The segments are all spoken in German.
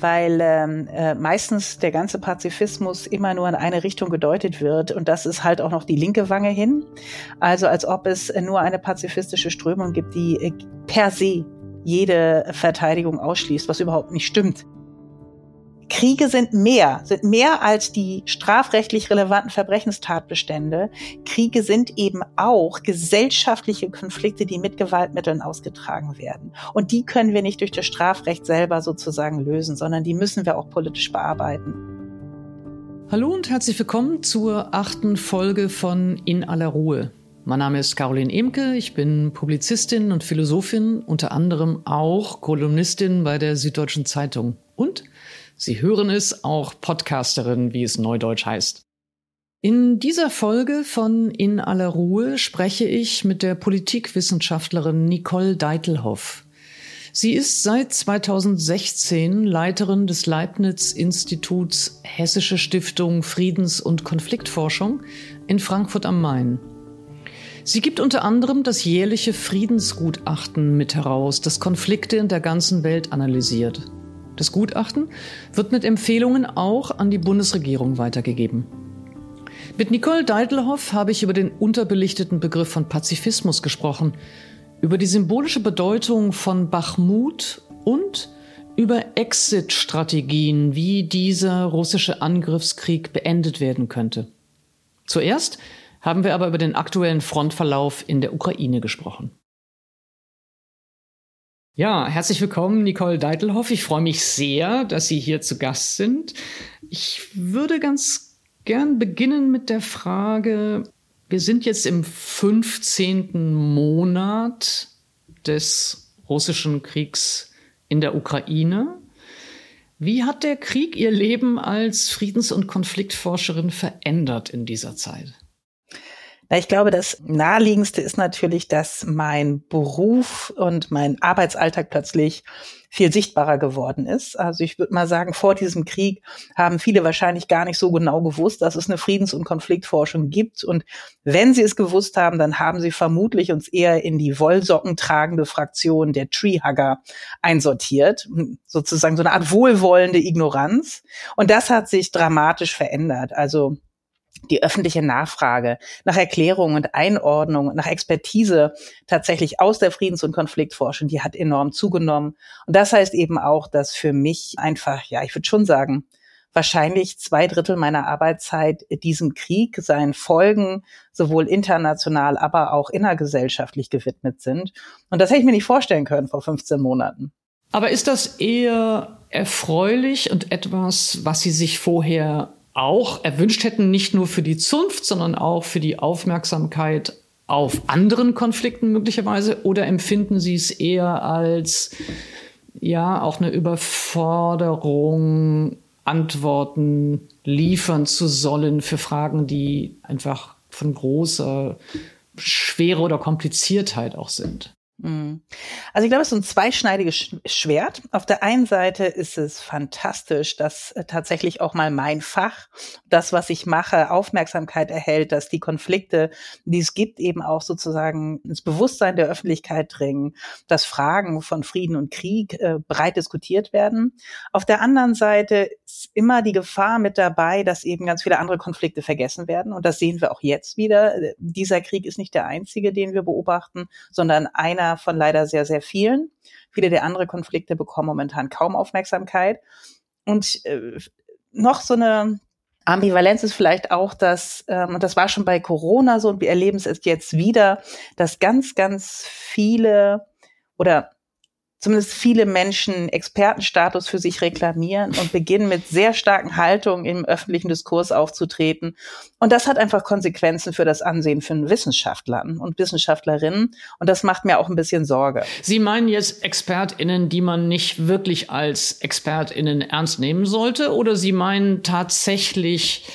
weil ähm, äh, meistens der ganze Pazifismus immer nur in eine Richtung gedeutet wird und das ist halt auch noch die linke Wange hin. Also als ob es nur eine pazifistische Strömung gibt, die äh, per se jede Verteidigung ausschließt, was überhaupt nicht stimmt. Kriege sind mehr, sind mehr als die strafrechtlich relevanten Verbrechenstatbestände. Kriege sind eben auch gesellschaftliche Konflikte, die mit Gewaltmitteln ausgetragen werden. Und die können wir nicht durch das Strafrecht selber sozusagen lösen, sondern die müssen wir auch politisch bearbeiten. Hallo und herzlich willkommen zur achten Folge von In aller Ruhe. Mein Name ist Caroline Emke, ich bin Publizistin und Philosophin, unter anderem auch Kolumnistin bei der Süddeutschen Zeitung und Sie hören es, auch Podcasterin, wie es neudeutsch heißt. In dieser Folge von In aller Ruhe spreche ich mit der Politikwissenschaftlerin Nicole Deitelhoff. Sie ist seit 2016 Leiterin des Leibniz-Instituts Hessische Stiftung Friedens- und Konfliktforschung in Frankfurt am Main. Sie gibt unter anderem das jährliche Friedensgutachten mit heraus, das Konflikte in der ganzen Welt analysiert. Das Gutachten wird mit Empfehlungen auch an die Bundesregierung weitergegeben. Mit Nicole Deidelhoff habe ich über den unterbelichteten Begriff von Pazifismus gesprochen, über die symbolische Bedeutung von Bachmut und über Exit-Strategien, wie dieser russische Angriffskrieg beendet werden könnte. Zuerst haben wir aber über den aktuellen Frontverlauf in der Ukraine gesprochen. Ja, herzlich willkommen, Nicole Deitelhoff. Ich freue mich sehr, dass Sie hier zu Gast sind. Ich würde ganz gern beginnen mit der Frage, wir sind jetzt im 15. Monat des russischen Kriegs in der Ukraine. Wie hat der Krieg Ihr Leben als Friedens- und Konfliktforscherin verändert in dieser Zeit? Na, ich glaube, das naheliegendste ist natürlich, dass mein Beruf und mein Arbeitsalltag plötzlich viel sichtbarer geworden ist. Also ich würde mal sagen, vor diesem Krieg haben viele wahrscheinlich gar nicht so genau gewusst, dass es eine Friedens- und Konfliktforschung gibt. Und wenn sie es gewusst haben, dann haben sie vermutlich uns eher in die Wollsocken tragende Fraktion der Treehugger einsortiert. Sozusagen so eine Art wohlwollende Ignoranz. Und das hat sich dramatisch verändert. Also die öffentliche Nachfrage nach Erklärung und Einordnung, nach Expertise tatsächlich aus der Friedens- und Konfliktforschung, die hat enorm zugenommen. Und das heißt eben auch, dass für mich einfach, ja, ich würde schon sagen, wahrscheinlich zwei Drittel meiner Arbeitszeit diesem Krieg, seinen Folgen sowohl international, aber auch innergesellschaftlich gewidmet sind. Und das hätte ich mir nicht vorstellen können vor 15 Monaten. Aber ist das eher erfreulich und etwas, was Sie sich vorher auch erwünscht hätten, nicht nur für die Zunft, sondern auch für die Aufmerksamkeit auf anderen Konflikten möglicherweise? Oder empfinden Sie es eher als ja auch eine Überforderung, Antworten liefern zu sollen für Fragen, die einfach von großer Schwere oder Kompliziertheit auch sind? Mhm. Also ich glaube, es ist ein zweischneidiges Schwert. Auf der einen Seite ist es fantastisch, dass äh, tatsächlich auch mal mein Fach, das, was ich mache, Aufmerksamkeit erhält, dass die Konflikte, die es gibt, eben auch sozusagen ins Bewusstsein der Öffentlichkeit dringen, dass Fragen von Frieden und Krieg äh, breit diskutiert werden. Auf der anderen Seite ist immer die Gefahr mit dabei, dass eben ganz viele andere Konflikte vergessen werden. Und das sehen wir auch jetzt wieder. Äh, dieser Krieg ist nicht der einzige, den wir beobachten, sondern einer einer von leider sehr, sehr vielen. Viele der anderen Konflikte bekommen momentan kaum Aufmerksamkeit. Und äh, noch so eine Ambivalenz ist vielleicht auch, dass, ähm, und das war schon bei Corona so, und wir erleben es jetzt wieder, dass ganz, ganz viele oder zumindest viele Menschen Expertenstatus für sich reklamieren und beginnen mit sehr starken Haltungen im öffentlichen Diskurs aufzutreten. Und das hat einfach Konsequenzen für das Ansehen von Wissenschaftlern und Wissenschaftlerinnen. Und das macht mir auch ein bisschen Sorge. Sie meinen jetzt ExpertInnen, die man nicht wirklich als ExpertInnen ernst nehmen sollte? Oder Sie meinen tatsächlich,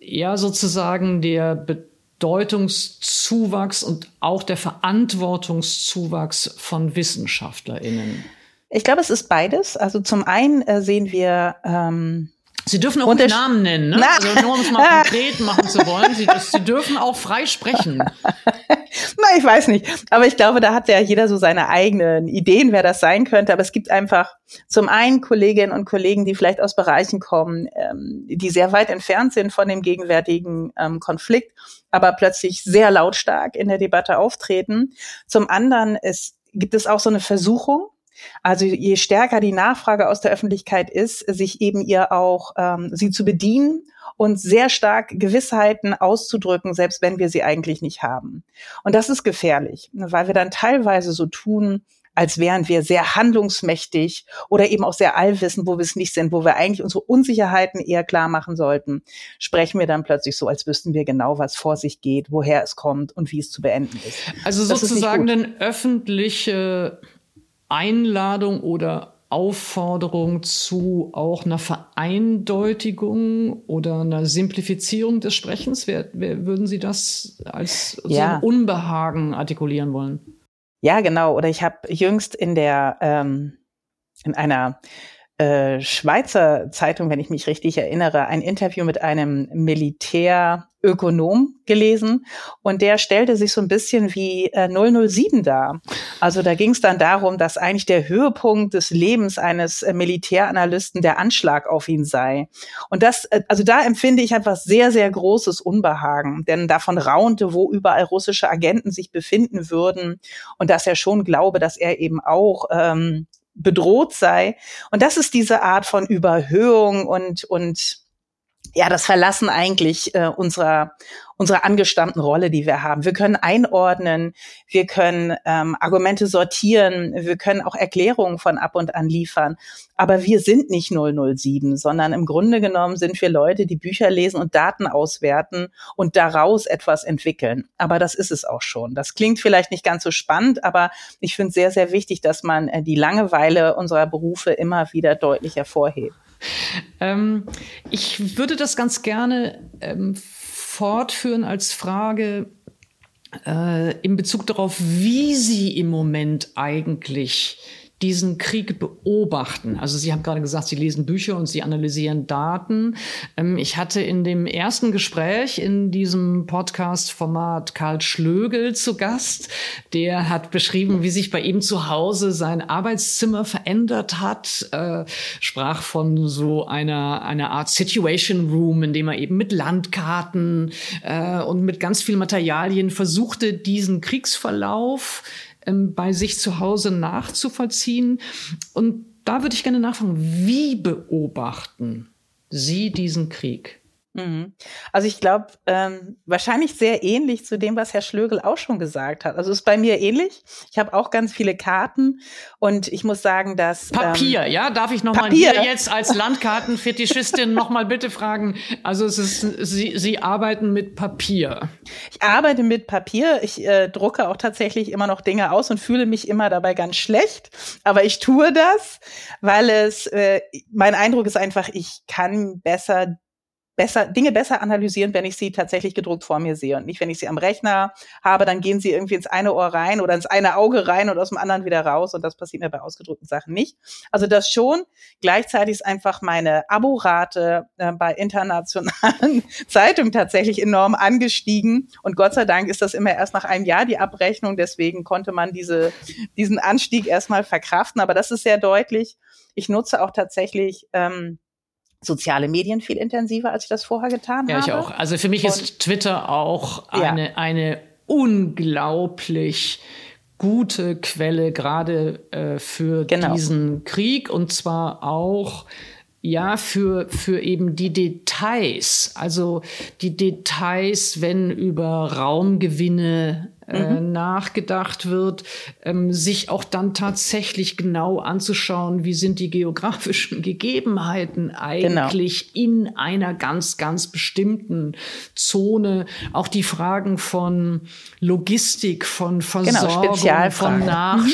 ja, sozusagen der Bedeutungszuwachs und auch der Verantwortungszuwachs von WissenschaftlerInnen? Ich glaube, es ist beides. Also zum einen äh, sehen wir ähm, Sie dürfen auch nicht Namen nennen, ne? also nur um es mal konkret machen zu wollen. Sie, Sie dürfen auch frei sprechen. Na, ich weiß nicht. Aber ich glaube, da hat ja jeder so seine eigenen Ideen, wer das sein könnte. Aber es gibt einfach zum einen Kolleginnen und Kollegen, die vielleicht aus Bereichen kommen, ähm, die sehr weit entfernt sind von dem gegenwärtigen ähm, Konflikt, aber plötzlich sehr lautstark in der Debatte auftreten. Zum anderen ist, gibt es auch so eine Versuchung, also je stärker die Nachfrage aus der Öffentlichkeit ist, sich eben ihr auch ähm, sie zu bedienen und sehr stark Gewissheiten auszudrücken, selbst wenn wir sie eigentlich nicht haben. Und das ist gefährlich, weil wir dann teilweise so tun, als wären wir sehr handlungsmächtig oder eben auch sehr allwissend, wo wir es nicht sind, wo wir eigentlich unsere Unsicherheiten eher klar machen sollten, sprechen wir dann plötzlich so, als wüssten wir genau, was vor sich geht, woher es kommt und wie es zu beenden ist. Also das sozusagen eine öffentliche Einladung oder Aufforderung zu auch einer Vereindeutigung oder einer Simplifizierung des Sprechens? Wer, wer würden Sie das als ja. so ein Unbehagen artikulieren wollen? Ja, genau. Oder ich habe jüngst in der ähm, in einer äh, Schweizer Zeitung, wenn ich mich richtig erinnere, ein Interview mit einem Militärökonom gelesen und der stellte sich so ein bisschen wie äh, 007 dar. Also da ging es dann darum, dass eigentlich der Höhepunkt des Lebens eines äh, Militäranalysten der Anschlag auf ihn sei. Und das, äh, also da empfinde ich einfach sehr, sehr großes Unbehagen, denn davon raunte, wo überall russische Agenten sich befinden würden und dass er schon glaube, dass er eben auch ähm, bedroht sei. Und das ist diese Art von Überhöhung und, und ja, das Verlassen eigentlich äh, unserer, unserer angestammten Rolle, die wir haben. Wir können einordnen, wir können ähm, Argumente sortieren, wir können auch Erklärungen von ab und an liefern. Aber wir sind nicht 007, sondern im Grunde genommen sind wir Leute, die Bücher lesen und Daten auswerten und daraus etwas entwickeln. Aber das ist es auch schon. Das klingt vielleicht nicht ganz so spannend, aber ich finde es sehr, sehr wichtig, dass man äh, die Langeweile unserer Berufe immer wieder deutlich hervorhebt. Ähm, ich würde das ganz gerne ähm, fortführen als Frage äh, in Bezug darauf, wie Sie im Moment eigentlich diesen Krieg beobachten. Also Sie haben gerade gesagt, Sie lesen Bücher und Sie analysieren Daten. Ähm, ich hatte in dem ersten Gespräch in diesem Podcast-Format Karl Schlögel zu Gast. Der hat beschrieben, wie sich bei ihm zu Hause sein Arbeitszimmer verändert hat, äh, sprach von so einer, einer Art Situation Room, in dem er eben mit Landkarten äh, und mit ganz viel Materialien versuchte, diesen Kriegsverlauf ähm, bei sich zu Hause nachzuvollziehen. Und da würde ich gerne nachfragen, wie beobachten Sie diesen Krieg? Mhm. Also ich glaube, ähm, wahrscheinlich sehr ähnlich zu dem, was Herr Schlögel auch schon gesagt hat. Also ist bei mir ähnlich. Ich habe auch ganz viele Karten und ich muss sagen, dass Papier, ähm, ja, darf ich noch Papier. mal hier jetzt als Landkartenfetischistin noch mal bitte fragen. Also es ist, Sie, Sie arbeiten mit Papier. Ich arbeite mit Papier. Ich äh, drucke auch tatsächlich immer noch Dinge aus und fühle mich immer dabei ganz schlecht. Aber ich tue das, weil es äh, mein Eindruck ist einfach, ich kann besser besser, Dinge besser analysieren, wenn ich sie tatsächlich gedruckt vor mir sehe und nicht, wenn ich sie am Rechner habe, dann gehen sie irgendwie ins eine Ohr rein oder ins eine Auge rein und aus dem anderen wieder raus und das passiert mir bei ausgedruckten Sachen nicht. Also das schon. Gleichzeitig ist einfach meine Aborate äh, bei internationalen Zeitungen tatsächlich enorm angestiegen und Gott sei Dank ist das immer erst nach einem Jahr die Abrechnung, deswegen konnte man diese, diesen Anstieg erstmal verkraften, aber das ist sehr deutlich. Ich nutze auch tatsächlich ähm, soziale Medien viel intensiver, als ich das vorher getan ja, habe. Ja, ich auch. Also für mich Und, ist Twitter auch eine, ja. eine unglaublich gute Quelle gerade äh, für genau. diesen Krieg und zwar auch ja, für, für eben die Details, also die Details, wenn über Raumgewinne äh, mhm. nachgedacht wird, ähm, sich auch dann tatsächlich genau anzuschauen, wie sind die geografischen Gegebenheiten eigentlich genau. in einer ganz, ganz bestimmten Zone. Auch die Fragen von Logistik, von genau, Versorgung, genau, von Nach. Mhm.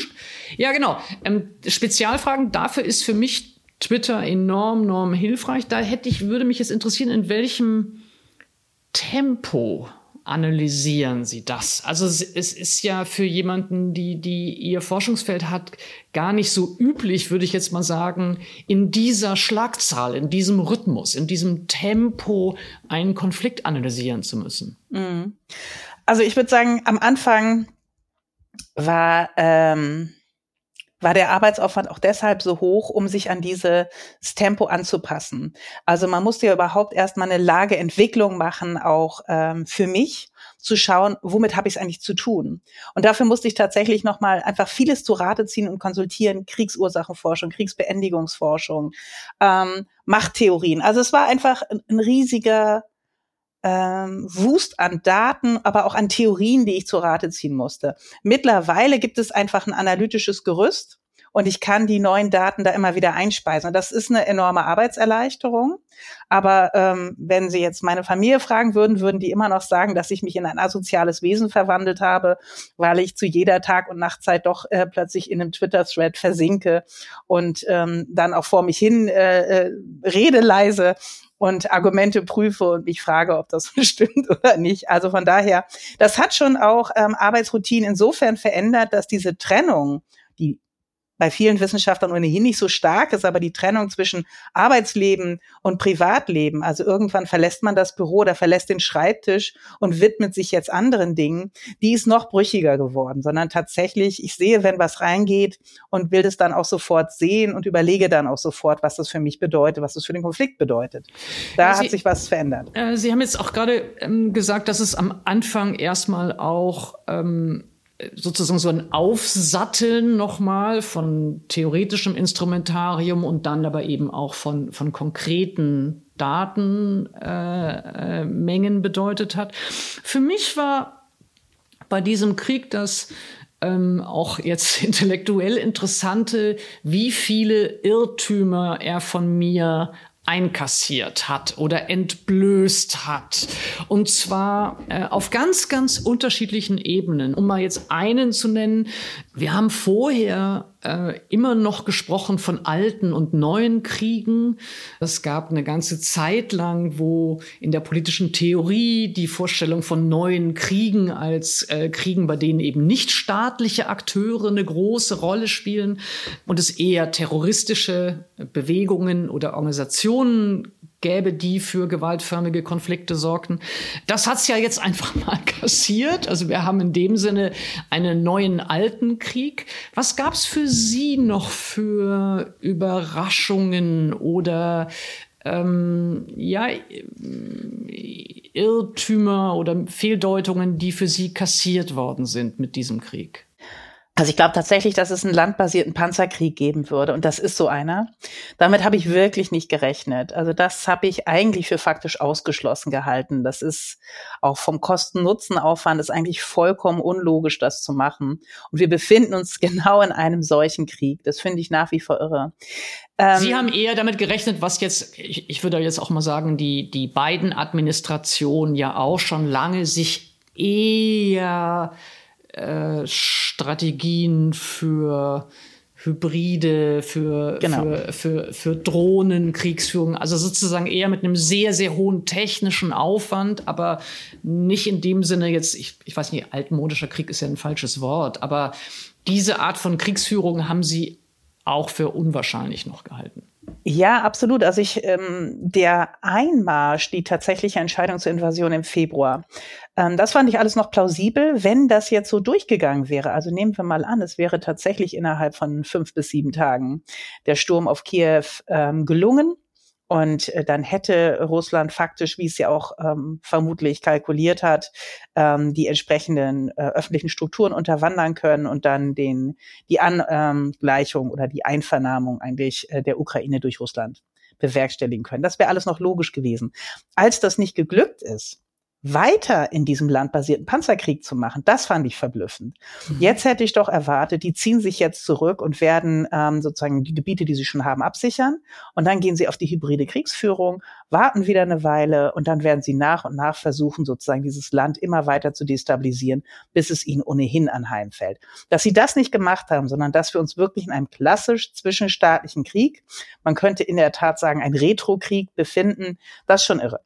Ja, genau. Ähm, Spezialfragen, dafür ist für mich Twitter enorm, enorm hilfreich. Da hätte ich, würde mich jetzt interessieren, in welchem Tempo analysieren Sie das? Also es ist ja für jemanden, die, die Ihr Forschungsfeld hat, gar nicht so üblich, würde ich jetzt mal sagen, in dieser Schlagzahl, in diesem Rhythmus, in diesem Tempo einen Konflikt analysieren zu müssen. Mhm. Also ich würde sagen, am Anfang war ähm, war der Arbeitsaufwand auch deshalb so hoch, um sich an dieses Tempo anzupassen. Also man musste ja überhaupt erstmal eine Lageentwicklung machen, auch ähm, für mich zu schauen, womit habe ich es eigentlich zu tun. Und dafür musste ich tatsächlich nochmal einfach vieles zu Rate ziehen und konsultieren, Kriegsursachenforschung, Kriegsbeendigungsforschung, ähm, Machttheorien. Also es war einfach ein, ein riesiger ähm, Wust an Daten, aber auch an Theorien, die ich zu Rate ziehen musste. Mittlerweile gibt es einfach ein analytisches Gerüst und ich kann die neuen Daten da immer wieder einspeisen. Das ist eine enorme Arbeitserleichterung. Aber ähm, wenn Sie jetzt meine Familie fragen würden, würden die immer noch sagen, dass ich mich in ein asoziales Wesen verwandelt habe, weil ich zu jeder Tag- und Nachtzeit doch äh, plötzlich in einem Twitter-Thread versinke und ähm, dann auch vor mich hin äh, äh, rede leise und Argumente prüfe und mich frage, ob das stimmt oder nicht. Also von daher, das hat schon auch ähm, Arbeitsroutinen insofern verändert, dass diese Trennung, die bei vielen Wissenschaftlern ohnehin nicht so stark ist, aber die Trennung zwischen Arbeitsleben und Privatleben, also irgendwann verlässt man das Büro oder verlässt den Schreibtisch und widmet sich jetzt anderen Dingen, die ist noch brüchiger geworden, sondern tatsächlich, ich sehe, wenn was reingeht und will das dann auch sofort sehen und überlege dann auch sofort, was das für mich bedeutet, was das für den Konflikt bedeutet. Da Sie, hat sich was verändert. Äh, Sie haben jetzt auch gerade ähm, gesagt, dass es am Anfang erstmal auch ähm, sozusagen so ein Aufsatteln nochmal von theoretischem Instrumentarium und dann aber eben auch von, von konkreten Datenmengen äh, bedeutet hat. Für mich war bei diesem Krieg das ähm, auch jetzt intellektuell interessante, wie viele Irrtümer er von mir einkassiert hat oder entblößt hat. Und zwar äh, auf ganz, ganz unterschiedlichen Ebenen. Um mal jetzt einen zu nennen, wir haben vorher äh, immer noch gesprochen von alten und neuen Kriegen. Es gab eine ganze Zeit lang, wo in der politischen Theorie die Vorstellung von neuen Kriegen als äh, Kriegen, bei denen eben nicht staatliche Akteure eine große Rolle spielen und es eher terroristische Bewegungen oder Organisationen gäbe, die für gewaltförmige Konflikte sorgten. Das hat's ja jetzt einfach mal kassiert. Also wir haben in dem Sinne einen neuen alten Krieg. Was gab's für Sie noch für Überraschungen oder ähm, ja, Irrtümer oder Fehldeutungen, die für Sie kassiert worden sind mit diesem Krieg? Also ich glaube tatsächlich, dass es einen landbasierten Panzerkrieg geben würde und das ist so einer. Damit habe ich wirklich nicht gerechnet. Also das habe ich eigentlich für faktisch ausgeschlossen gehalten. Das ist auch vom Kosten-Nutzen-Aufwand ist eigentlich vollkommen unlogisch, das zu machen. Und wir befinden uns genau in einem solchen Krieg. Das finde ich nach wie vor irre. Ähm, Sie haben eher damit gerechnet, was jetzt, ich, ich würde jetzt auch mal sagen, die, die beiden Administrationen ja auch schon lange sich eher äh, Strategien für Hybride, für, genau. für, für, für Drohnenkriegsführung, also sozusagen eher mit einem sehr, sehr hohen technischen Aufwand, aber nicht in dem Sinne jetzt, ich, ich weiß nicht, altmodischer Krieg ist ja ein falsches Wort, aber diese Art von Kriegsführung haben sie auch für unwahrscheinlich noch gehalten. Ja, absolut. Also ich, ähm, der Einmarsch, die tatsächliche Entscheidung zur Invasion im Februar, ähm, das fand ich alles noch plausibel, wenn das jetzt so durchgegangen wäre. Also nehmen wir mal an, es wäre tatsächlich innerhalb von fünf bis sieben Tagen der Sturm auf Kiew ähm, gelungen. Und äh, dann hätte Russland faktisch, wie es ja auch ähm, vermutlich kalkuliert hat, ähm, die entsprechenden äh, öffentlichen Strukturen unterwandern können und dann den, die Angleichung oder die Einvernahmung eigentlich äh, der Ukraine durch Russland bewerkstelligen können. Das wäre alles noch logisch gewesen. Als das nicht geglückt ist, weiter in diesem landbasierten Panzerkrieg zu machen, das fand ich verblüffend. Mhm. Jetzt hätte ich doch erwartet, die ziehen sich jetzt zurück und werden ähm, sozusagen die Gebiete, die sie schon haben, absichern. Und dann gehen sie auf die hybride Kriegsführung, warten wieder eine Weile und dann werden sie nach und nach versuchen, sozusagen dieses Land immer weiter zu destabilisieren, bis es ihnen ohnehin anheimfällt. Dass sie das nicht gemacht haben, sondern dass wir uns wirklich in einem klassisch zwischenstaatlichen Krieg, man könnte in der Tat sagen, ein Retro-Krieg befinden, das ist schon irre.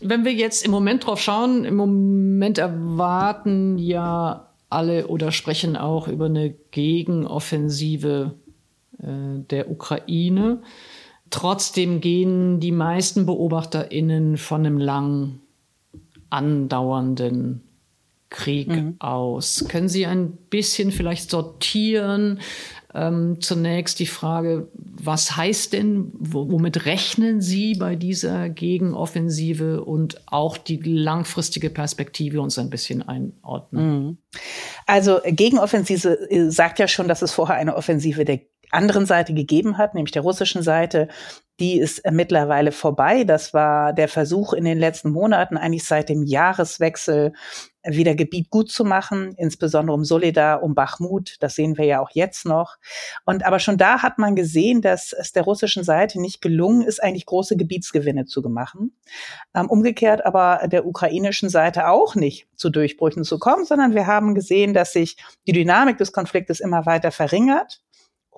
Wenn wir jetzt im Moment drauf schauen, im Moment erwarten ja alle oder sprechen auch über eine Gegenoffensive äh, der Ukraine. Trotzdem gehen die meisten BeobachterInnen von einem lang andauernden Krieg mhm. aus. Können Sie ein bisschen vielleicht sortieren? Ähm, zunächst die Frage, was heißt denn, womit rechnen Sie bei dieser Gegenoffensive und auch die langfristige Perspektive uns ein bisschen einordnen? Mhm. Also Gegenoffensive äh, sagt ja schon, dass es vorher eine Offensive der anderen Seite gegeben hat, nämlich der russischen Seite, die ist mittlerweile vorbei. Das war der Versuch in den letzten Monaten, eigentlich seit dem Jahreswechsel wieder Gebiet gut zu machen, insbesondere um Solidar, um Bachmut. Das sehen wir ja auch jetzt noch. Und aber schon da hat man gesehen, dass es der russischen Seite nicht gelungen ist, eigentlich große Gebietsgewinne zu machen. Ähm, umgekehrt aber der ukrainischen Seite auch nicht zu Durchbrüchen zu kommen, sondern wir haben gesehen, dass sich die Dynamik des Konfliktes immer weiter verringert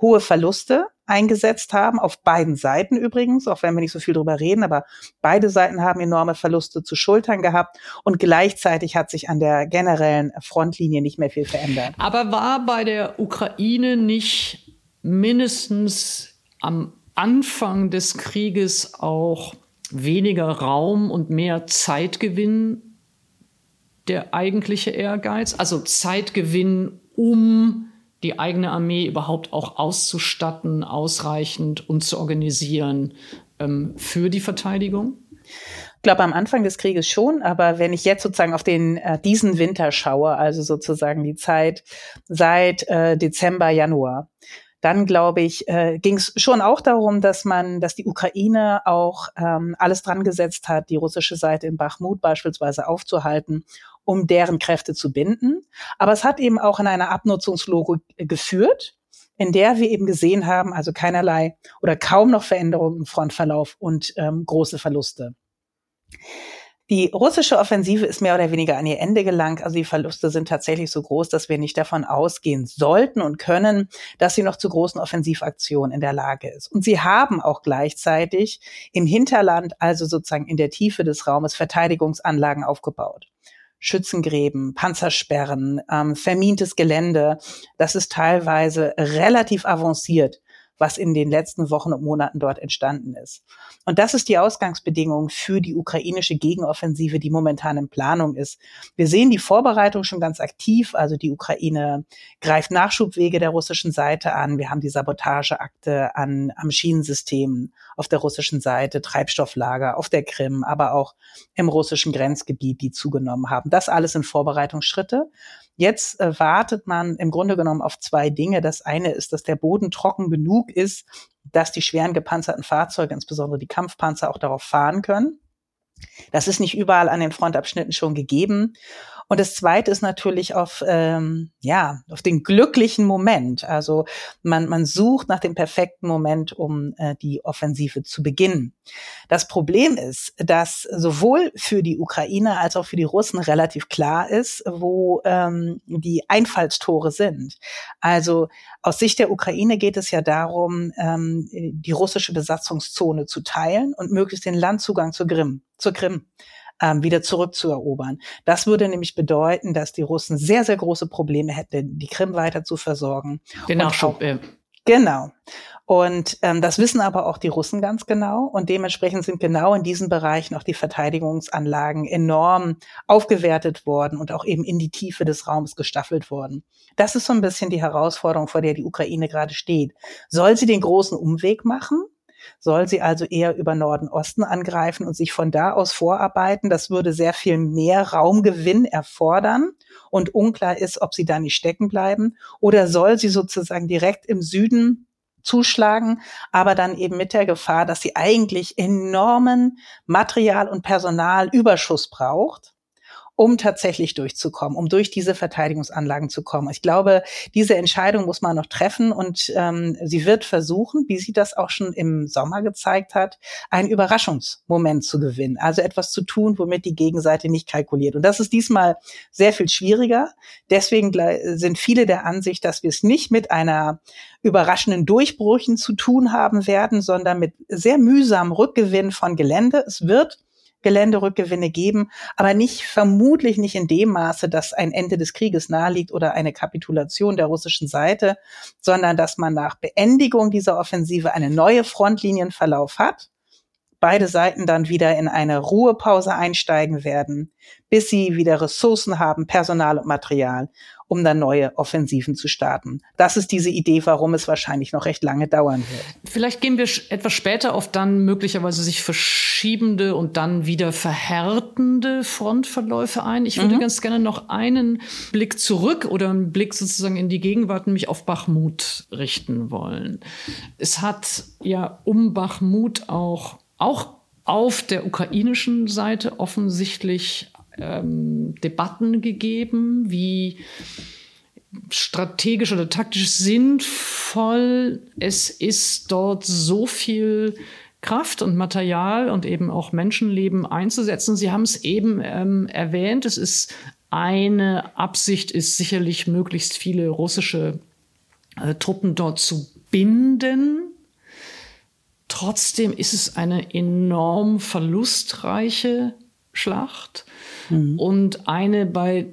hohe Verluste eingesetzt haben, auf beiden Seiten übrigens, auch wenn wir nicht so viel drüber reden, aber beide Seiten haben enorme Verluste zu schultern gehabt und gleichzeitig hat sich an der generellen Frontlinie nicht mehr viel verändert. Aber war bei der Ukraine nicht mindestens am Anfang des Krieges auch weniger Raum und mehr Zeitgewinn der eigentliche Ehrgeiz? Also Zeitgewinn, um die eigene Armee überhaupt auch auszustatten, ausreichend und zu organisieren ähm, für die Verteidigung? Ich glaube, am Anfang des Krieges schon, aber wenn ich jetzt sozusagen auf den äh, diesen Winter schaue, also sozusagen die Zeit seit äh, Dezember, Januar, dann glaube ich, äh, ging es schon auch darum, dass man, dass die Ukraine auch ähm, alles dran gesetzt hat, die russische Seite in Bachmut beispielsweise aufzuhalten um deren Kräfte zu binden. Aber es hat eben auch in einer Abnutzungslogik geführt, in der wir eben gesehen haben, also keinerlei oder kaum noch Veränderungen im Frontverlauf und ähm, große Verluste. Die russische Offensive ist mehr oder weniger an ihr Ende gelangt. Also die Verluste sind tatsächlich so groß, dass wir nicht davon ausgehen sollten und können, dass sie noch zu großen Offensivaktionen in der Lage ist. Und sie haben auch gleichzeitig im Hinterland, also sozusagen in der Tiefe des Raumes, Verteidigungsanlagen aufgebaut. Schützengräben, Panzersperren, ähm, vermintes Gelände. Das ist teilweise relativ avanciert was in den letzten Wochen und Monaten dort entstanden ist. Und das ist die Ausgangsbedingung für die ukrainische Gegenoffensive, die momentan in Planung ist. Wir sehen die Vorbereitung schon ganz aktiv. Also die Ukraine greift Nachschubwege der russischen Seite an. Wir haben die Sabotageakte an, am Schienensystem auf der russischen Seite, Treibstofflager auf der Krim, aber auch im russischen Grenzgebiet, die zugenommen haben. Das alles sind Vorbereitungsschritte. Jetzt äh, wartet man im Grunde genommen auf zwei Dinge. Das eine ist, dass der Boden trocken genug ist, dass die schweren gepanzerten Fahrzeuge, insbesondere die Kampfpanzer, auch darauf fahren können. Das ist nicht überall an den Frontabschnitten schon gegeben. Und das Zweite ist natürlich auf, ähm, ja, auf den glücklichen Moment. Also man, man sucht nach dem perfekten Moment, um äh, die Offensive zu beginnen. Das Problem ist, dass sowohl für die Ukraine als auch für die Russen relativ klar ist, wo ähm, die Einfallstore sind. Also aus Sicht der Ukraine geht es ja darum, ähm, die russische Besatzungszone zu teilen und möglichst den Landzugang zur Krim, zur Krim ähm, wieder zurückzuerobern. Das würde nämlich bedeuten, dass die Russen sehr, sehr große Probleme hätten, die Krim weiter zu versorgen. Auch, genau. Und ähm, das wissen aber auch die Russen ganz genau. Und dementsprechend sind genau in diesen Bereichen auch die Verteidigungsanlagen enorm aufgewertet worden und auch eben in die Tiefe des Raums gestaffelt worden. Das ist so ein bisschen die Herausforderung, vor der die Ukraine gerade steht. Soll sie den großen Umweg machen? Soll sie also eher über Norden-Osten angreifen und sich von da aus vorarbeiten. Das würde sehr viel mehr Raumgewinn erfordern und unklar ist, ob sie da nicht stecken bleiben oder soll sie sozusagen direkt im Süden zuschlagen, aber dann eben mit der Gefahr, dass sie eigentlich enormen Material- und Personalüberschuss braucht um tatsächlich durchzukommen, um durch diese Verteidigungsanlagen zu kommen. Ich glaube, diese Entscheidung muss man noch treffen und ähm, sie wird versuchen, wie sie das auch schon im Sommer gezeigt hat, einen Überraschungsmoment zu gewinnen. Also etwas zu tun, womit die Gegenseite nicht kalkuliert. Und das ist diesmal sehr viel schwieriger. Deswegen sind viele der Ansicht, dass wir es nicht mit einer überraschenden Durchbrüchen zu tun haben werden, sondern mit sehr mühsamem Rückgewinn von Gelände. Es wird Geländerückgewinne geben, aber nicht, vermutlich nicht in dem Maße, dass ein Ende des Krieges naheliegt oder eine Kapitulation der russischen Seite, sondern dass man nach Beendigung dieser Offensive eine neue Frontlinienverlauf hat beide Seiten dann wieder in eine Ruhepause einsteigen werden, bis sie wieder Ressourcen haben, Personal und Material, um dann neue Offensiven zu starten. Das ist diese Idee, warum es wahrscheinlich noch recht lange dauern wird. Vielleicht gehen wir etwas später auf dann möglicherweise sich verschiebende und dann wieder verhärtende Frontverläufe ein. Ich würde mhm. ganz gerne noch einen Blick zurück oder einen Blick sozusagen in die Gegenwart, nämlich auf Bachmut richten wollen. Es hat ja um Bachmut auch auch auf der ukrainischen Seite offensichtlich ähm, Debatten gegeben, wie strategisch oder taktisch sinnvoll es ist, dort so viel Kraft und Material und eben auch Menschenleben einzusetzen. Sie haben es eben ähm, erwähnt, es ist eine Absicht ist sicherlich möglichst viele russische äh, Truppen dort zu binden. Trotzdem ist es eine enorm verlustreiche Schlacht mhm. und eine, bei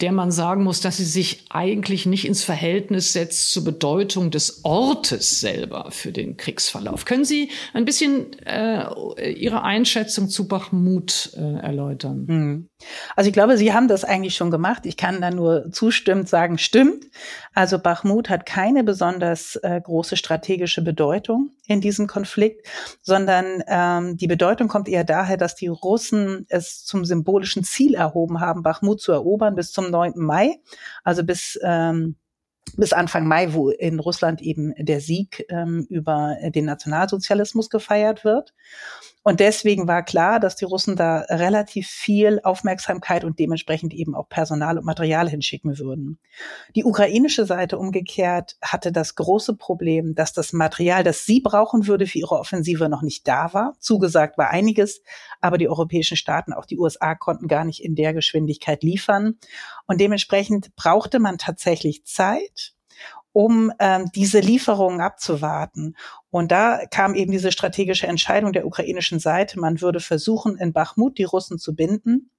der man sagen muss, dass sie sich eigentlich nicht ins Verhältnis setzt zur Bedeutung des Ortes selber für den Kriegsverlauf. Können Sie ein bisschen äh, Ihre Einschätzung zu Bachmut äh, erläutern? Hm. Also ich glaube, Sie haben das eigentlich schon gemacht. Ich kann da nur zustimmend sagen, stimmt. Also Bachmut hat keine besonders äh, große strategische Bedeutung in diesem Konflikt, sondern ähm, die Bedeutung kommt eher daher, dass die Russen es zum symbolischen Ziel erhoben haben, Bachmut zu erobern bis zum 9. Mai, also bis ähm, bis Anfang Mai, wo in Russland eben der Sieg ähm, über den Nationalsozialismus gefeiert wird. Und deswegen war klar, dass die Russen da relativ viel Aufmerksamkeit und dementsprechend eben auch Personal und Material hinschicken würden. Die ukrainische Seite umgekehrt hatte das große Problem, dass das Material, das sie brauchen würde für ihre Offensive, noch nicht da war. Zugesagt war einiges, aber die europäischen Staaten, auch die USA, konnten gar nicht in der Geschwindigkeit liefern. Und dementsprechend brauchte man tatsächlich Zeit um ähm, diese Lieferungen abzuwarten. Und da kam eben diese strategische Entscheidung der ukrainischen Seite, man würde versuchen, in Bachmut die Russen zu binden.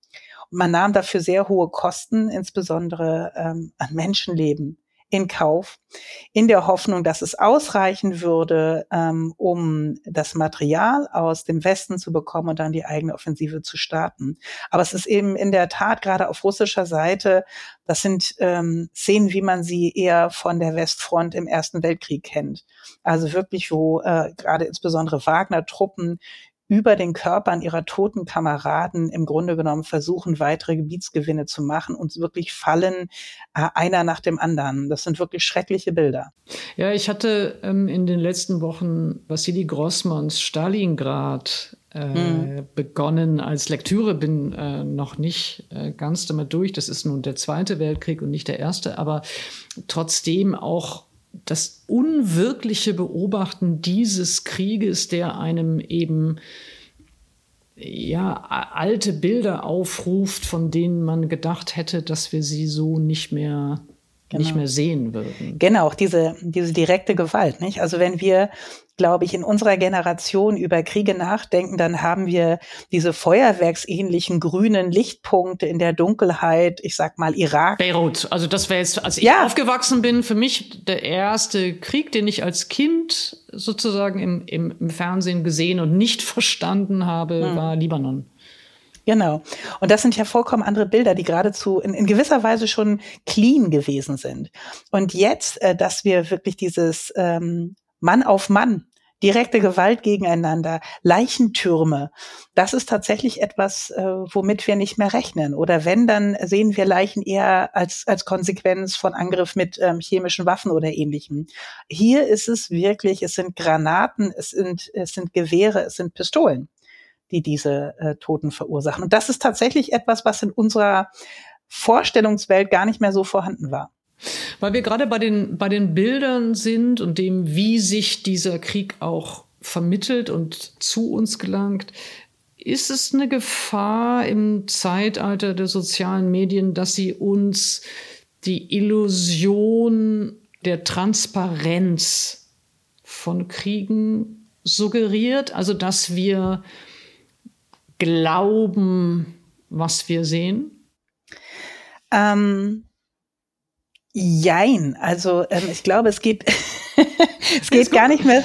man nahm dafür sehr hohe Kosten, insbesondere ähm, an Menschenleben in Kauf, in der Hoffnung, dass es ausreichen würde, ähm, um das Material aus dem Westen zu bekommen und dann die eigene Offensive zu starten. Aber es ist eben in der Tat gerade auf russischer Seite, das sind ähm, Szenen, wie man sie eher von der Westfront im Ersten Weltkrieg kennt. Also wirklich, wo äh, gerade insbesondere Wagner-Truppen über den Körpern ihrer toten Kameraden im Grunde genommen versuchen, weitere Gebietsgewinne zu machen und wirklich fallen äh, einer nach dem anderen. Das sind wirklich schreckliche Bilder. Ja, ich hatte ähm, in den letzten Wochen Vassili Grossmans Stalingrad äh, mhm. begonnen als Lektüre, bin äh, noch nicht äh, ganz damit durch. Das ist nun der Zweite Weltkrieg und nicht der erste, aber trotzdem auch das unwirkliche Beobachten dieses Krieges, der einem eben ja, alte Bilder aufruft, von denen man gedacht hätte, dass wir sie so nicht mehr genau. nicht mehr sehen würden. Genau, diese, diese direkte Gewalt, nicht? Also wenn wir, glaube ich, in unserer Generation über Kriege nachdenken, dann haben wir diese feuerwerksähnlichen grünen Lichtpunkte in der Dunkelheit, ich sag mal Irak. Beirut, also das wäre jetzt, als ich ja. aufgewachsen bin, für mich der erste Krieg, den ich als Kind sozusagen im, im, im Fernsehen gesehen und nicht verstanden habe, hm. war Libanon. Genau. Und das sind ja vollkommen andere Bilder, die geradezu in, in gewisser Weise schon clean gewesen sind. Und jetzt, äh, dass wir wirklich dieses ähm, Mann auf Mann direkte Gewalt gegeneinander, Leichentürme, das ist tatsächlich etwas, äh, womit wir nicht mehr rechnen. Oder wenn, dann sehen wir Leichen eher als, als Konsequenz von Angriff mit ähm, chemischen Waffen oder ähnlichem. Hier ist es wirklich, es sind Granaten, es sind, es sind Gewehre, es sind Pistolen die diese äh, Toten verursachen. Und das ist tatsächlich etwas, was in unserer Vorstellungswelt gar nicht mehr so vorhanden war. Weil wir gerade bei den, bei den Bildern sind und dem, wie sich dieser Krieg auch vermittelt und zu uns gelangt, ist es eine Gefahr im Zeitalter der sozialen Medien, dass sie uns die Illusion der Transparenz von Kriegen suggeriert, also dass wir glauben, was wir sehen? Ähm, jein. Also ähm, ich glaube, es geht, es geht gar nicht mehr,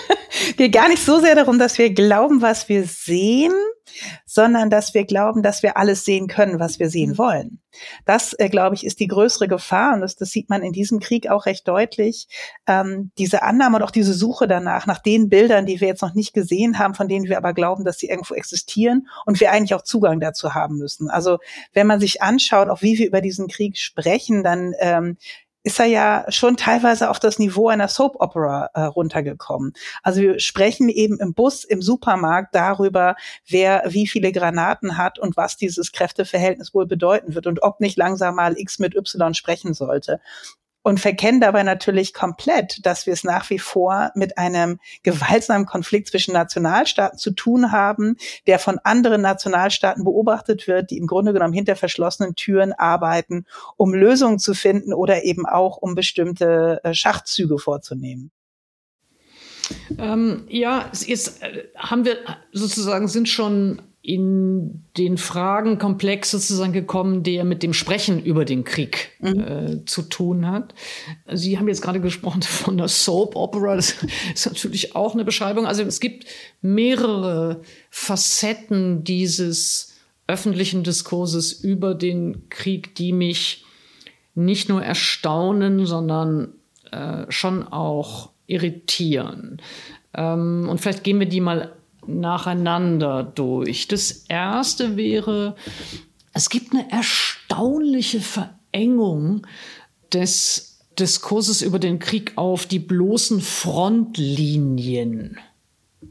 geht gar nicht so sehr darum, dass wir glauben, was wir sehen, sondern dass wir glauben, dass wir alles sehen können, was wir sehen mhm. wollen. Das, äh, glaube ich, ist die größere Gefahr und das, das sieht man in diesem Krieg auch recht deutlich. Ähm, diese Annahme und auch diese Suche danach, nach den Bildern, die wir jetzt noch nicht gesehen haben, von denen wir aber glauben, dass sie irgendwo existieren und wir eigentlich auch Zugang dazu haben müssen. Also wenn man sich anschaut, auch wie wir über diesen Krieg sprechen, dann ähm, ist er ja schon teilweise auf das Niveau einer Soap Opera äh, runtergekommen. Also wir sprechen eben im Bus, im Supermarkt darüber, wer wie viele Granaten hat und was dieses Kräfteverhältnis wohl bedeuten wird und ob nicht langsam mal X mit Y sprechen sollte und verkennen dabei natürlich komplett, dass wir es nach wie vor mit einem gewaltsamen Konflikt zwischen Nationalstaaten zu tun haben, der von anderen Nationalstaaten beobachtet wird, die im Grunde genommen hinter verschlossenen Türen arbeiten, um Lösungen zu finden oder eben auch um bestimmte äh, Schachzüge vorzunehmen. Ähm, ja, jetzt äh, haben wir sozusagen sind schon in den Fragenkomplex sozusagen gekommen, der mit dem Sprechen über den Krieg mhm. äh, zu tun hat. Sie haben jetzt gerade gesprochen von der Soap Opera. Das ist natürlich auch eine Beschreibung. Also es gibt mehrere Facetten dieses öffentlichen Diskurses über den Krieg, die mich nicht nur erstaunen, sondern äh, schon auch irritieren. Ähm, und vielleicht gehen wir die mal nacheinander durch. Das erste wäre, es gibt eine erstaunliche Verengung des Diskurses über den Krieg auf die bloßen Frontlinien.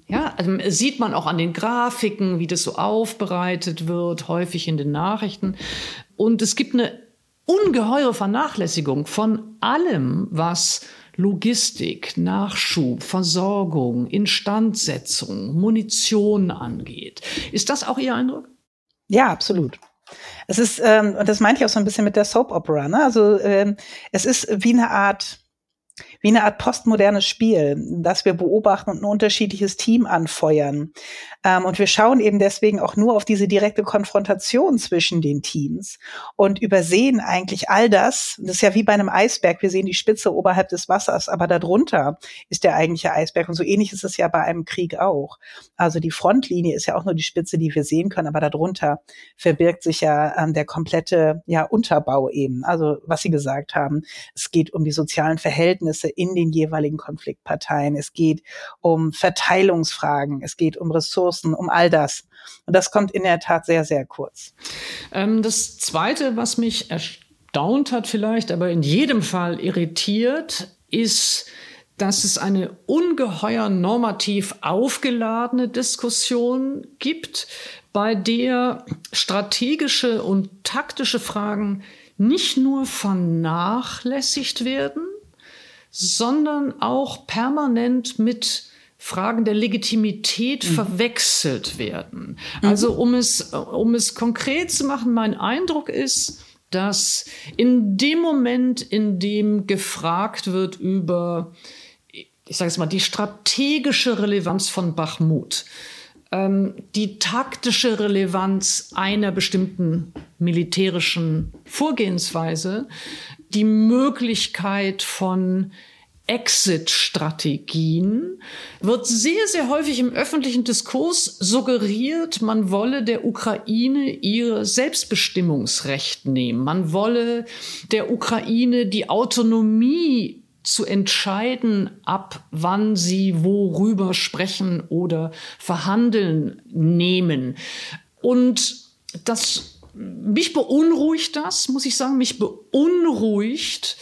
Ja, also sieht man auch an den Grafiken, wie das so aufbereitet wird, häufig in den Nachrichten. Und es gibt eine ungeheure Vernachlässigung von allem, was Logistik, Nachschub, Versorgung, Instandsetzung, Munition angeht. Ist das auch Ihr Eindruck? Ja, absolut. Es ist, ähm, und das meinte ich auch so ein bisschen mit der Soap Opera, ne? Also ähm, es ist wie eine Art wie eine Art postmodernes Spiel, das wir beobachten und ein unterschiedliches Team anfeuern. Ähm, und wir schauen eben deswegen auch nur auf diese direkte Konfrontation zwischen den Teams und übersehen eigentlich all das. Das ist ja wie bei einem Eisberg. Wir sehen die Spitze oberhalb des Wassers, aber darunter ist der eigentliche Eisberg. Und so ähnlich ist es ja bei einem Krieg auch. Also die Frontlinie ist ja auch nur die Spitze, die wir sehen können, aber darunter verbirgt sich ja ähm, der komplette ja, Unterbau eben. Also was Sie gesagt haben, es geht um die sozialen Verhältnisse in den jeweiligen Konfliktparteien. Es geht um Verteilungsfragen. Es geht um Ressourcen um all das. Und das kommt in der Tat sehr, sehr kurz. Ähm, das Zweite, was mich erstaunt hat vielleicht, aber in jedem Fall irritiert, ist, dass es eine ungeheuer normativ aufgeladene Diskussion gibt, bei der strategische und taktische Fragen nicht nur vernachlässigt werden, sondern auch permanent mit Fragen der Legitimität mhm. verwechselt werden. Mhm. Also um es, um es konkret zu machen, mein Eindruck ist, dass in dem Moment, in dem gefragt wird über, ich sage es mal, die strategische Relevanz von Bachmut, ähm, die taktische Relevanz einer bestimmten militärischen Vorgehensweise, die Möglichkeit von Exit-Strategien wird sehr, sehr häufig im öffentlichen Diskurs suggeriert, man wolle der Ukraine ihr Selbstbestimmungsrecht nehmen. Man wolle der Ukraine die Autonomie zu entscheiden, ab wann sie worüber sprechen oder verhandeln nehmen. Und das, mich beunruhigt das, muss ich sagen, mich beunruhigt,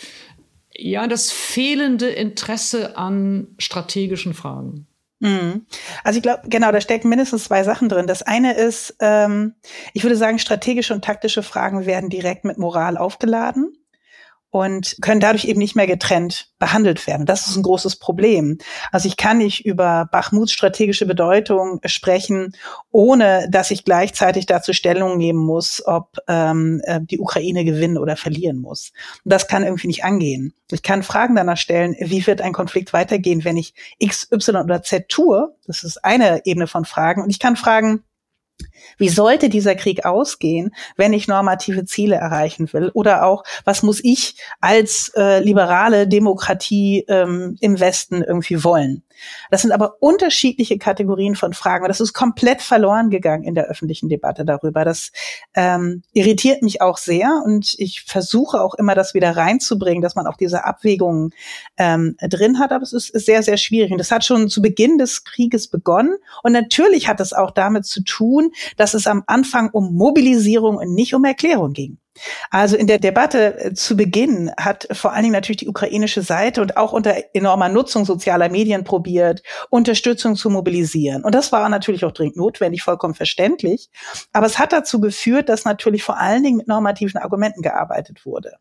ja, das fehlende Interesse an strategischen Fragen. Mhm. Also ich glaube, genau, da stecken mindestens zwei Sachen drin. Das eine ist, ähm, ich würde sagen, strategische und taktische Fragen werden direkt mit Moral aufgeladen und können dadurch eben nicht mehr getrennt behandelt werden. Das ist ein großes Problem. Also ich kann nicht über Bachmuts strategische Bedeutung sprechen, ohne dass ich gleichzeitig dazu Stellung nehmen muss, ob ähm, äh, die Ukraine gewinnen oder verlieren muss. Und das kann irgendwie nicht angehen. Ich kann Fragen danach stellen, wie wird ein Konflikt weitergehen, wenn ich X, Y oder Z tue? Das ist eine Ebene von Fragen. Und ich kann fragen, Wie sollte dieser Krieg ausgehen, wenn ich normative Ziele erreichen will? Oder auch, was muss ich als äh, liberale Demokratie ähm, im Westen irgendwie wollen? Das sind aber unterschiedliche Kategorien von Fragen. Das ist komplett verloren gegangen in der öffentlichen Debatte darüber. Das ähm, irritiert mich auch sehr und ich versuche auch immer, das wieder reinzubringen, dass man auch diese Abwägungen ähm, drin hat. Aber es ist, sehr, sehr schwierig. Und das hat schon zu Beginn des Krieges begonnen. Und natürlich hat es auch damit zu tun, dass es am Anfang um Mobilisierung und nicht um Erklärung ging. Also in der Debatte äh, zu Beginn hat vor allen Dingen natürlich die ukrainische Seite und auch unter enormer Nutzung sozialer Medien probiert, Unterstützung zu mobilisieren. Und das war natürlich auch dringend notwendig, vollkommen verständlich. Aber es hat dazu geführt, dass natürlich vor allen Dingen mit normativen Argumenten gearbeitet wurde.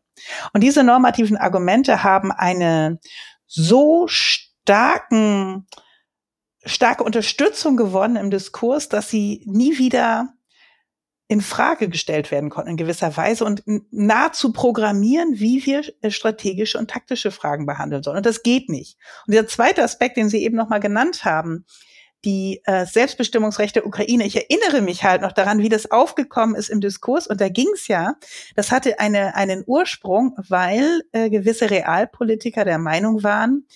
Und diese normativen Argumente haben eine so starken, starke Unterstützung gewonnen im Diskurs, dass sie nie wieder in Frage gestellt werden konnten in gewisser Weise und nahezu programmieren, wie wir äh, strategische und taktische Fragen behandeln sollen. Und das geht nicht. Und der zweite Aspekt, den Sie eben nochmal genannt haben, die äh, Selbstbestimmungsrecht der Ukraine. Ich erinnere mich halt noch daran, wie das aufgekommen ist im Diskurs. Und da ging es ja, das hatte eine, einen Ursprung, weil äh, gewisse Realpolitiker der Meinung waren,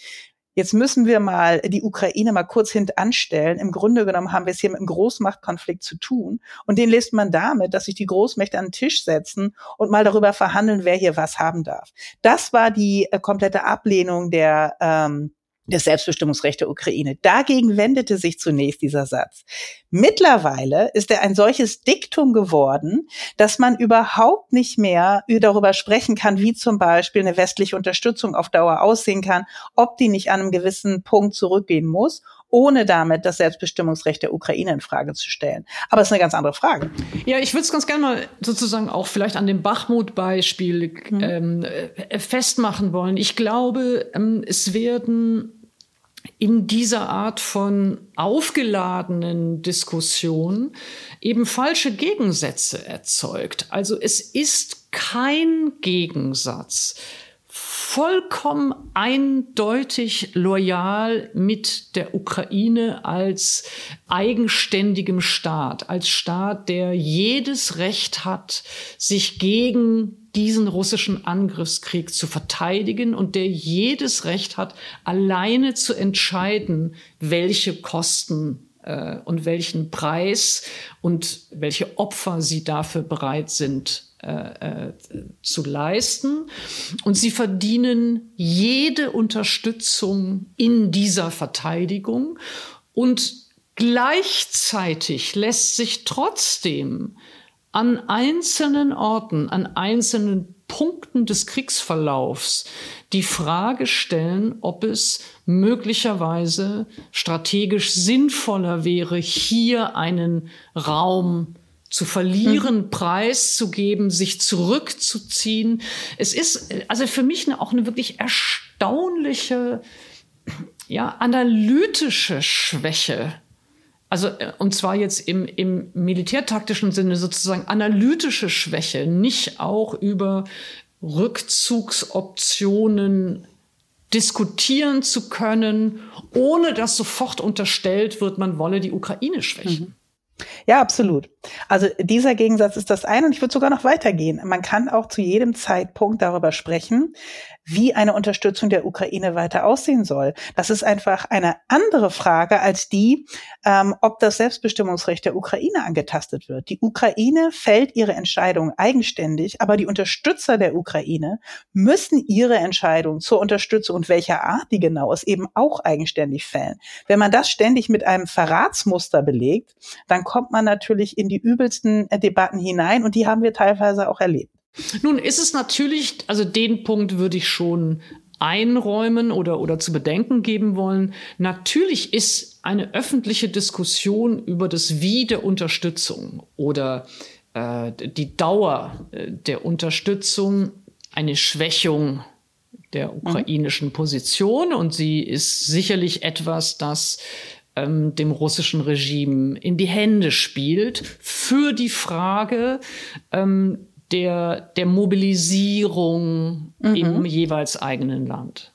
Jetzt müssen wir mal die Ukraine mal kurz hintanstellen. Im Grunde genommen haben wir es hier mit einem Großmachtkonflikt zu tun. Und den lässt man damit, dass sich die Großmächte an den Tisch setzen und mal darüber verhandeln, wer hier was haben darf. Das war die äh, komplette Ablehnung der ähm, des Selbstbestimmungsrechts der Ukraine. Dagegen wendete sich zunächst dieser Satz. Mittlerweile ist er ein solches Diktum geworden, dass man überhaupt nicht mehr darüber sprechen kann, wie zum Beispiel eine westliche Unterstützung auf Dauer aussehen kann, ob die nicht an einem gewissen Punkt zurückgehen muss ohne damit das Selbstbestimmungsrecht der Ukraine in Frage zu stellen. Aber es ist eine ganz andere Frage. Ja, ich würde es ganz gerne mal sozusagen auch vielleicht an dem Bachmut-Beispiel mhm. ähm, äh, festmachen wollen. Ich glaube, ähm, es werden in dieser Art von aufgeladenen Diskussion eben falsche Gegensätze erzeugt. Also es ist kein Gegensatz vollkommen eindeutig loyal mit der Ukraine als eigenständigem Staat, als Staat, der jedes Recht hat, sich gegen diesen russischen Angriffskrieg zu verteidigen und der jedes Recht hat, alleine zu entscheiden, welche Kosten äh, und welchen Preis und welche Opfer sie dafür bereit sind äh, äh, zu leisten. Und sie verdienen jede Unterstützung in dieser Verteidigung. Und gleichzeitig lässt sich trotzdem an einzelnen Orten, an einzelnen Punkten des Kriegsverlaufs die Frage stellen, ob es möglicherweise strategisch sinnvoller wäre, hier einen Raum zu verlieren, mhm. preiszugeben, sich zurückzuziehen. Es ist also für mich eine, auch eine wirklich erstaunliche, ja, analytische Schwäche also, äh, und zwar jetzt im, im militärtaktischen Sinne sozusagen analytische Schwäche, nicht auch über Rückzugsoptionen diskutieren zu können, ohne dass sofort unterstellt wird, man wolle die Ukraine schwächen. Mhm. Ja, absolut. Also dieser Gegensatz ist das eine und ich würde sogar noch weitergehen. Man kann auch zu jedem Zeitpunkt darüber sprechen, wie eine Unterstützung der Ukraine weiter aussehen soll. Das ist einfach eine andere Frage als die, ähm, ob das Selbstbestimmungsrecht der Ukraine angetastet wird. Die Ukraine fällt ihre Entscheidung eigenständig, aber die Unterstützer der Ukraine müssen ihre Entscheidung zur Unterstützung und welcher Art die genau ist, eben auch eigenständig fällen. Wenn man das ständig mit einem Verratsmuster belegt, dann kommt man natürlich in die übelsten äh, Debatten hinein und die haben wir teilweise auch erlebt. Nun ist es natürlich, also den Punkt würde ich schon einräumen oder, oder zu bedenken geben wollen. Natürlich ist eine öffentliche Diskussion über das Wie der Unterstützung oder äh, die Dauer äh, der Unterstützung eine Schwächung der mhm. ukrainischen Position und sie ist sicherlich etwas, das ähm, dem russischen Regime in die Hände spielt für die Frage, ähm, der, der Mobilisierung mhm. im jeweils eigenen Land.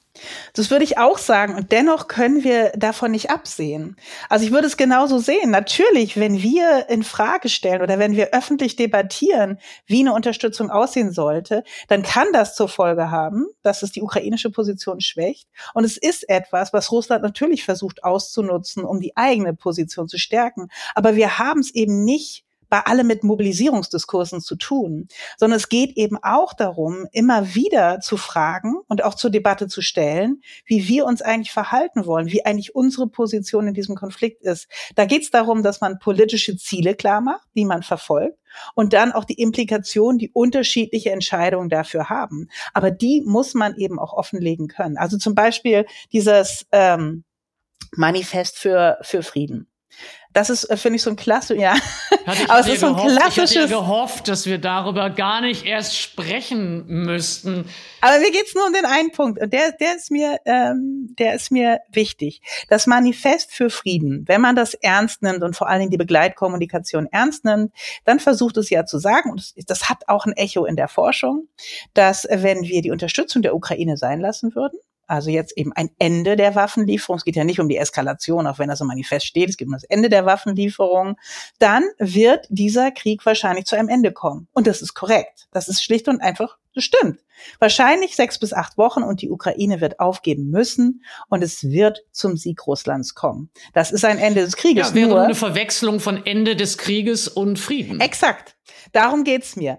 Das würde ich auch sagen. Und dennoch können wir davon nicht absehen. Also ich würde es genauso sehen. Natürlich, wenn wir in Frage stellen oder wenn wir öffentlich debattieren, wie eine Unterstützung aussehen sollte, dann kann das zur Folge haben, dass es die ukrainische Position schwächt. Und es ist etwas, was Russland natürlich versucht auszunutzen, um die eigene Position zu stärken. Aber wir haben es eben nicht bei allem mit Mobilisierungsdiskursen zu tun, sondern es geht eben auch darum, immer wieder zu fragen und auch zur Debatte zu stellen, wie wir uns eigentlich verhalten wollen, wie eigentlich unsere Position in diesem Konflikt ist. Da geht es darum, dass man politische Ziele klar macht, die man verfolgt und dann auch die Implikationen, die unterschiedliche Entscheidungen dafür haben. Aber die muss man eben auch offenlegen können. Also zum Beispiel dieses ähm, Manifest für, für Frieden. Das ist, äh, finde ich, so ein klasse, ja. Aber es ist so ein gehofft, klassisches. Ich gehofft, dass wir darüber gar nicht erst sprechen müssten. Aber mir geht's nur um den einen Punkt und der, der ist mir, ähm, der ist mir wichtig. Das Manifest für Frieden, wenn man das ernst nimmt und vor allen Dingen die Begleitkommunikation ernst nimmt, dann versucht es ja zu sagen und das, das hat auch ein Echo in der Forschung, dass wenn wir die Unterstützung der Ukraine sein lassen würden, also jetzt eben ein Ende der Waffenlieferung. Es geht ja nicht um die Eskalation, auch wenn das im Manifest steht. Es geht um das Ende der Waffenlieferung. Dann wird dieser Krieg wahrscheinlich zu einem Ende kommen. Und das ist korrekt. Das ist schlicht und einfach, das stimmt. Wahrscheinlich sechs bis acht Wochen und die Ukraine wird aufgeben müssen und es wird zum Sieg Russlands kommen. Das ist ein Ende des Krieges. Ja, wäre nur eine Verwechslung von Ende des Krieges und Frieden. Exakt. Darum geht's mir.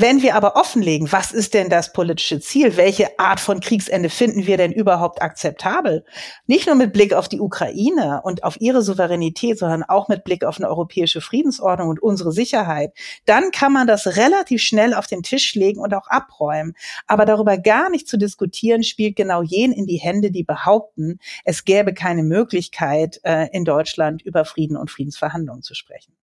Wenn wir aber offenlegen, was ist denn das politische Ziel? Welche Art von Kriegsende finden wir denn überhaupt akzeptabel? Nicht nur mit Blick auf die Ukraine und auf ihre Souveränität, sondern auch mit Blick auf eine europäische Friedensordnung und unsere Sicherheit. Dann kann man das relativ schnell auf den Tisch legen und auch abräumen. Aber darüber gar nicht zu diskutieren, spielt genau jenen in die Hände, die behaupten, es gäbe keine Möglichkeit, äh, in Deutschland über Frieden und Friedensverhandlungen zu sprechen.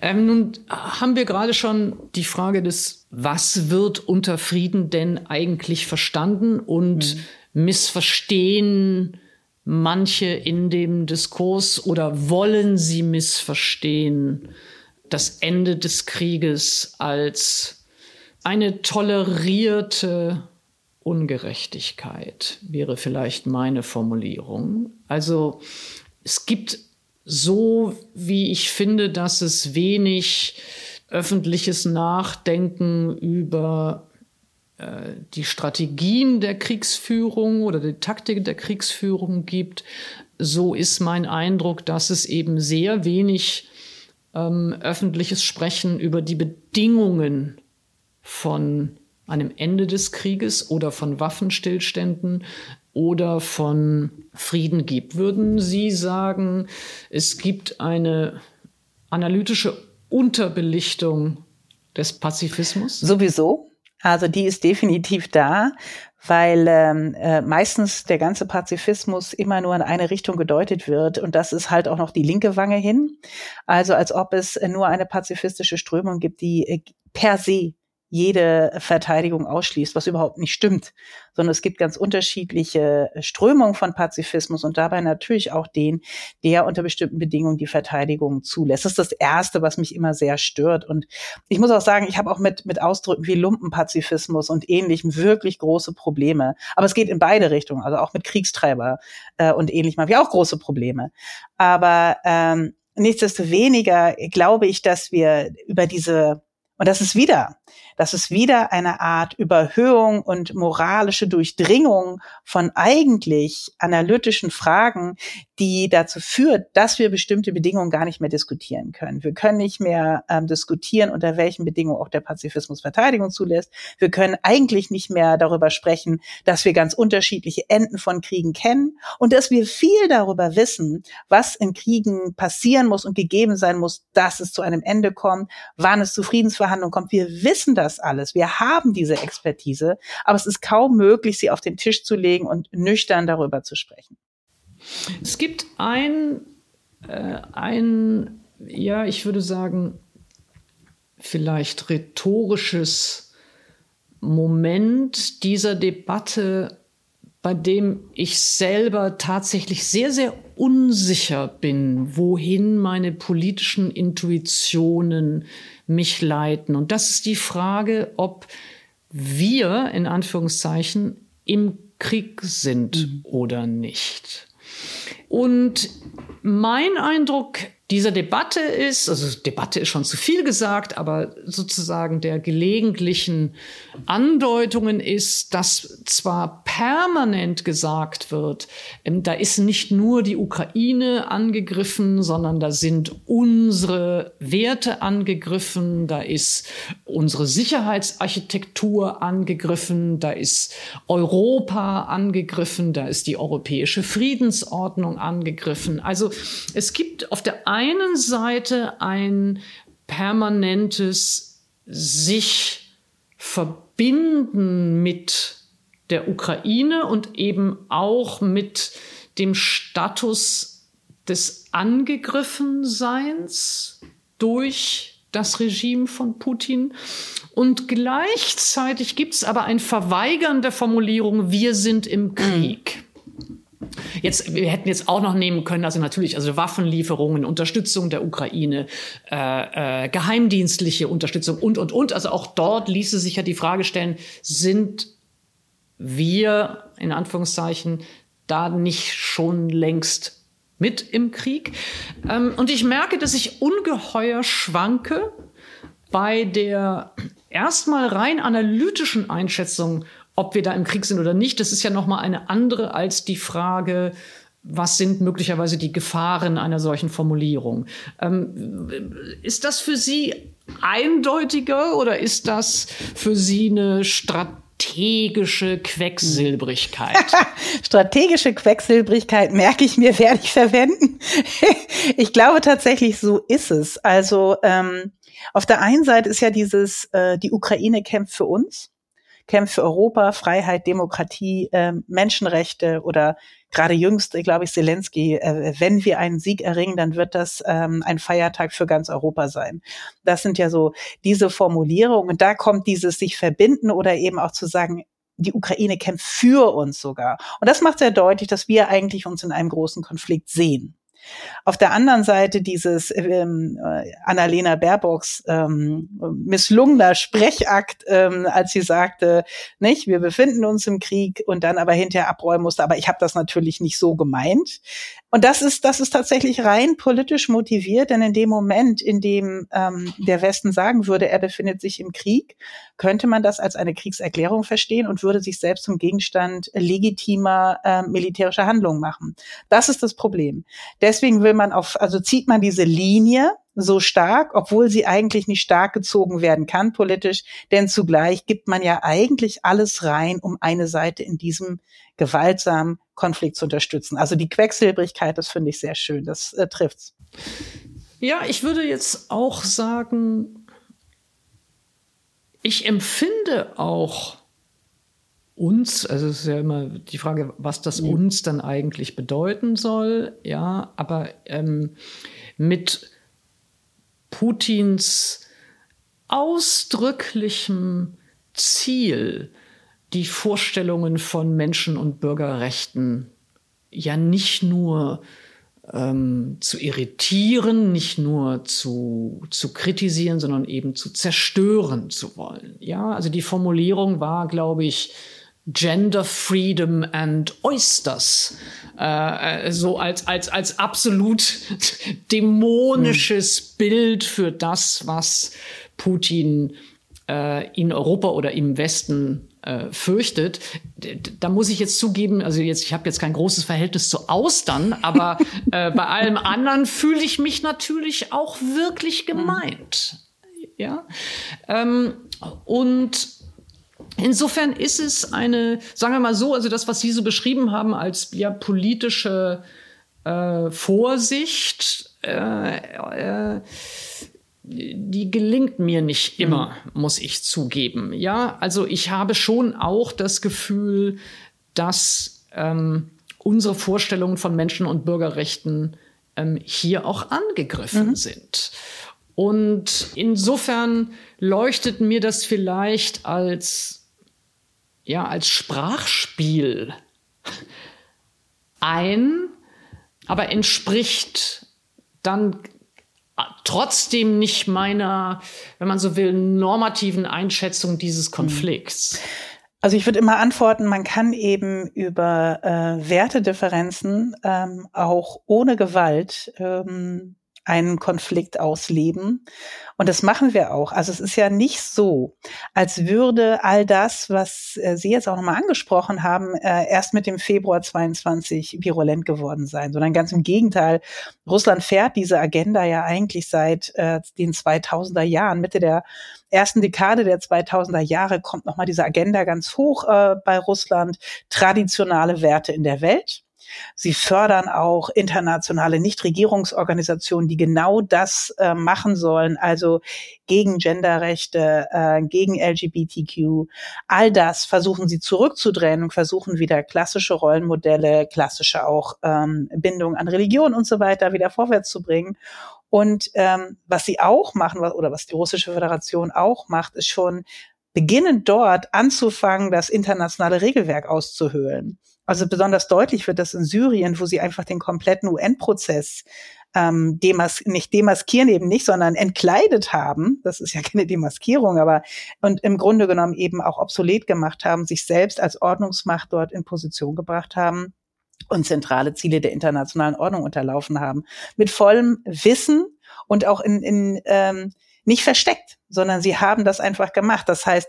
Ähm, nun haben wir gerade schon die Frage des, was wird unter Frieden denn eigentlich verstanden und mhm. missverstehen manche in dem Diskurs oder wollen sie missverstehen das Ende des Krieges als eine tolerierte Ungerechtigkeit, wäre vielleicht meine Formulierung. Also es gibt so, wie ich finde, dass es wenig öffentliches Nachdenken über äh, die Strategien der Kriegsführung oder die Taktik der Kriegsführung gibt, so ist mein Eindruck, dass es eben sehr wenig ähm, öffentliches Sprechen über die Bedingungen von einem Ende des Krieges oder von Waffenstillständen oder von Frieden gibt. Würden Sie sagen, es gibt eine analytische Unterbelichtung des Pazifismus? Sowieso. Also die ist definitiv da, weil ähm, äh, meistens der ganze Pazifismus immer nur in eine Richtung gedeutet wird und das ist halt auch noch die linke Wange hin. Also als ob es nur eine pazifistische Strömung gibt, die äh, per se jede Verteidigung ausschließt, was überhaupt nicht stimmt, sondern es gibt ganz unterschiedliche Strömungen von Pazifismus und dabei natürlich auch den, der unter bestimmten Bedingungen die Verteidigung zulässt. Das ist das Erste, was mich immer sehr stört. Und ich muss auch sagen, ich habe auch mit, mit Ausdrücken wie Lumpenpazifismus und ähnlichem wirklich große Probleme. Aber es geht in beide Richtungen, also auch mit Kriegstreiber äh, und ähnlichem habe ich auch große Probleme. Aber ähm, nichtsdestoweniger glaube ich, dass wir über diese und das ist wieder, das ist wieder eine Art Überhöhung und moralische Durchdringung von eigentlich analytischen Fragen, die dazu führt, dass wir bestimmte Bedingungen gar nicht mehr diskutieren können. Wir können nicht mehr ähm, diskutieren, unter welchen Bedingungen auch der Pazifismus Verteidigung zulässt. Wir können eigentlich nicht mehr darüber sprechen, dass wir ganz unterschiedliche Enden von Kriegen kennen und dass wir viel darüber wissen, was in Kriegen passieren muss und gegeben sein muss, dass es zu einem Ende kommt, wann es zu Friedensverhandlungen kommt. Wir wissen das alles. Wir haben diese Expertise, aber es ist kaum möglich, sie auf den Tisch zu legen und nüchtern darüber zu sprechen. Es gibt ein, äh, ein, ja, ich würde sagen, vielleicht rhetorisches Moment dieser Debatte, bei dem ich selber tatsächlich sehr, sehr unsicher bin, wohin meine politischen Intuitionen mich leiten. Und das ist die Frage, ob wir in Anführungszeichen im Krieg sind mhm. oder nicht. Und mein Eindruck dieser Debatte ist, also Debatte ist schon zu viel gesagt, aber sozusagen der gelegentlichen Andeutungen ist, dass zwar permanent gesagt wird, ähm, da ist nicht nur die Ukraine angegriffen, sondern da sind unsere Werte angegriffen, da ist unsere Sicherheitsarchitektur angegriffen, da ist Europa angegriffen, da ist die europäische Friedensordnung angegriffen. Also es gibt auf der einen Seite ein permanentes sich verbinden mit der Ukraine und eben auch mit dem Status des Angegriffenseins durch das Regime von Putin. Und gleichzeitig gibt es aber ein Verweigern der Formulierung, wir sind im Krieg. Jetzt, wir hätten jetzt auch noch nehmen können, also natürlich, also Waffenlieferungen, Unterstützung der Ukraine, äh, äh, geheimdienstliche Unterstützung und, und, und. Also auch dort ließe sich ja die Frage stellen, sind wir, in Anführungszeichen, da nicht schon längst mit im Krieg? Ähm, und ich merke, dass ich ungeheuer schwanke bei der erstmal rein analytischen Einschätzung ob wir da im Krieg sind oder nicht, das ist ja noch mal eine andere als die Frage, was sind möglicherweise die Gefahren einer solchen Formulierung? Ähm, ist das für Sie eindeutiger oder ist das für Sie eine strategische Quecksilbrigkeit? strategische Quecksilbrigkeit merke ich mir, werde ich verwenden. ich glaube tatsächlich, so ist es. Also ähm, auf der einen Seite ist ja dieses, äh, die Ukraine kämpft für uns kämpft für Europa, Freiheit, Demokratie, äh, Menschenrechte oder gerade jüngst, glaube ich, Zelensky, äh, wenn wir einen Sieg erringen, dann wird das ähm, ein Feiertag für ganz Europa sein. Das sind ja so diese Formulierungen. Und da kommt dieses sich verbinden oder eben auch zu sagen, die Ukraine kämpft für uns sogar. Und das macht sehr deutlich, dass wir eigentlich uns in einem großen Konflikt sehen. Auf der anderen Seite dieses ähm, äh, Annalena Baerbocks ähm, misslungener Sprechakt, ähm, als sie sagte, nicht, wir befinden uns im Krieg und dann aber hinterher abräumen musste. Aber ich habe das natürlich nicht so gemeint. Und das ist, das ist tatsächlich rein politisch motiviert, denn in dem Moment, in dem ähm, der Westen sagen würde, er befindet sich im Krieg, könnte man das als eine Kriegserklärung verstehen und würde sich selbst zum Gegenstand legitimer äh, militärischer Handlungen machen. Das ist das Problem. Deswegen will man auf, also zieht man diese Linie so stark, obwohl sie eigentlich nicht stark gezogen werden kann politisch, denn zugleich gibt man ja eigentlich alles rein, um eine Seite in diesem gewaltsamen Konflikt zu unterstützen. Also die Quecksilbrigkeit, das finde ich sehr schön, das äh, trifft's. Ja, ich würde jetzt auch sagen, ich empfinde auch uns, also es ist ja immer die Frage, was das ja. uns dann eigentlich bedeuten soll, ja, aber ähm, mit Putins ausdrücklichem Ziel, die Vorstellungen von Menschen- und Bürgerrechten ja nicht nur ähm, zu irritieren, nicht nur zu, zu kritisieren, sondern eben zu zerstören zu wollen. Ja, also die Formulierung war, glaube ich, Gender Freedom and Oysters, äh, äh, so als, als, als absolut dämonisches hm. Bild für das, was Putin äh, in Europa oder im Westen äh, fürchtet. Da muss ich jetzt zugeben, also jetzt, ich habe jetzt kein großes Verhältnis zu Austern, aber äh, bei allem anderen fühle ich mich natürlich auch wirklich hm. gemeint. Ja. Ähm, und Insofern ist es eine, sagen wir mal so, also das, was Sie so beschrieben haben als ja politische äh, Vorsicht, äh, äh, die gelingt mir nicht immer, mhm. muss ich zugeben. Ja, also ich habe schon auch das Gefühl, dass ähm, unsere Vorstellungen von Menschen- und Bürgerrechten ähm, hier auch angegriffen mhm. sind. Und insofern leuchtet mir das vielleicht als ja, als Sprachspiel ein, aber entspricht dann trotzdem nicht meiner, wenn man so will, normativen Einschätzung dieses Konflikts. Also ich würde immer antworten, man kann eben über äh, Wertedifferenzen ähm, auch ohne Gewalt ähm, einen Konflikt ausleben. Und das machen wir auch. Also es ist ja nicht so, als würde all das, was äh, Sie jetzt auch nochmal angesprochen haben, äh, erst mit dem Februar 22 virulent geworden sein, sondern ganz im Gegenteil. Russland fährt diese Agenda ja eigentlich seit äh, den 2000er Jahren. Mitte der ersten Dekade der 2000er Jahre kommt nochmal diese Agenda ganz hoch bei Russland. Traditionale Werte in der Welt. Sie fördern auch internationale Nichtregierungsorganisationen, die genau das äh, machen sollen, also gegen Genderrechte, äh, gegen LGBTQ. All das versuchen sie zurückzudrehen und versuchen wieder klassische Rollenmodelle, klassische auch ähm, Bindung an Religion und so weiter wieder vorwärts zu bringen. Und ähm, was sie auch machen, oder was die russische Föderation auch macht, ist schon beginnen dort anzufangen, das internationale Regelwerk auszuhöhlen. Also besonders deutlich wird das in Syrien, wo sie einfach den kompletten UN-Prozess ähm, demas nicht demaskieren eben nicht, sondern entkleidet haben. Das ist ja keine Demaskierung, aber und im Grunde genommen eben auch obsolet gemacht haben, sich selbst als Ordnungsmacht dort in Position gebracht haben und zentrale Ziele der internationalen Ordnung unterlaufen haben. Mit vollem Wissen und auch in, in ähm, nicht versteckt, sondern sie haben das einfach gemacht. Das heißt,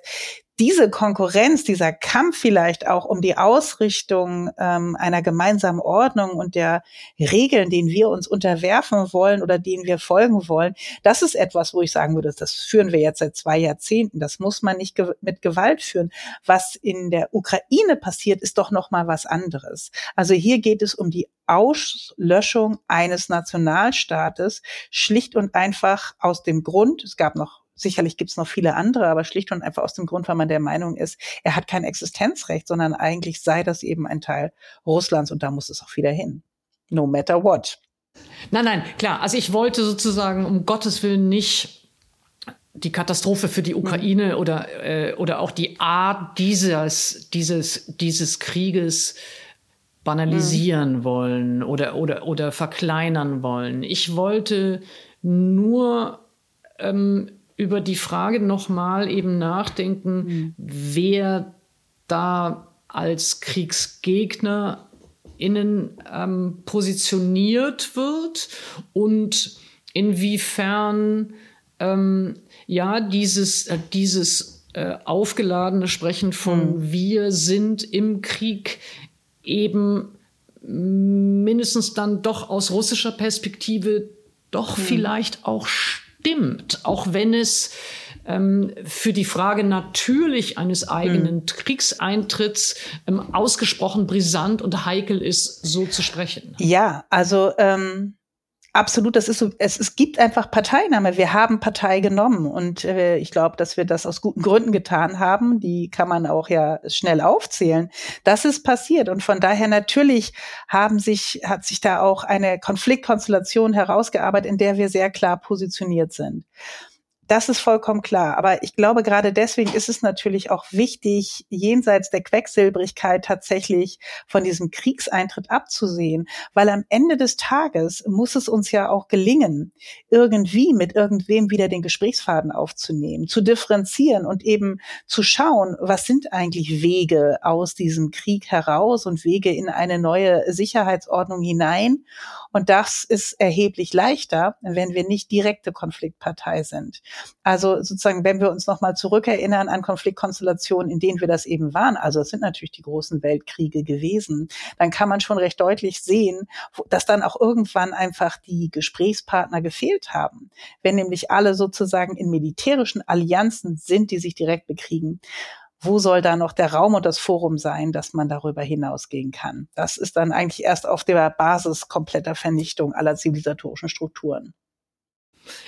diese Konkurrenz, dieser Kampf vielleicht auch um die Ausrichtung ähm, einer gemeinsamen Ordnung und der Regeln, denen wir uns unterwerfen wollen oder denen wir folgen wollen, das ist etwas, wo ich sagen würde, das führen wir jetzt seit zwei Jahrzehnten. Das muss man nicht ge mit Gewalt führen. Was in der Ukraine passiert, ist doch noch mal was anderes. Also hier geht es um die Auslöschung eines Nationalstaates, schlicht und einfach aus dem Grund, es gab noch Sicherlich gibt es noch viele andere, aber schlicht und einfach aus dem Grund, weil man der Meinung ist, er hat kein Existenzrecht, sondern eigentlich sei das eben ein Teil Russlands und da muss es auch wieder hin. No matter what. Nein, nein, klar. Also ich wollte sozusagen um Gottes Willen nicht die Katastrophe für die Ukraine mhm. oder, äh, oder auch die Art dieses, dieses, dieses Krieges banalisieren mhm. wollen oder, oder, oder verkleinern wollen. Ich wollte nur ähm, über die Frage nochmal eben nachdenken, mhm. wer da als Kriegsgegner innen ähm, positioniert wird und inwiefern ähm, ja dieses, äh, dieses äh, aufgeladene Sprechen von mhm. wir sind im Krieg eben mindestens dann doch aus russischer Perspektive doch mhm. vielleicht auch stimmt, auch wenn es ähm, für die Frage natürlich eines eigenen mhm. Kriegseintritts ähm, ausgesprochen brisant und heikel ist, so zu sprechen. Ja, also ähm, Absolut, das ist so, es, es gibt einfach Parteinahme. Wir haben Partei genommen und äh, ich glaube, dass wir das aus guten Gründen getan haben. Die kann man auch ja schnell aufzählen. Das ist passiert und von daher natürlich haben sich, hat sich da auch eine Konfliktkonstellation herausgearbeitet, in der wir sehr klar positioniert sind. Das ist vollkommen klar. Aber ich glaube, gerade deswegen ist es natürlich auch wichtig, jenseits der Quecksilbrigkeit tatsächlich von diesem Kriegseintritt abzusehen, weil am Ende des Tages muss es uns ja auch gelingen, irgendwie mit irgendwem wieder den Gesprächsfaden aufzunehmen, zu differenzieren und eben zu schauen, was sind eigentlich Wege aus diesem Krieg heraus und Wege in eine neue Sicherheitsordnung hinein. Und das ist erheblich leichter, wenn wir nicht direkte Konfliktpartei sind. Also sozusagen, wenn wir uns nochmal zurückerinnern an Konfliktkonstellationen, in denen wir das eben waren, also es sind natürlich die großen Weltkriege gewesen, dann kann man schon recht deutlich sehen, dass dann auch irgendwann einfach die Gesprächspartner gefehlt haben. Wenn nämlich alle sozusagen in militärischen Allianzen sind, die sich direkt bekriegen wo soll da noch der Raum und das Forum sein, dass man darüber hinausgehen kann? Das ist dann eigentlich erst auf der Basis kompletter Vernichtung aller zivilisatorischen Strukturen.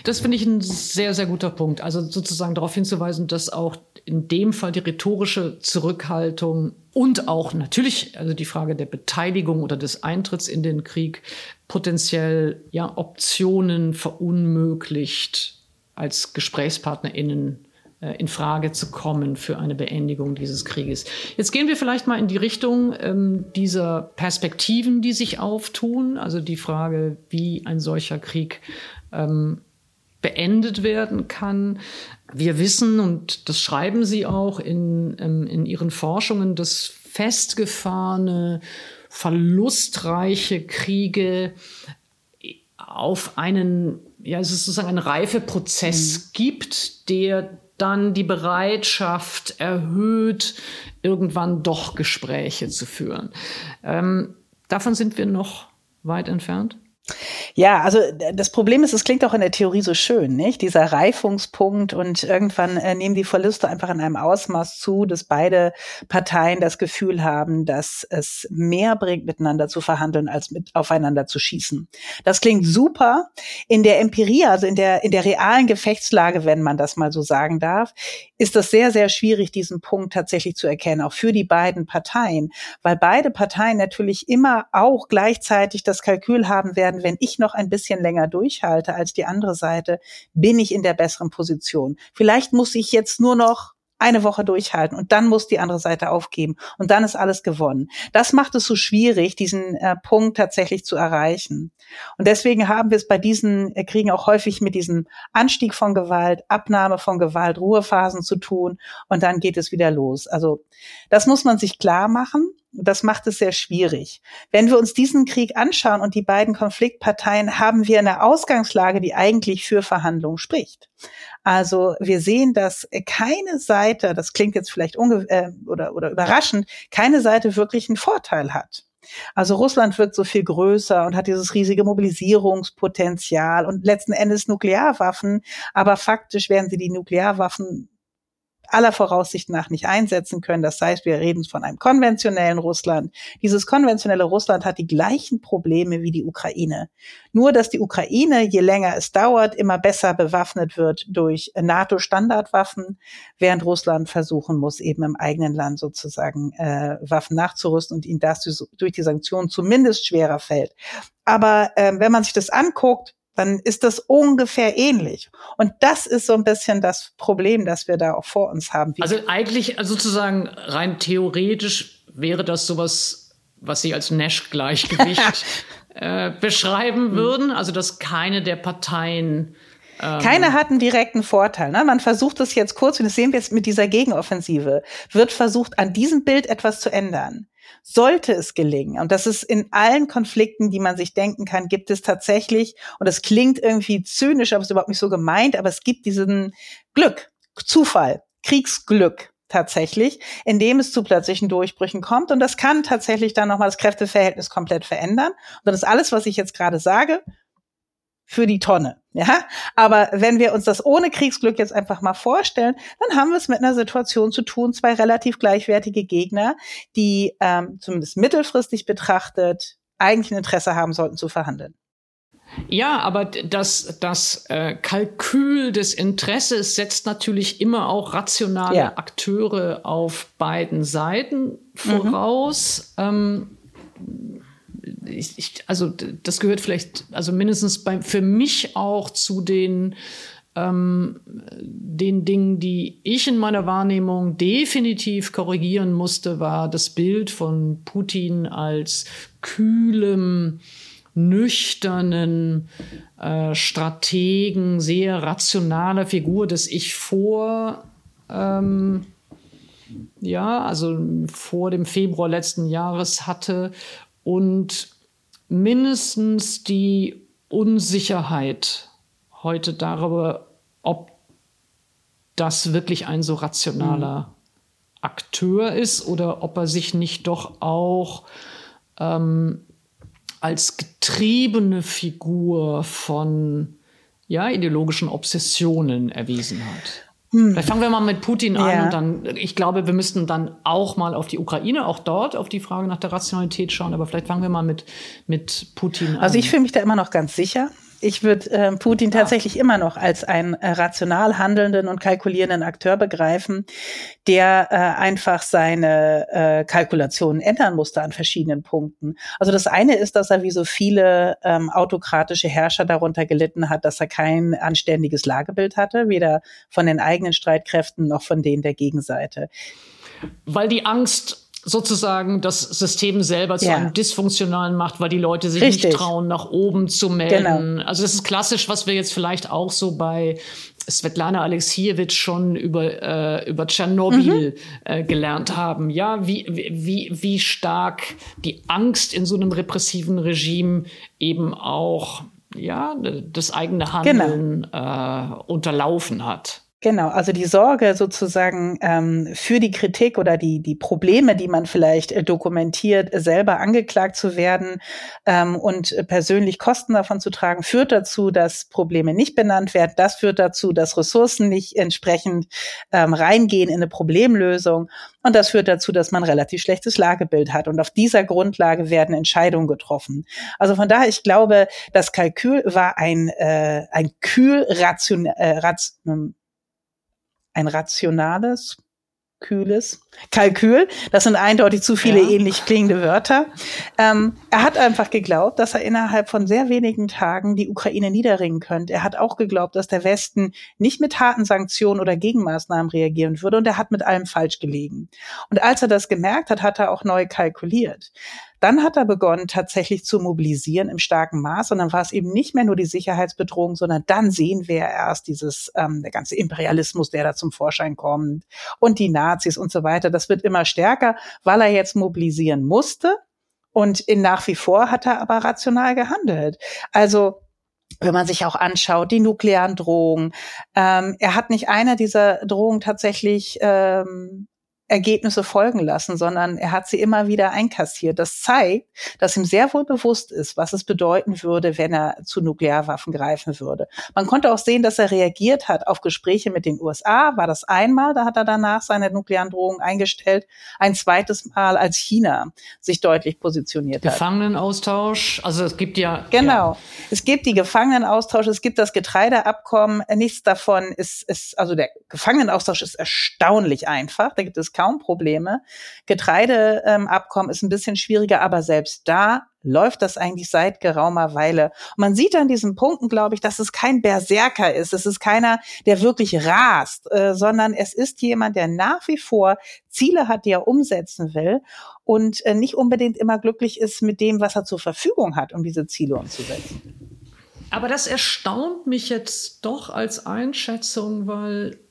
Das finde ich ein sehr, sehr guter Punkt. Also sozusagen darauf hinzuweisen, dass auch in dem Fall die rhetorische Zurückhaltung und auch natürlich also die Frage der Beteiligung oder des Eintritts in den Krieg potenziell ja Optionen verunmöglicht als GesprächspartnerInnen in Frage zu kommen für eine Beendigung dieses Krieges. Jetzt gehen wir vielleicht mal in die Richtung ähm, dieser Perspektiven, die sich auftun, also die Frage, wie ein solcher Krieg ähm, beendet werden kann. Wir wissen, und das schreiben Sie auch in, ähm, in Ihren Forschungen, dass festgefahrene, verlustreiche Kriege auf einen, ja, es ist sozusagen ein Reifeprozess mhm. gibt, der dann die Bereitschaft erhöht, irgendwann doch Gespräche zu führen. Ähm, davon sind wir noch weit entfernt. Ja, also das Problem ist, es klingt auch in der Theorie so schön, nicht? Dieser Reifungspunkt und irgendwann äh, nehmen die Verluste einfach in einem Ausmaß zu, dass beide Parteien das Gefühl haben, dass es mehr bringt, miteinander zu verhandeln, als mit aufeinander zu schießen. Das klingt super. In der Empirie, also in der, in der realen Gefechtslage, wenn man das mal so sagen darf, ist das sehr, sehr schwierig, diesen Punkt tatsächlich zu erkennen, auch für die beiden Parteien, weil beide Parteien natürlich immer auch gleichzeitig das Kalkül haben werden, wenn ich noch ein bisschen länger durchhalte als die andere Seite, bin ich in der besseren Position. Vielleicht muss ich jetzt nur noch eine Woche durchhalten und dann muss die andere Seite aufgeben und dann ist alles gewonnen. Das macht es so schwierig, diesen äh, Punkt tatsächlich zu erreichen. Und deswegen haben wir es bei diesen äh, Kriegen auch häufig mit diesem Anstieg von Gewalt, Abnahme von Gewalt, Ruhephasen zu tun und dann geht es wieder los. Also das muss man sich klar machen. Das macht es sehr schwierig. Wenn wir uns diesen Krieg anschauen und die beiden Konfliktparteien, haben wir eine Ausgangslage, die eigentlich für Verhandlungen spricht. Also wir sehen, dass keine Seite, das klingt jetzt vielleicht unge äh, oder, oder überraschend, keine Seite wirklich einen Vorteil hat. Also Russland wird so viel größer und hat dieses riesige Mobilisierungspotenzial und letzten Endes Nuklearwaffen, aber faktisch werden sie die Nuklearwaffen aller Voraussicht nach nicht einsetzen können. Das heißt, wir reden von einem konventionellen Russland. Dieses konventionelle Russland hat die gleichen Probleme wie die Ukraine. Nur, dass die Ukraine, je länger es dauert, immer besser bewaffnet wird durch NATO-Standardwaffen, während Russland versuchen muss, eben im eigenen Land sozusagen äh, Waffen nachzurüsten und ihnen das durch die Sanktionen zumindest schwerer fällt. Aber äh, wenn man sich das anguckt, dann ist das ungefähr ähnlich. Und das ist so ein bisschen das Problem, das wir da auch vor uns haben. also eigentlich also sozusagen rein theoretisch wäre das sowas, was Sie als Nash-Gleichgewicht äh, beschreiben hm. würden. Also dass keine der Parteien ähm, keine hat einen direkten Vorteil. Ne? Man versucht es jetzt kurz, und das sehen wir jetzt mit dieser Gegenoffensive, wird versucht, an diesem Bild etwas zu ändern. Sollte es gelingen, und das ist in allen Konflikten, die man sich denken kann, gibt es tatsächlich, und das klingt irgendwie zynisch, aber es ist überhaupt nicht so gemeint, aber es gibt diesen Glück, Zufall, Kriegsglück tatsächlich, indem es zu plötzlichen Durchbrüchen kommt. Und das kann tatsächlich dann nochmal das Kräfteverhältnis komplett verändern. Und dann ist alles, was ich jetzt gerade sage, für die Tonne. Ja, aber wenn wir uns das ohne Kriegsglück jetzt einfach mal vorstellen, dann haben wir es mit einer Situation zu tun, zwei relativ gleichwertige Gegner, die ähm, zumindest mittelfristig betrachtet eigentlich ein Interesse haben sollten zu verhandeln. Ja, aber das, das äh, Kalkül des Interesses setzt natürlich immer auch rationale ja. Akteure auf beiden Seiten voraus. Mhm. Ähm, ich, ich, also das gehört vielleicht, also mindestens bei, für mich auch zu den, ähm, den Dingen, die ich in meiner Wahrnehmung definitiv korrigieren musste, war das Bild von Putin als kühlem, nüchternen äh, Strategen, sehr rationaler Figur, das ich vor ähm, ja, also vor dem Februar letzten Jahres hatte und mindestens die Unsicherheit heute darüber, ob das wirklich ein so rationaler mhm. Akteur ist oder ob er sich nicht doch auch ähm, als getriebene Figur von ja, ideologischen Obsessionen erwiesen hat. Hm. Vielleicht fangen wir mal mit Putin an ja. und dann, ich glaube, wir müssten dann auch mal auf die Ukraine, auch dort auf die Frage nach der Rationalität schauen, aber vielleicht fangen wir mal mit, mit Putin an. Also ich fühle mich da immer noch ganz sicher ich würde äh, Putin tatsächlich immer noch als einen äh, rational handelnden und kalkulierenden Akteur begreifen, der äh, einfach seine äh, Kalkulationen ändern musste an verschiedenen Punkten. Also das eine ist, dass er wie so viele ähm, autokratische Herrscher darunter gelitten hat, dass er kein anständiges Lagebild hatte, weder von den eigenen Streitkräften noch von denen der Gegenseite. Weil die Angst sozusagen das System selber zu Ja. einem dysfunktionalen macht, weil die Leute sich Richtig. nicht trauen, nach oben zu melden. Genau. Also das ist klassisch, was wir jetzt vielleicht auch so bei Svetlana Alexievich schon über, äh, über Tschernobyl äh, gelernt haben. Ja, wie, wie, wie stark die Angst in so einem repressiven Regime eben auch ja, das eigene Handeln äh, unterlaufen hat. Genau, also die Sorge sozusagen ähm, für die Kritik oder die, die Probleme, die man vielleicht äh, dokumentiert, selber angeklagt zu werden ähm, und persönlich Kosten davon zu tragen, führt dazu, dass Probleme nicht benannt werden. Das führt dazu, dass Ressourcen nicht entsprechend ähm, reingehen in eine Problemlösung. Und das führt dazu, dass man relativ schlechtes Lagebild hat. Und auf dieser Grundlage werden Entscheidungen getroffen. Also von daher, ich glaube, das Kalkül war ein, äh, ein kühl ration, äh, raz, ähm, ein rationales, kühles Kalkül. Das sind eindeutig zu viele Ja. ähnlich klingende Wörter. Ähm, er hat einfach geglaubt, dass er innerhalb von sehr wenigen Tagen die Ukraine niederringen könnte. Er hat auch geglaubt, dass der Westen nicht mit harten Sanktionen oder Gegenmaßnahmen reagieren würde. Und er hat mit allem falsch gelegen. Und als er das gemerkt hat, hat er auch neu kalkuliert. Dann hat er begonnen, tatsächlich zu mobilisieren im starken Maß. Und dann war es eben nicht mehr nur die Sicherheitsbedrohung, sondern dann sehen wir erst dieses, ähm, der ganze Imperialismus, der da zum Vorschein kommt und die Nazis und so weiter. Das wird immer stärker, weil er jetzt mobilisieren musste. Und in nach wie vor hat er aber rational gehandelt. Also wenn man sich auch anschaut, die nuklearen Drohungen. Ähm, er hat nicht einer dieser Drohungen tatsächlich ähm, Ergebnisse folgen lassen, sondern er hat sie immer wieder einkassiert. Das zeigt, dass ihm sehr wohl bewusst ist, was es bedeuten würde, wenn er zu Nuklearwaffen greifen würde. Man konnte auch sehen, dass er reagiert hat auf Gespräche mit den USA. War das einmal, da hat er danach seine nuklearen Drohungen eingestellt. Ein zweites Mal, als China sich deutlich positioniert hat. Gefangenenaustausch, also es gibt ja. Genau. Es gibt die Gefangenenaustausch, es gibt das Getreideabkommen. Nichts davon ist, ist, also der Gefangenenaustausch ist erstaunlich einfach. Da gibt es kaum Probleme. Getreideabkommen ist ein bisschen schwieriger, aber selbst da läuft das eigentlich seit geraumer Weile. Und man sieht an diesen Punkten, glaube ich, dass es kein Berserker ist. Es ist keiner, der wirklich rast, äh, sondern es ist jemand, der nach wie vor Ziele hat, die er umsetzen will und äh, nicht unbedingt immer glücklich ist mit dem, was er zur Verfügung hat, um diese Ziele umzusetzen. Aber das erstaunt mich jetzt doch als Einschätzung, weil ähm,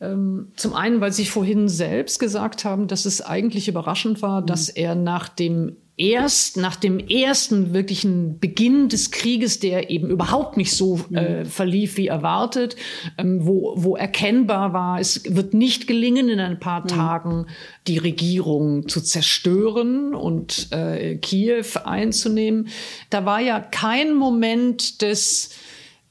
zum einen, weil Sie vorhin selbst gesagt haben, dass es eigentlich überraschend war, dass er nach dem erst nach dem ersten wirklichen Beginn des Krieges, der eben überhaupt nicht so äh, verlief wie erwartet, ähm, wo, wo erkennbar war, es wird nicht gelingen, in ein paar Tagen die Regierung zu zerstören und äh, Kiew einzunehmen. Da war ja kein Moment des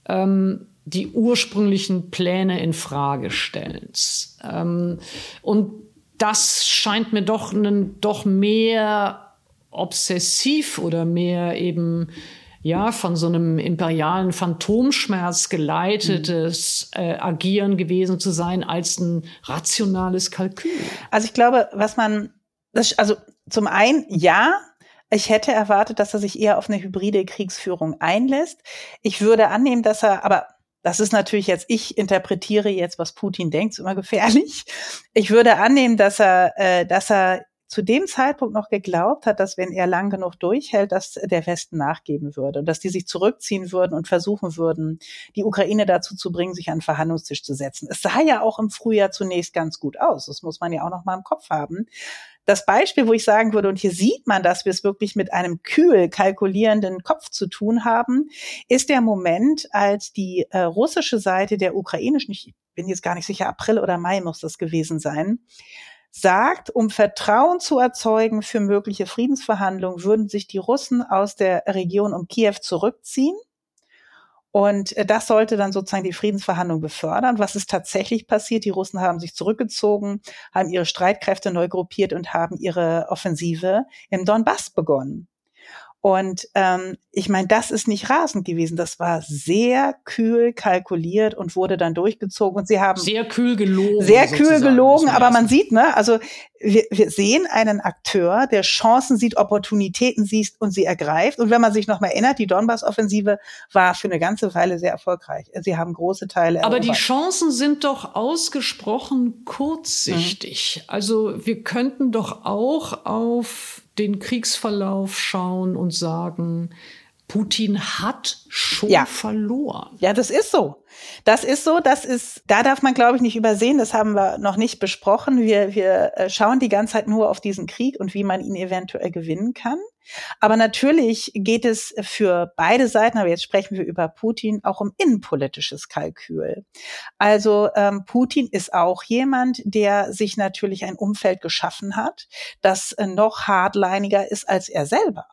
ähm, die ursprünglichen Pläne in Frage stellens. Ähm, und das scheint mir doch einen, doch mehr obsessiv oder mehr eben ja von so einem imperialen Phantomschmerz geleitetes äh, Agieren gewesen zu sein als ein rationales Kalkül. Also ich glaube, was man, das, also zum einen ja, ich hätte erwartet, dass er sich eher auf eine hybride Kriegsführung einlässt. Ich würde annehmen, dass er, aber das ist natürlich jetzt, ich interpretiere jetzt, was Putin denkt, ist immer gefährlich. Ich würde annehmen, dass er, äh, dass er zu dem Zeitpunkt noch geglaubt hat, dass wenn er lang genug durchhält, dass der Westen nachgeben würde, dass die sich zurückziehen würden und versuchen würden, die Ukraine dazu zu bringen, sich an den Verhandlungstisch zu setzen. Es sah ja auch im Frühjahr zunächst ganz gut aus. Das muss man ja auch noch mal im Kopf haben. Das Beispiel, wo ich sagen würde, und hier sieht man, dass wir es wirklich mit einem kühl kalkulierenden Kopf zu tun haben, ist der Moment, als die äh, russische Seite der ukrainischen, ich bin jetzt gar nicht sicher, April oder Mai muss das gewesen sein, sagt, um Vertrauen zu erzeugen für mögliche Friedensverhandlungen, würden sich die Russen aus der Region um Kiew zurückziehen. Und äh, das sollte dann sozusagen die Friedensverhandlung befördern. Was ist tatsächlich passiert? Die Russen haben sich zurückgezogen, haben ihre Streitkräfte neu gruppiert und haben ihre Offensive im Donbass begonnen. Und ähm, ich meine, das ist nicht rasend gewesen. Das war sehr kühl kalkuliert und wurde dann durchgezogen. Und sie haben sehr kühl gelogen. Sehr kühl gelogen, aber man sieht, ne, also wir, wir sehen einen Akteur, der Chancen sieht, Opportunitäten sieht und sie ergreift. Und wenn man sich noch mal erinnert, die Donbass-Offensive war für eine ganze Weile sehr erfolgreich. Sie haben große Teile. Aber erobert. die Chancen sind doch ausgesprochen kurzsichtig. Mhm. Also wir könnten doch auch auf den Kriegsverlauf schauen und sagen, Putin hat schon ja. verloren. Ja, das ist so. Das ist so, das ist, da darf man, glaube ich, nicht übersehen, das haben wir noch nicht besprochen. Wir, wir äh, schauen die ganze Zeit nur auf diesen Krieg und wie man ihn eventuell gewinnen kann. Aber natürlich geht es für beide Seiten, aber jetzt sprechen wir über Putin, auch um innenpolitisches Kalkül. Also ähm, Putin ist auch jemand, der sich natürlich ein Umfeld geschaffen hat, das äh, noch hardliniger ist als er selber.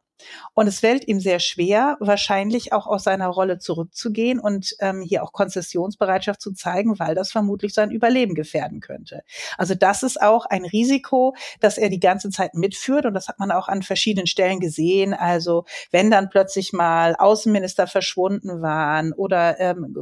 Und es fällt ihm sehr schwer, wahrscheinlich auch aus seiner Rolle zurückzugehen und ähm, hier auch Konzessionsbereitschaft zu zeigen, weil das vermutlich sein Überleben gefährden könnte. Also das ist auch ein Risiko, das er die ganze Zeit mitführt und das hat man auch an verschiedenen Stellen gesehen. Also wenn dann plötzlich mal Außenminister verschwunden waren oder ähm,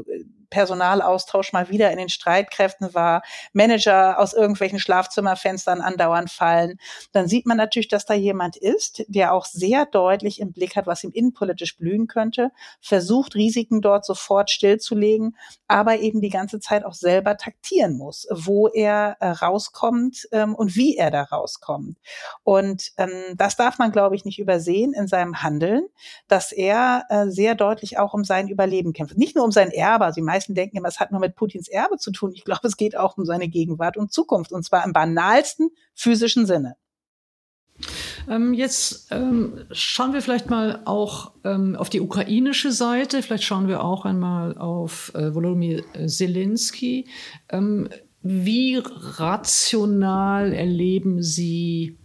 Personalaustausch mal wieder in den Streitkräften war, Manager aus irgendwelchen Schlafzimmerfenstern andauernd fallen, dann sieht man natürlich, dass da jemand ist, der auch sehr deutlich im Blick hat, was ihm innenpolitisch blühen könnte, versucht, Risiken dort sofort stillzulegen, aber eben die ganze Zeit auch selber taktieren muss, wo er äh, rauskommt ähm, und wie er da rauskommt. Und ähm, das darf man, glaube ich, nicht übersehen in seinem Handeln, dass er äh, sehr deutlich auch um sein Überleben kämpft. Nicht nur um sein Erbe, also die meisten meisten denken immer, es hat nur mit Putins Erbe zu tun. Ich glaube, es geht auch um seine Gegenwart und Zukunft und zwar im banalsten physischen Sinne. Ähm, jetzt ähm, schauen wir vielleicht mal auch ähm, auf die ukrainische Seite. Vielleicht schauen wir auch einmal auf äh, Volodymyr Zelensky. Ähm, wie rational erleben Sie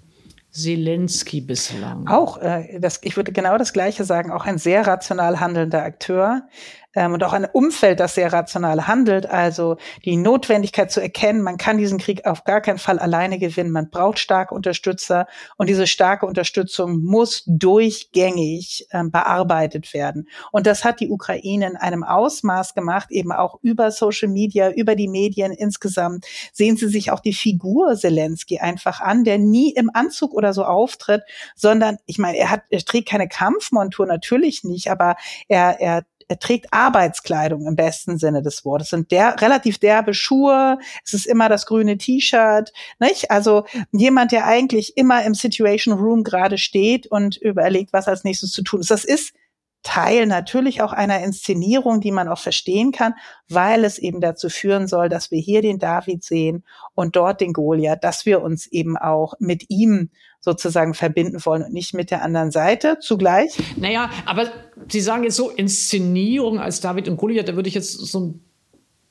Zelensky bislang? Auch, äh, das, ich würde genau das Gleiche sagen, auch ein sehr rational handelnder Akteur, ähm, und auch ein Umfeld, das sehr rational handelt. Also die Notwendigkeit zu erkennen, man kann diesen Krieg auf gar keinen Fall alleine gewinnen. Man braucht starke Unterstützer und diese starke Unterstützung muss durchgängig ähm, bearbeitet werden. Und das hat die Ukraine in einem Ausmaß gemacht, eben auch über Social Media, über die Medien insgesamt. Sehen Sie sich auch die Figur Zelensky einfach an, der nie im Anzug oder so auftritt, sondern ich meine, er hat, er trägt keine Kampfmontur, natürlich nicht, aber er, er er trägt Arbeitskleidung im besten Sinne des Wortes. Es sind der, relativ derbe Schuhe, es ist immer das grüne T-Shirt, nicht? Also jemand, der eigentlich immer im Situation Room gerade steht und überlegt, was als nächstes zu tun ist. Das ist Teil natürlich auch einer Inszenierung, die man auch verstehen kann, weil es eben dazu führen soll, dass wir hier den David sehen und dort den Goliath, dass wir uns eben auch mit ihm sozusagen verbinden wollen und nicht mit der anderen Seite zugleich. Naja, aber Sie sagen jetzt so Inszenierung als David und Goliath, da würde ich jetzt so ein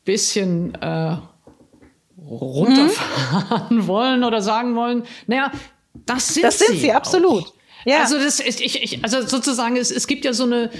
bisschen äh, runterfahren mhm. wollen oder sagen wollen, naja, das sind, das sind sie, sie absolut. Auch. Ja. Also das ist, ich, ich, also sozusagen, es, es gibt ja so eine,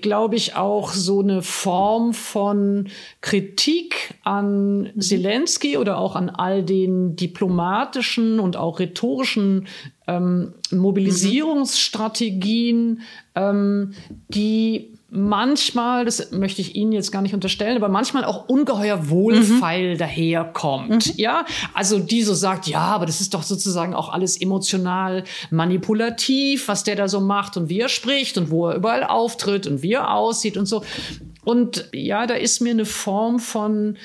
glaube ich, auch so eine Form von Kritik an mhm. Zelensky oder auch an all den diplomatischen und auch rhetorischen ähm, Mobilisierungsstrategien, ähm, die manchmal, das möchte ich Ihnen jetzt gar nicht unterstellen, aber manchmal auch ungeheuer wohlfeil mhm. daherkommt. Mhm. Ja, also die so sagt, ja, aber das ist doch sozusagen auch alles emotional manipulativ, was der da so macht und wie er spricht und wo er überall auftritt und wie er aussieht und so. Und ja, da ist mir eine Form von,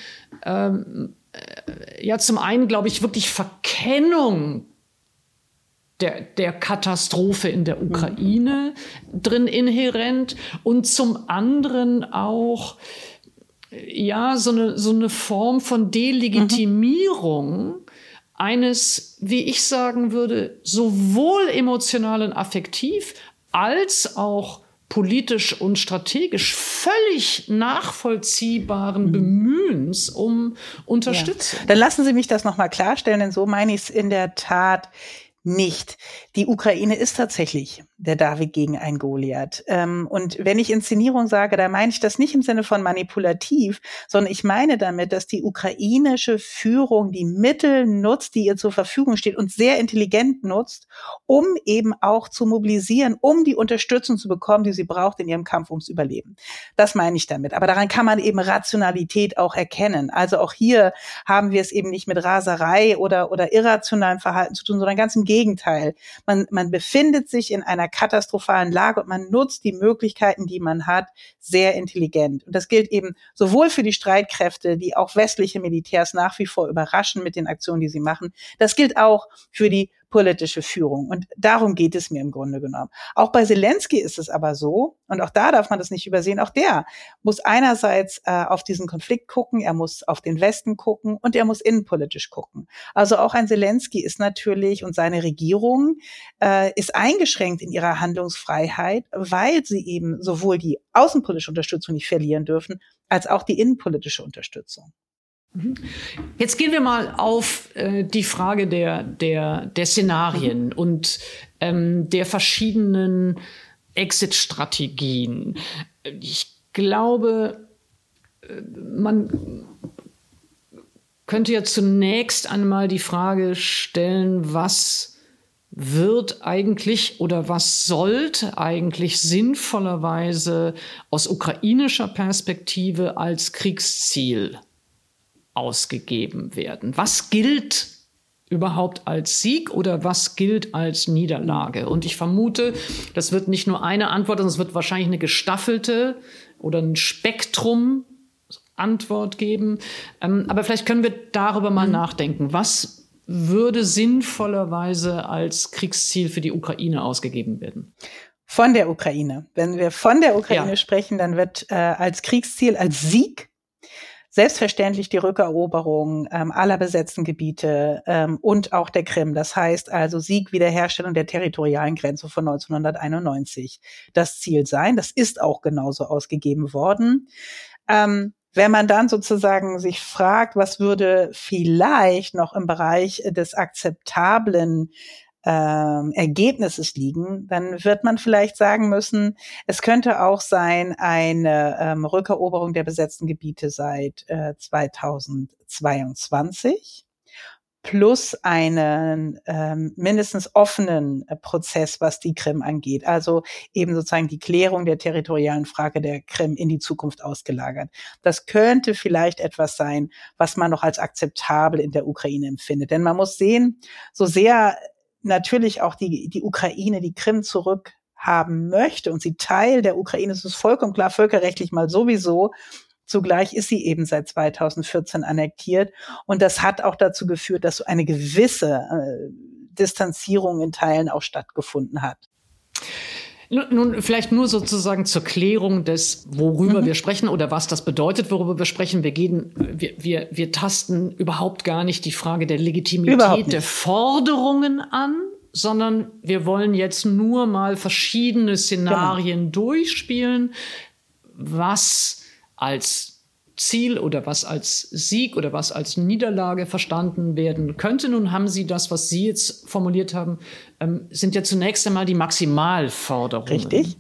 ähm, äh, ja, zum einen glaube ich wirklich Verkennung der, der Katastrophe in der Ukraine drin inhärent und zum anderen auch ja so eine, so eine Form von Delegitimierung mhm. eines, wie ich sagen würde, sowohl emotional und affektiv als auch politisch und strategisch völlig nachvollziehbaren mhm. Bemühens um Unterstützung. Ja. Dann lassen Sie mich das nochmal klarstellen, denn so meine ich es in der Tat nicht. Die Ukraine ist tatsächlich der David gegen ein Goliath. Ähm, und wenn ich Inszenierung sage, da meine ich das nicht im Sinne von manipulativ, sondern ich meine damit, dass die ukrainische Führung die Mittel nutzt, die ihr zur Verfügung steht und sehr intelligent nutzt, um eben auch zu mobilisieren, um die Unterstützung zu bekommen, die sie braucht in ihrem Kampf ums Überleben. Das meine ich damit. Aber daran kann man eben Rationalität auch erkennen. Also auch hier haben wir es eben nicht mit Raserei oder, oder irrationalem Verhalten zu tun, sondern ganz im Gegenteil. Man, man befindet sich in einer katastrophalen Lage und man nutzt die Möglichkeiten, die man hat, sehr intelligent. Und das gilt eben sowohl für die Streitkräfte, die auch westliche Militärs nach wie vor überraschen mit den Aktionen, die sie machen. Das gilt auch für die politische Führung. Und darum geht es mir im Grunde genommen. Auch bei Zelensky ist es aber so, und auch da darf man das nicht übersehen, auch der muss einerseits äh, auf diesen Konflikt gucken, er muss auf den Westen gucken und er muss innenpolitisch gucken. Also auch ein Zelensky ist natürlich und seine Regierung äh, ist eingeschränkt in ihrer Handlungsfreiheit, weil sie eben sowohl die außenpolitische Unterstützung nicht verlieren dürfen, als auch die innenpolitische Unterstützung. Mhm. Jetzt gehen wir mal auf äh, die Frage der, der, der Szenarien mhm. und ähm, der verschiedenen Exit-Strategien. Ich glaube, äh, man könnte ja zunächst einmal die Frage stellen, was wird eigentlich oder was sollte eigentlich sinnvollerweise aus ukrainischer Perspektive als Kriegsziel ausgegeben werden. Was gilt überhaupt als Sieg oder was gilt als Niederlage? Und ich vermute, das wird nicht nur eine Antwort, sondern es wird wahrscheinlich eine gestaffelte oder ein Spektrum Antwort geben. Ähm, aber vielleicht können wir darüber mal mhm. nachdenken. Was würde sinnvollerweise als Kriegsziel für die Ukraine ausgegeben werden? Von der Ukraine. Wenn wir von der Ukraine ja. sprechen, dann wird äh, als Kriegsziel, als Sieg Selbstverständlich die Rückeroberung ähm, aller besetzten Gebiete ähm, und auch der Krim. Das heißt also Sieg, Wiederherstellung der territorialen Grenze von 1991. Das Ziel sein. Das ist auch genauso ausgegeben worden. Ähm, wenn man dann sozusagen sich fragt, was würde vielleicht noch im Bereich des akzeptablen ähm, Ergebnisses liegen, dann wird man vielleicht sagen müssen, es könnte auch sein eine ähm, Rückeroberung der besetzten Gebiete seit äh, 2022 plus einen ähm, mindestens offenen äh, Prozess, was die Krim angeht. Also eben sozusagen die Klärung der territorialen Frage der Krim in die Zukunft ausgelagert. Das könnte vielleicht etwas sein, was man noch als akzeptabel in der Ukraine empfindet. Denn man muss sehen, so sehr natürlich auch die, die Ukraine, die Krim zurück haben möchte und sie Teil der Ukraine ist, ist vollkommen klar, völkerrechtlich mal sowieso. Zugleich ist sie eben seit 2014 annektiert und das hat auch dazu geführt, dass so eine gewisse äh, Distanzierung in Teilen auch stattgefunden hat. Nun, vielleicht nur sozusagen zur Klärung des, worüber mhm. wir sprechen oder was das bedeutet, worüber wir sprechen. Wir gehen, wir, wir, wir tasten überhaupt gar nicht die Frage der Legitimität der Forderungen an, sondern wir wollen jetzt nur mal verschiedene Szenarien genau. durchspielen, was als Ziel oder was als Sieg oder was als Niederlage verstanden werden könnte. Nun haben Sie das, was Sie jetzt formuliert haben, ähm, sind ja zunächst einmal die Maximalforderungen. Richtig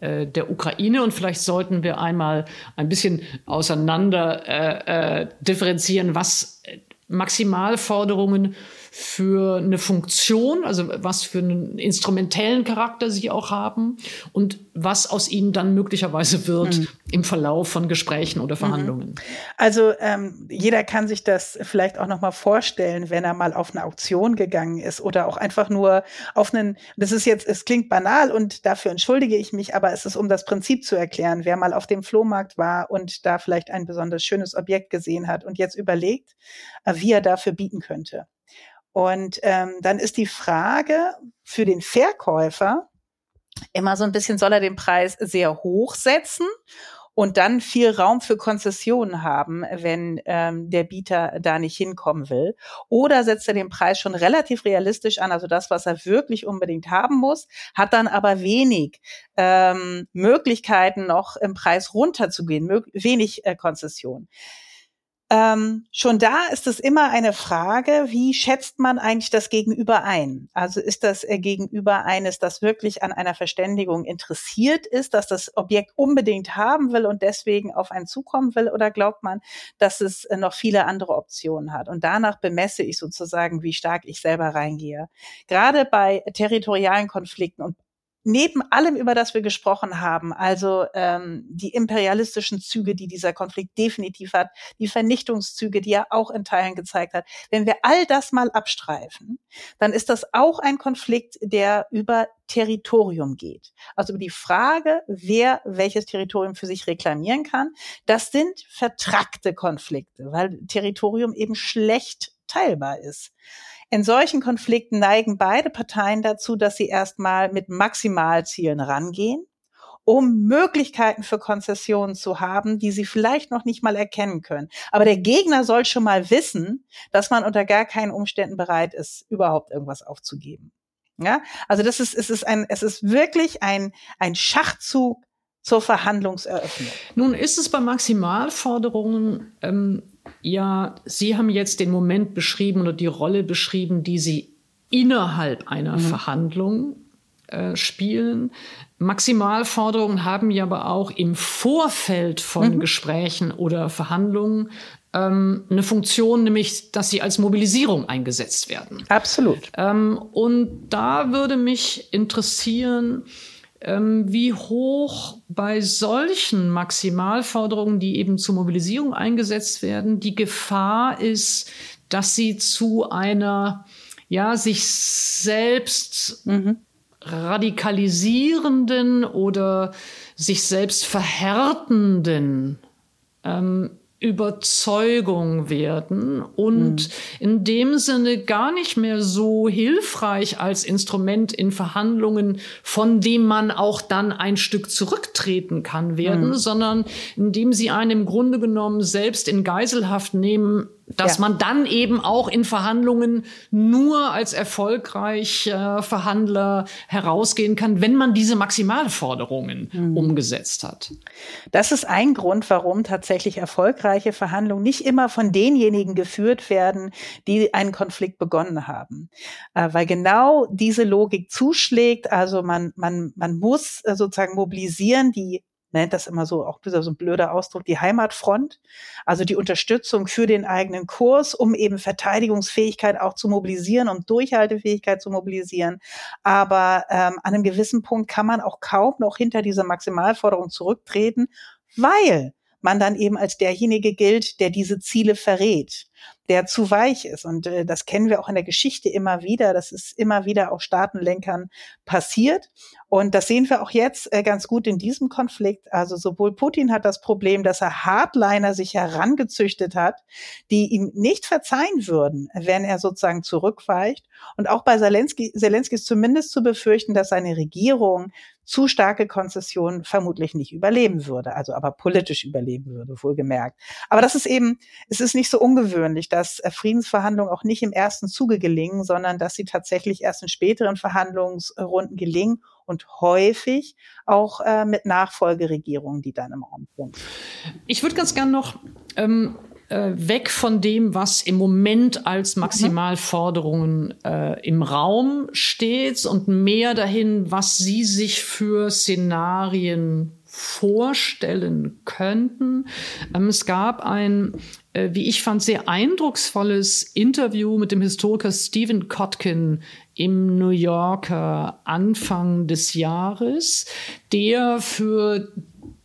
äh, der Ukraine und vielleicht sollten wir einmal ein bisschen auseinander äh, äh, differenzieren, was äh, Maximalforderungen für eine Funktion, also was für einen instrumentellen Charakter sie auch haben und was aus ihnen dann möglicherweise wird mhm. im Verlauf von Gesprächen oder mhm. Verhandlungen. Also ähm, jeder kann sich das vielleicht auch noch mal vorstellen, wenn er mal auf eine Auktion gegangen ist oder auch einfach nur auf einen. Das ist jetzt, es klingt banal und dafür entschuldige ich mich, aber es ist um das Prinzip zu erklären. Wer mal auf dem Flohmarkt war und da vielleicht ein besonders schönes Objekt gesehen hat und jetzt überlegt, äh, wie er dafür bieten könnte. Und ähm, dann ist die Frage für den Verkäufer immer so ein bisschen, soll er den Preis sehr hoch setzen und dann viel Raum für Konzessionen haben, wenn ähm, der Bieter da nicht hinkommen will. Oder setzt er den Preis schon relativ realistisch an, also das, was er wirklich unbedingt haben muss, hat dann aber wenig ähm, Möglichkeiten, noch im Preis runterzugehen, wenig äh, Konzessionen. Ähm, schon da ist es immer eine Frage, wie schätzt man eigentlich das Gegenüber ein? Also ist das äh, Gegenüber eines, das wirklich an einer Verständigung interessiert ist, dass das Objekt unbedingt haben will und deswegen auf einen zukommen will? Oder glaubt man, dass es äh, noch viele andere Optionen hat? Und danach bemesse ich sozusagen, wie stark ich selber reingehe. Gerade bei territorialen Konflikten und neben allem, über das wir gesprochen haben, also ähm, die imperialistischen Züge, die dieser Konflikt definitiv hat, die Vernichtungszüge, die er auch in Teilen gezeigt hat, wenn wir all das mal abstreifen, dann ist das auch ein Konflikt, der über Territorium geht. Also über die Frage, wer welches Territorium für sich reklamieren kann. Das sind vertrackte Konflikte, weil Territorium eben schlecht teilbar ist. In solchen Konflikten neigen beide Parteien dazu, dass sie erstmal mit Maximalzielen rangehen, um Möglichkeiten für Konzessionen zu haben, die sie vielleicht noch nicht mal erkennen können. Aber der Gegner soll schon mal wissen, dass man unter gar keinen Umständen bereit ist, überhaupt irgendwas aufzugeben. Ja, also das ist, es ist ein, es ist wirklich ein, ein Schachzug zur Verhandlungseröffnung. Nun ist es bei Maximalforderungen ähm, ja, Sie haben jetzt den Moment beschrieben oder die Rolle beschrieben, die Sie innerhalb einer mhm. Verhandlung äh, spielen. Maximalforderungen haben ja aber auch im Vorfeld von mhm. Gesprächen oder Verhandlungen ähm, eine Funktion, nämlich, dass sie als Mobilisierung eingesetzt werden. Absolut. Ähm, und da würde mich interessieren, wie hoch bei solchen Maximalforderungen, die eben zur Mobilisierung eingesetzt werden, die Gefahr ist, dass sie zu einer, ja, sich selbst mhm. radikalisierenden oder sich selbst verhärtenden ähm, Überzeugung werden und mhm. in dem Sinne gar nicht mehr so hilfreich als Instrument in Verhandlungen, von dem man auch dann ein Stück zurücktreten kann werden, mhm. sondern indem sie einen im Grunde genommen selbst in Geiselhaft nehmen, dass ja. man dann eben auch in Verhandlungen nur als erfolgreicher Verhandler herausgehen kann, wenn man diese Maximalforderungen mhm. umgesetzt hat. Das ist ein Grund, warum tatsächlich erfolgreiche Verhandlungen nicht immer von denjenigen geführt werden, die einen Konflikt begonnen haben. Äh, weil genau diese Logik zuschlägt. Also man, man, man muss äh, sozusagen mobilisieren, die nennt das immer so, auch so ein blöder Ausdruck, die Heimatfront, also die Unterstützung für den eigenen Kurs, um eben Verteidigungsfähigkeit auch zu mobilisieren und Durchhaltefähigkeit zu mobilisieren. Aber ähm, an einem gewissen Punkt kann man auch kaum noch hinter dieser Maximalforderung zurücktreten, weil man dann eben als derjenige gilt, der diese Ziele verrät, der zu weich ist. Und äh, das kennen wir auch in der Geschichte immer wieder. Das ist immer wieder auch Staatenlenkern passiert. Und das sehen wir auch jetzt äh, ganz gut in diesem Konflikt. Also sowohl Putin hat das Problem, dass er Hardliner sich herangezüchtet hat, die ihm nicht verzeihen würden, wenn er sozusagen zurückweicht. Und auch bei Zelensky, Zelensky ist zumindest zu befürchten, dass seine Regierung zu starke Konzessionen vermutlich nicht überleben würde, also aber politisch überleben würde, wohlgemerkt. Aber das ist eben, es ist nicht so ungewöhnlich, dass äh, Friedensverhandlungen auch nicht im ersten Zuge gelingen, sondern dass sie tatsächlich erst in späteren Verhandlungsrunden gelingen und häufig auch äh, mit Nachfolgeregierungen, die dann im Raum sind. Ich würde ganz gern noch ähm, äh, weg von dem, was im Moment als mhm. Maximalforderungen äh, im Raum steht und mehr dahin, was Sie sich für Szenarien vorstellen könnten. Ähm, es gab ein, äh, wie ich fand, sehr eindrucksvolles Interview mit dem Historiker Stephen Kotkin im New Yorker Anfang des Jahres, der für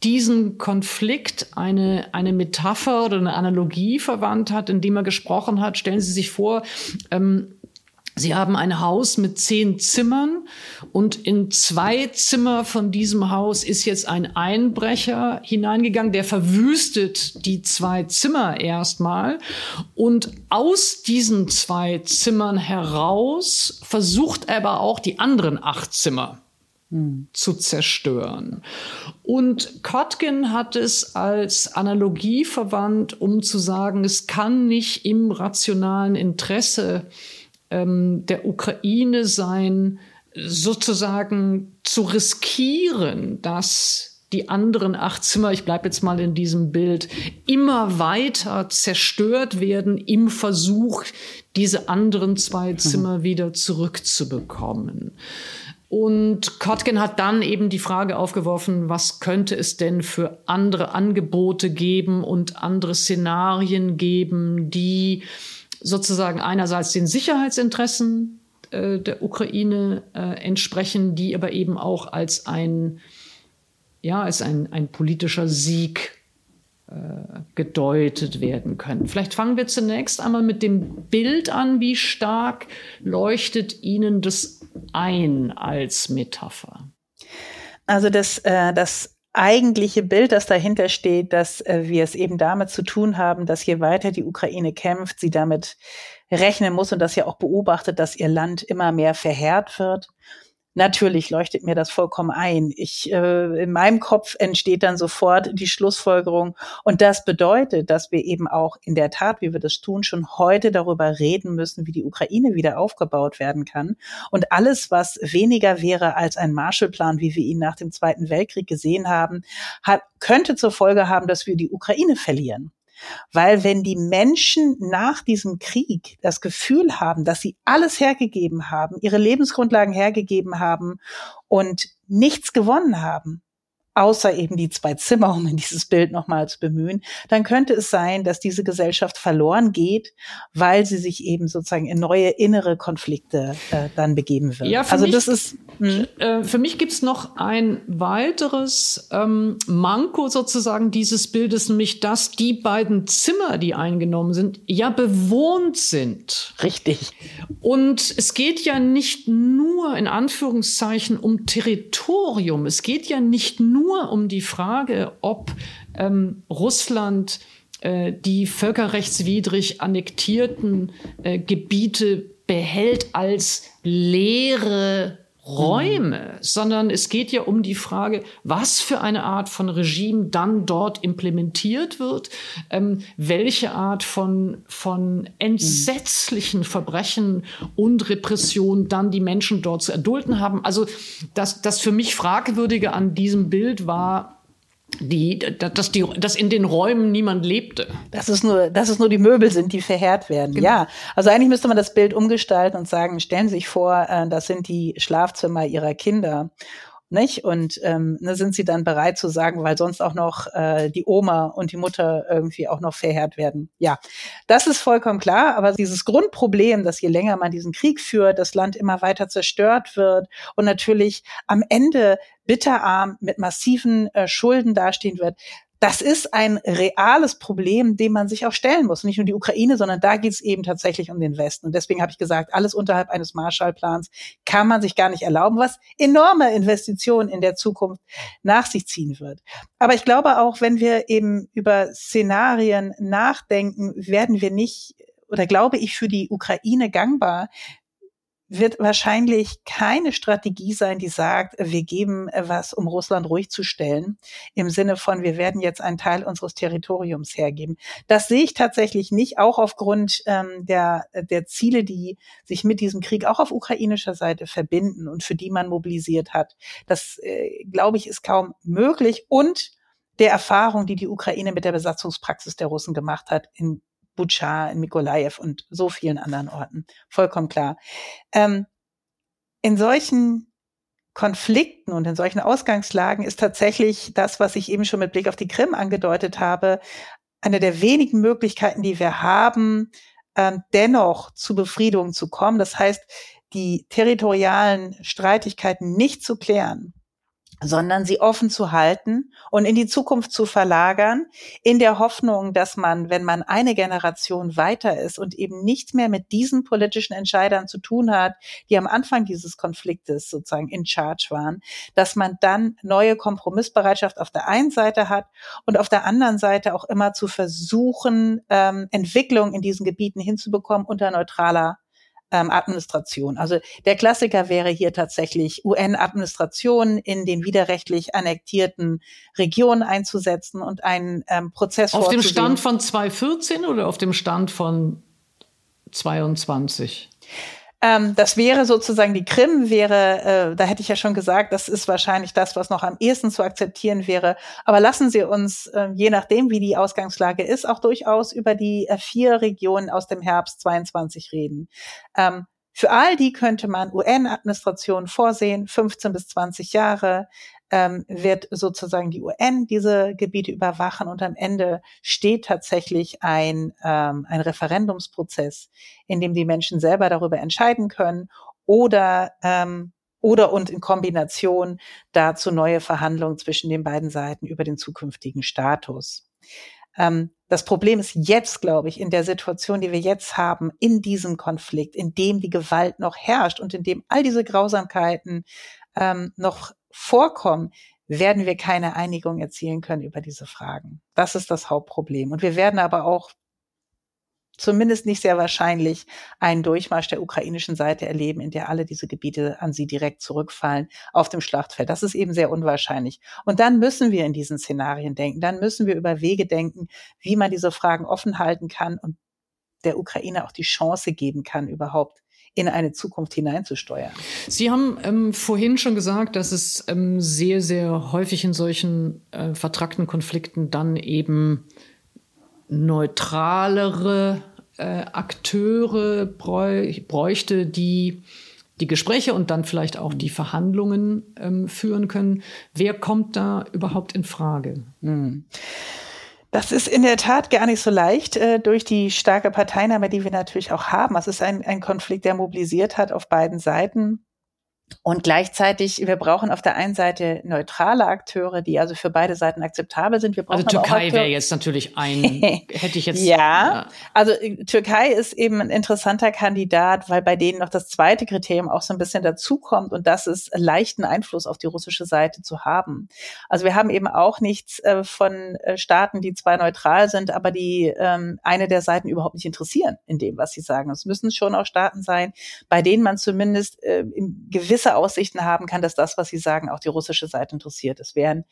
diesen Konflikt eine, eine Metapher oder eine Analogie verwandt hat, indem er gesprochen hat. Stellen Sie sich vor, ähm, Sie haben ein Haus mit zehn Zimmern und in zwei Zimmer von diesem Haus ist jetzt ein Einbrecher hineingegangen, der verwüstet die zwei Zimmer erstmal und aus diesen zwei Zimmern heraus versucht er aber auch die anderen acht Zimmer zu zerstören. Und Kotkin hat es als Analogie verwandt, um zu sagen, es kann nicht im rationalen Interesse ähm, der Ukraine sein, sozusagen zu riskieren, dass die anderen acht Zimmer, ich bleibe jetzt mal in diesem Bild, immer weiter zerstört werden im Versuch, diese anderen zwei mhm. Zimmer wieder zurückzubekommen. Und Kotkin hat dann eben die Frage aufgeworfen, was könnte es denn für andere Angebote geben und andere Szenarien geben, die sozusagen einerseits den Sicherheitsinteressen äh, der Ukraine äh, entsprechen, die aber eben auch als ein, ja, als ein, ein politischer Sieg äh, gedeutet werden können. Vielleicht fangen wir zunächst einmal mit dem Bild an. Wie stark leuchtet Ihnen das ein als Metapher? Also das, äh, das eigentliche Bild, das dahinter steht, dass äh, wir es eben damit zu tun haben, dass je weiter die Ukraine kämpft, sie damit rechnen muss und dass sie auch beobachtet, dass ihr Land immer mehr verheert wird Natürlich leuchtet mir das vollkommen ein. Ich, äh, in meinem Kopf entsteht dann sofort die Schlussfolgerung. Und das bedeutet, dass wir eben auch in der Tat, wie wir das tun, schon heute darüber reden müssen, wie die Ukraine wieder aufgebaut werden kann. Und alles, was weniger wäre als ein Marshallplan, wie wir ihn nach dem Zweiten Weltkrieg gesehen haben, hat, könnte zur Folge haben, dass wir die Ukraine verlieren. Weil wenn die Menschen nach diesem Krieg das Gefühl haben, dass sie alles hergegeben haben, ihre Lebensgrundlagen hergegeben haben und nichts gewonnen haben, außer eben die zwei Zimmer, um in dieses Bild nochmal zu bemühen, dann könnte es sein, dass diese Gesellschaft verloren geht, weil sie sich eben sozusagen in neue innere Konflikte äh, dann begeben wird. Ja, also mich, das ist hm? äh, für mich gibt's noch ein weiteres ähm, Manko sozusagen dieses Bildes, nämlich dass die beiden Zimmer, die eingenommen sind, ja bewohnt sind. Richtig. Und es geht ja nicht nur in Anführungszeichen um Territorium. Es geht ja nicht nur nur um die Frage, ob ähm, Russland äh, die völkerrechtswidrig annektierten äh, Gebiete behält als leere Räume, mhm. sondern es geht ja um die Frage, was für eine Art von Regime dann dort implementiert wird, ähm, welche Art von, von entsetzlichen Verbrechen und Repression dann die Menschen dort zu erdulden haben. Also das, das für mich Fragwürdige an diesem Bild war, die, dass, die, dass in den Räumen niemand lebte. Dass es nur, dass es nur die Möbel sind, die verheert werden. Genau. Ja, also eigentlich müsste man das Bild umgestalten und sagen, stellen Sie sich vor, äh, das sind die Schlafzimmer Ihrer Kinder nicht? Und ähm, ne, sind sie dann bereit zu sagen, weil sonst auch noch äh, die Oma und die Mutter irgendwie auch noch verheert werden. Ja, das ist vollkommen klar. Aber dieses Grundproblem, dass je länger man diesen Krieg führt, das Land immer weiter zerstört wird und natürlich am Ende bitterarm mit massiven äh, Schulden dastehen wird, das ist ein reales Problem, dem man sich auch stellen muss. Nicht nur die Ukraine, sondern da geht es eben tatsächlich um den Westen. Und deswegen habe ich gesagt, alles unterhalb eines Marshallplans kann man sich gar nicht erlauben, was enorme Investitionen in der Zukunft nach sich ziehen wird. Aber ich glaube auch, wenn wir eben über Szenarien nachdenken, werden wir nicht oder glaube ich für die Ukraine gangbar, wird wahrscheinlich keine Strategie sein, die sagt, wir geben was, um Russland ruhig zu stellen, im Sinne von, wir werden jetzt einen Teil unseres Territoriums hergeben. Das sehe ich tatsächlich nicht, auch aufgrund ähm, der, der Ziele, die sich mit diesem Krieg auch auf ukrainischer Seite verbinden und für die man mobilisiert hat. Das, äh, glaube ich, ist kaum möglich und der Erfahrung, die die Ukraine mit der Besatzungspraxis der Russen gemacht hat in Bucha, in Mikolajew und so vielen anderen Orten. Vollkommen klar. Ähm, in solchen Konflikten und in solchen Ausgangslagen ist tatsächlich das, was ich eben schon mit Blick auf die Krim angedeutet habe, eine der wenigen Möglichkeiten, die wir haben, ähm, dennoch zu Befriedung zu kommen. Das heißt, die territorialen Streitigkeiten nicht zu klären, sondern sie offen zu halten und in die Zukunft zu verlagern, in der Hoffnung, dass man, wenn man eine Generation weiter ist und eben nicht mehr mit diesen politischen Entscheidern zu tun hat, die am Anfang dieses Konfliktes sozusagen in Charge waren, dass man dann neue Kompromissbereitschaft auf der einen Seite hat und auf der anderen Seite auch immer zu versuchen, ähm, Entwicklung in diesen Gebieten hinzubekommen unter neutraler ähm, Administration. Also der Klassiker wäre hier tatsächlich UN-Administration in den widerrechtlich annektierten Regionen einzusetzen und einen ähm, Prozess Auf dem Stand von 2014 oder auf dem Stand von 22? Ähm, das wäre sozusagen die Krim, wäre, äh, da hätte ich ja schon gesagt, das ist wahrscheinlich das, was noch am ehesten zu akzeptieren wäre. Aber lassen Sie uns, äh, je nachdem, wie die Ausgangslage ist, auch durchaus über die äh, vier Regionen aus dem Herbst 22 reden. Ähm, für all die könnte man UN-Administration vorsehen, 15 bis 20 Jahre ähm, wird sozusagen die UN diese Gebiete überwachen und am Ende steht tatsächlich ein, ähm, ein Referendumsprozess, in dem die Menschen selber darüber entscheiden können oder ähm, oder und in Kombination dazu neue Verhandlungen zwischen den beiden Seiten über den zukünftigen Status. Ähm, das Problem ist jetzt, glaube ich, in der Situation, die wir jetzt haben, in diesem Konflikt, in dem die Gewalt noch herrscht und in dem all diese Grausamkeiten ähm, noch vorkommen, werden wir keine Einigung erzielen können über diese Fragen. Das ist das Hauptproblem. Und wir werden aber auch zumindest nicht sehr wahrscheinlich einen Durchmarsch der ukrainischen Seite erleben, in der alle diese Gebiete an sie direkt zurückfallen auf dem Schlachtfeld. Das ist eben sehr unwahrscheinlich. Und dann müssen wir in diesen Szenarien denken. Dann müssen wir über Wege denken, wie man diese Fragen offen halten kann und der Ukraine auch die Chance geben kann, überhaupt in eine Zukunft hineinzusteuern. Sie haben ähm, vorhin schon gesagt, dass es ähm, sehr, sehr häufig in solchen äh, vertrackten Konflikten dann eben neutralere äh, Akteure bräuchte, die die Gespräche und dann vielleicht auch die Verhandlungen ähm, führen können. Wer kommt da überhaupt in Frage? Hm. Das ist in der Tat gar nicht so leicht äh, durch die starke Parteinahme, die wir natürlich auch haben. Es ist ein, ein Konflikt, der mobilisiert hat auf beiden Seiten. Und gleichzeitig, wir brauchen auf der einen Seite neutrale Akteure, die also für beide Seiten akzeptabel sind. Wir brauchen also Türkei wäre jetzt natürlich ein, hätte ich jetzt. ja, ja, also äh, Türkei ist eben ein interessanter Kandidat, weil bei denen noch das zweite Kriterium auch so ein bisschen dazukommt und das ist leichten Einfluss auf die russische Seite zu haben. Also wir haben eben auch nichts äh, von äh, Staaten, die zwar neutral sind, aber die ähm, eine der Seiten überhaupt nicht interessieren in dem, was sie sagen. Es müssen schon auch Staaten sein, bei denen man zumindest äh, in gewissen gewisse Aussichten haben kann, dass das, was Sie sagen, auch die russische Seite interessiert. Es wären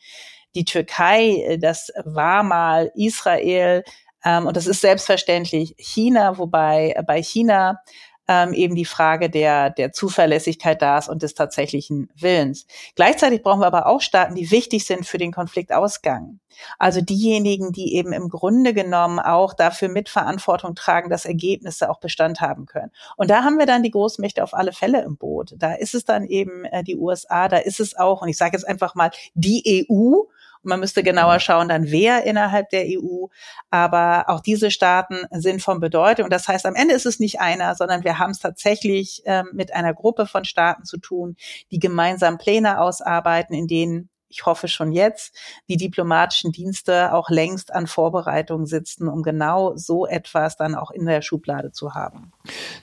die Türkei, äh, das war mal Israel ähm, und das ist selbstverständlich China, wobei äh, bei China ähm, eben die Frage der, der Zuverlässigkeit da ist und des tatsächlichen Willens. Gleichzeitig brauchen wir aber auch Staaten, die wichtig sind für den Konfliktausgang. Also diejenigen, die eben im Grunde genommen auch dafür Mitverantwortung tragen, dass Ergebnisse auch Bestand haben können. Und da haben wir dann die Großmächte auf alle Fälle im Boot. Da ist es dann eben äh, die USA, da ist es auch, und ich sage jetzt einfach mal, die EU, man müsste genauer schauen, dann wer innerhalb der EU. Aber auch diese Staaten sind von Bedeutung. Das heißt, am Ende ist es nicht einer, sondern wir haben es tatsächlich ähm, mit einer Gruppe von Staaten zu tun, die gemeinsam Pläne ausarbeiten, in denen ich hoffe schon jetzt, die diplomatischen Dienste auch längst an Vorbereitungen sitzen, um genau so etwas dann auch in der Schublade zu haben.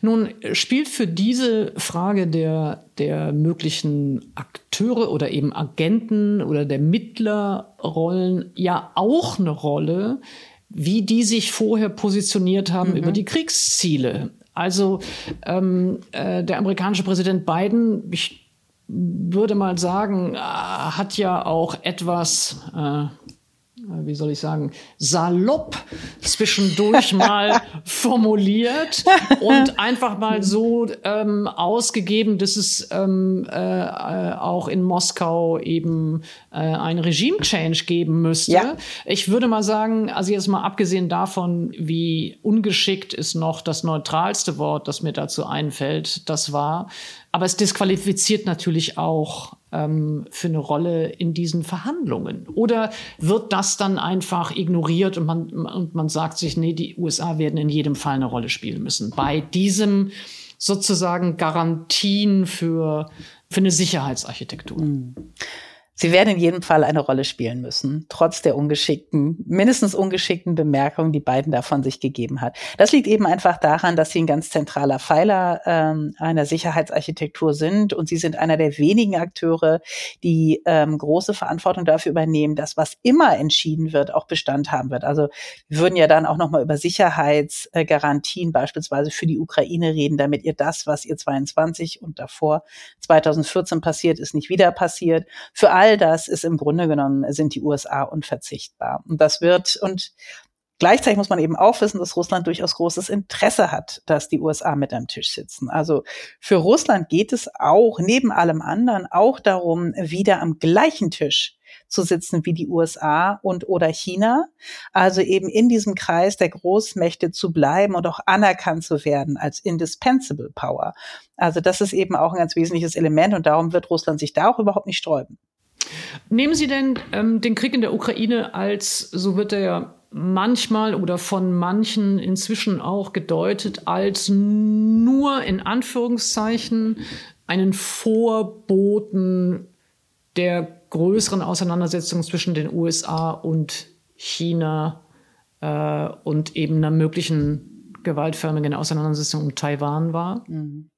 Nun spielt für diese Frage der, der möglichen Akteure oder eben Agenten oder der Mittlerrollen ja auch eine Rolle, wie die sich vorher positioniert haben mhm. über die Kriegsziele. Also ähm, äh, der amerikanische Präsident Biden, ich würde mal sagen, äh, hat ja auch etwas, äh, wie soll ich sagen, salopp zwischendurch mal formuliert und einfach mal so ähm, ausgegeben, dass es ähm, äh, auch in Moskau eben äh, ein Regime-Change geben müsste. Ja. Ich würde mal sagen, also jetzt mal abgesehen davon, wie ungeschickt ist noch das neutralste Wort, das mir dazu einfällt, das war, aber es disqualifiziert natürlich auch ähm, für eine Rolle in diesen Verhandlungen. Oder wird das dann einfach ignoriert und man, und man sagt sich, nee, die USA werden in jedem Fall eine Rolle spielen müssen. Bei diesem sozusagen Garantien für, für eine Sicherheitsarchitektur. Mhm. Sie werden in jedem Fall eine Rolle spielen müssen, trotz der ungeschickten, mindestens ungeschickten Bemerkungen, die Biden da von sich gegeben hat. Das liegt eben einfach daran, dass sie ein ganz zentraler Pfeiler ähm, einer Sicherheitsarchitektur sind und sie sind einer der wenigen Akteure, die ähm, große Verantwortung dafür übernehmen, dass was immer entschieden wird, auch Bestand haben wird. Also wir würden ja dann auch nochmal über Sicherheitsgarantien beispielsweise für die Ukraine reden, damit ihr das, was ihr 22 und davor 2014 passiert ist, nicht wieder passiert. Für all das ist im Grunde genommen, sind die USA unverzichtbar. Und das wird, und Gleichzeitig muss man eben auch wissen, dass Russland durchaus großes Interesse hat, dass die USA mit am Tisch sitzen. Also für Russland geht es auch neben allem anderen auch darum, wieder am gleichen Tisch zu sitzen wie die USA und oder China. Also eben in diesem Kreis der Großmächte zu bleiben und auch anerkannt zu werden als indispensable Power. Also das ist eben auch ein ganz wesentliches Element und darum wird Russland sich da auch überhaupt nicht sträuben. Nehmen Sie denn ähm, den Krieg in der Ukraine als, so wird er ja manchmal oder von manchen inzwischen auch gedeutet als nur in Anführungszeichen einen Vorboten der größeren Auseinandersetzung zwischen den USA und China äh, und eben einer möglichen gewaltförmigen Auseinandersetzung um Taiwan war. Mhm.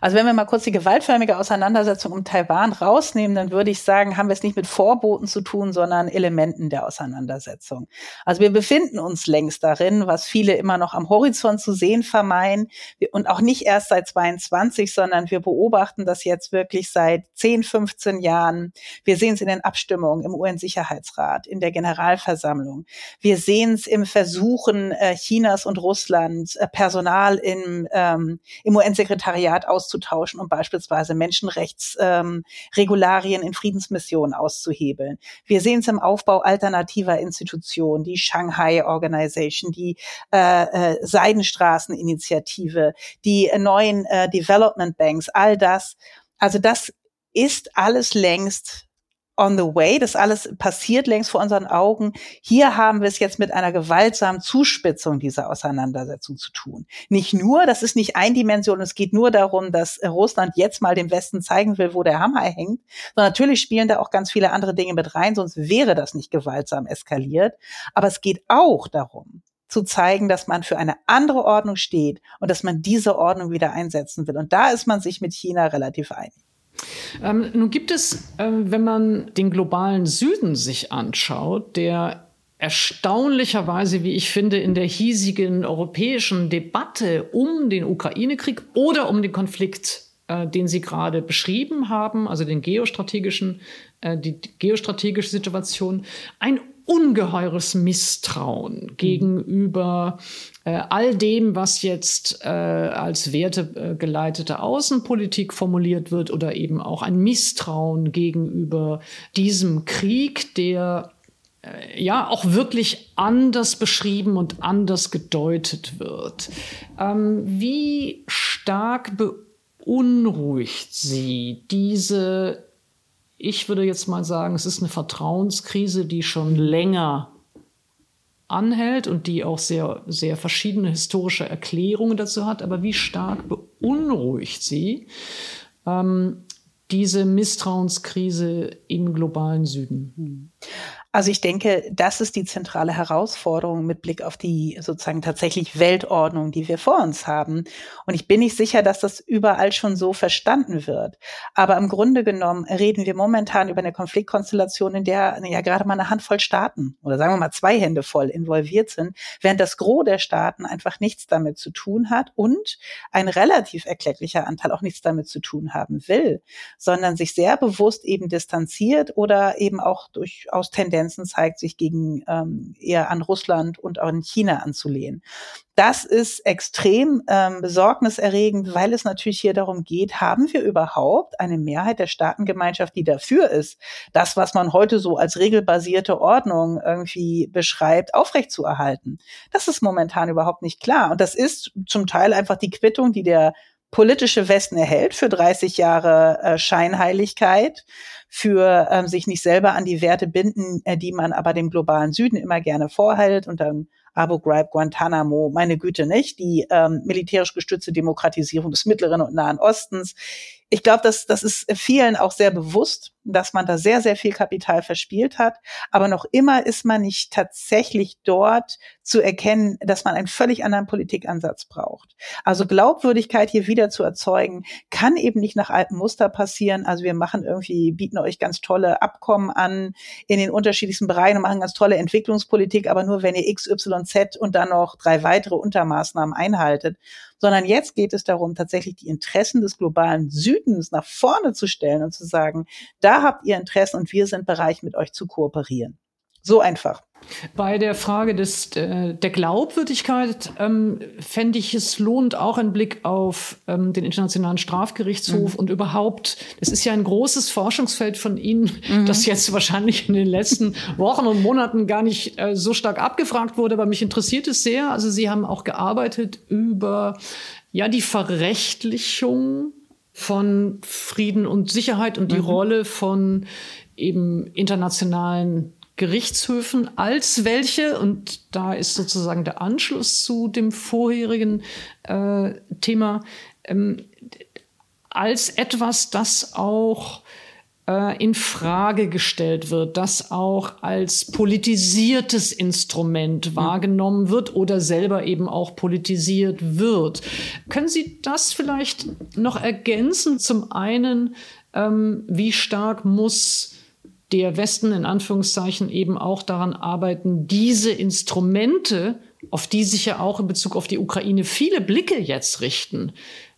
Also wenn wir mal kurz die gewaltförmige Auseinandersetzung um Taiwan rausnehmen, dann würde ich sagen, haben wir es nicht mit Vorboten zu tun, sondern Elementen der Auseinandersetzung. Also wir befinden uns längst darin, was viele immer noch am Horizont zu sehen vermeiden und auch nicht erst seit 22, sondern wir beobachten das jetzt wirklich seit 10, 15 Jahren. Wir sehen es in den Abstimmungen im UN-Sicherheitsrat, in der Generalversammlung. Wir sehen es im Versuchen äh, Chinas und Russlands, äh, Personal im, ähm, im UN-Sekretariat Staat auszutauschen, um beispielsweise Menschenrechtsregularien ähm, in Friedensmissionen auszuhebeln. Wir sehen es im Aufbau alternativer Institutionen, die Shanghai Organization, die äh, äh, Seidenstraßeninitiative, die äh, neuen äh, Development Banks, all das. Also das ist alles längst on the way. Das alles passiert längst vor unseren Augen. Hier haben wir es jetzt mit einer gewaltsamen Zuspitzung dieser Auseinandersetzung zu tun. Nicht nur, das ist nicht Eindimension, es geht nur darum, dass Russland jetzt mal dem Westen zeigen will, wo der Hammer hängt, sondern natürlich spielen da auch ganz viele andere Dinge mit rein, sonst wäre das nicht gewaltsam eskaliert. Aber es geht auch darum, zu zeigen, dass man für eine andere Ordnung steht und dass man diese Ordnung wieder einsetzen will. Und da ist man sich mit China relativ einig. Ähm, nun gibt es, ähm, wenn man den globalen Süden sich anschaut, der erstaunlicherweise, wie ich finde, in der hiesigen europäischen Debatte um den Ukraine-Krieg oder um den Konflikt, äh, den Sie gerade beschrieben haben, also den geostrategischen, äh, die geostrategische Situation, ein ungeheures Misstrauen mhm. gegenüber äh, all dem, was jetzt äh, als wertegeleitete Außenpolitik formuliert wird oder eben auch ein Misstrauen gegenüber diesem Krieg, der äh, ja auch wirklich anders beschrieben und anders gedeutet wird. Ähm, wie stark beunruhigt Sie diese ich würde jetzt mal sagen, es ist eine Vertrauenskrise, die schon länger anhält und die auch sehr, sehr verschiedene historische Erklärungen dazu hat. Aber wie stark beunruhigt sie ähm, diese Misstrauenskrise im globalen Süden? Also ich denke, das ist die zentrale Herausforderung mit Blick auf die sozusagen tatsächlich Weltordnung, die wir vor uns haben. Und ich bin nicht sicher, dass das überall schon so verstanden wird. Aber im Grunde genommen reden wir momentan über eine Konfliktkonstellation, in der ja gerade mal eine Handvoll Staaten oder sagen wir mal zwei Hände voll involviert sind, während das Gros der Staaten einfach nichts damit zu tun hat und ein relativ erklecklicher Anteil auch nichts damit zu tun haben will, sondern sich sehr bewusst eben distanziert oder eben auch durchaus Tendenzen Tendenzen zeigt, sich gegen ähm, eher an Russland und auch an China anzulehnen. Das ist extrem ähm, besorgniserregend, weil es natürlich hier darum geht, haben wir überhaupt eine Mehrheit der Staatengemeinschaft, die dafür ist, das, was man heute so als regelbasierte Ordnung irgendwie beschreibt, aufrechtzuerhalten. Das ist momentan überhaupt nicht klar. Und das ist zum Teil einfach die Quittung, die der politische Westen erhält für 30 Jahre äh, Scheinheiligkeit für ähm, sich nicht selber an die Werte binden, äh, die man aber dem globalen Süden immer gerne vorhält. Und dann Abu Ghraib, Guantanamo, meine Güte nicht, die ähm, militärisch gestützte Demokratisierung des Mittleren und Nahen Ostens. Ich glaube, das, das ist vielen auch sehr bewusst, dass man da sehr, sehr viel Kapital verspielt hat. Aber noch immer ist man nicht tatsächlich dort zu erkennen, dass man einen völlig anderen Politikansatz braucht. Also Glaubwürdigkeit hier wieder zu erzeugen, kann eben nicht nach altem Muster passieren. Also wir machen irgendwie, bieten euch ganz tolle Abkommen an in den unterschiedlichsten Bereichen und machen ganz tolle Entwicklungspolitik, aber nur wenn ihr X, Y, Z und dann noch drei weitere Untermaßnahmen einhaltet sondern jetzt geht es darum, tatsächlich die Interessen des globalen Südens nach vorne zu stellen und zu sagen, da habt ihr Interessen und wir sind bereit, mit euch zu kooperieren. So einfach. Bei der Frage des, äh, der Glaubwürdigkeit ähm, fände ich es lohnt auch ein Blick auf ähm, den Internationalen Strafgerichtshof mhm. und überhaupt, das ist ja ein großes Forschungsfeld von Ihnen, mhm. das jetzt wahrscheinlich in den letzten Wochen und Monaten gar nicht äh, so stark abgefragt wurde, aber mich interessiert es sehr. Also Sie haben auch gearbeitet über ja die Verrechtlichung von Frieden und Sicherheit und die mhm. Rolle von eben internationalen Gerichtshöfen als welche, und da ist sozusagen der Anschluss zu dem vorherigen äh, Thema, ähm, als etwas, das auch äh, in Frage gestellt wird, das auch als politisiertes Instrument mhm. wahrgenommen wird oder selber eben auch politisiert wird. Können Sie das vielleicht noch ergänzen? Zum einen, ähm, wie stark muss der Westen in Anführungszeichen eben auch daran arbeiten, diese Instrumente, auf die sich ja auch in Bezug auf die Ukraine viele Blicke jetzt richten,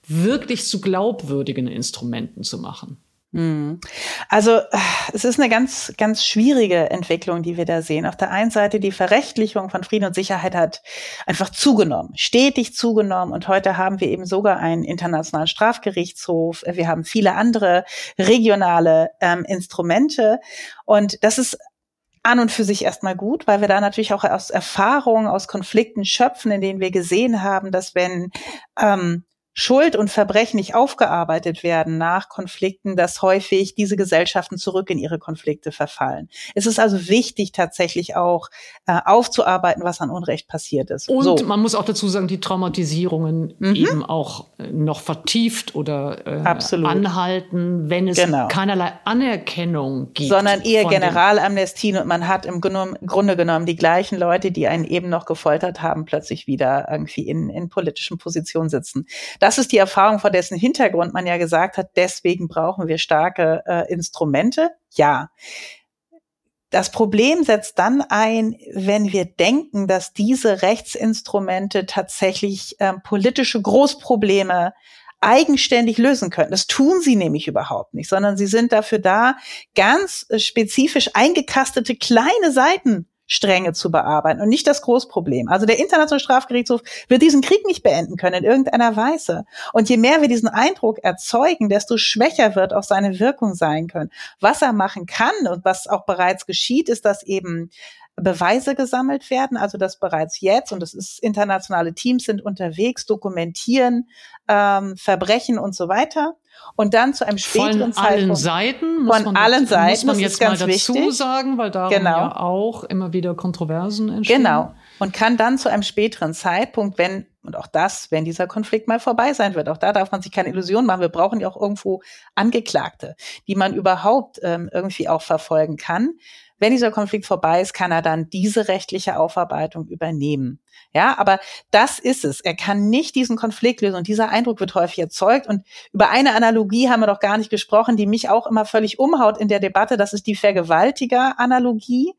wirklich zu glaubwürdigen Instrumenten zu machen. Hm. Also es ist eine ganz, ganz schwierige Entwicklung, die wir da sehen. Auf der einen Seite die Verrechtlichung von Frieden und Sicherheit hat einfach zugenommen, stetig zugenommen. Und heute haben wir eben sogar einen internationalen Strafgerichtshof. Wir haben viele andere regionale ähm, Instrumente. Und das ist an und für sich erstmal gut, weil wir da natürlich auch aus Erfahrungen, aus Konflikten schöpfen, in denen wir gesehen haben, dass wenn ähm, Schuld und Verbrechen nicht aufgearbeitet werden nach Konflikten, dass häufig diese Gesellschaften zurück in ihre Konflikte verfallen. Es ist also wichtig, tatsächlich auch äh, aufzuarbeiten, was an Unrecht passiert ist. Und so. man muss auch dazu sagen, die Traumatisierungen mhm. eben auch äh, noch vertieft oder äh, anhalten, wenn es genau. keinerlei Anerkennung gibt. Sondern eher Generalamnestien und man hat im Grunde genommen die gleichen Leute, die einen eben noch gefoltert haben, plötzlich wieder irgendwie in, in politischen Positionen sitzen. Das das ist die Erfahrung, vor dessen Hintergrund man ja gesagt hat, deswegen brauchen wir starke äh, Instrumente. Ja. Das Problem setzt dann ein, wenn wir denken, dass diese Rechtsinstrumente tatsächlich ähm, politische Großprobleme eigenständig lösen können. Das tun sie nämlich überhaupt nicht, sondern sie sind dafür da, ganz äh, spezifisch eingekastete kleine Seiten Stränge zu bearbeiten und nicht das Großproblem. Also der Internationale Strafgerichtshof wird diesen Krieg nicht beenden können in irgendeiner Weise. Und je mehr wir diesen Eindruck erzeugen, desto schwächer wird auch seine Wirkung sein können. Was er machen kann und was auch bereits geschieht, ist, dass eben Beweise gesammelt werden, also dass bereits jetzt, und das ist internationale Teams sind unterwegs, dokumentieren ähm, Verbrechen und so weiter. Und dann zu einem späteren Zeitpunkt. Von allen Seiten? Muss von man, allen Seiten. Muss man jetzt mal dazu wichtig. sagen, weil da genau. ja auch immer wieder Kontroversen entstehen. Genau. Und kann dann zu einem späteren Zeitpunkt, wenn, und auch das, wenn dieser Konflikt mal vorbei sein wird, auch da darf man sich keine Illusion machen. Wir brauchen ja auch irgendwo Angeklagte, die man überhaupt ähm, irgendwie auch verfolgen kann wenn dieser Konflikt vorbei ist, kann er dann diese rechtliche Aufarbeitung übernehmen. Ja, aber das ist es. Er kann nicht diesen Konflikt lösen und dieser Eindruck wird häufig erzeugt. Und über eine Analogie haben wir doch gar nicht gesprochen, die mich auch immer völlig umhaut in der Debatte. Das ist die Vergewaltiger-Analogie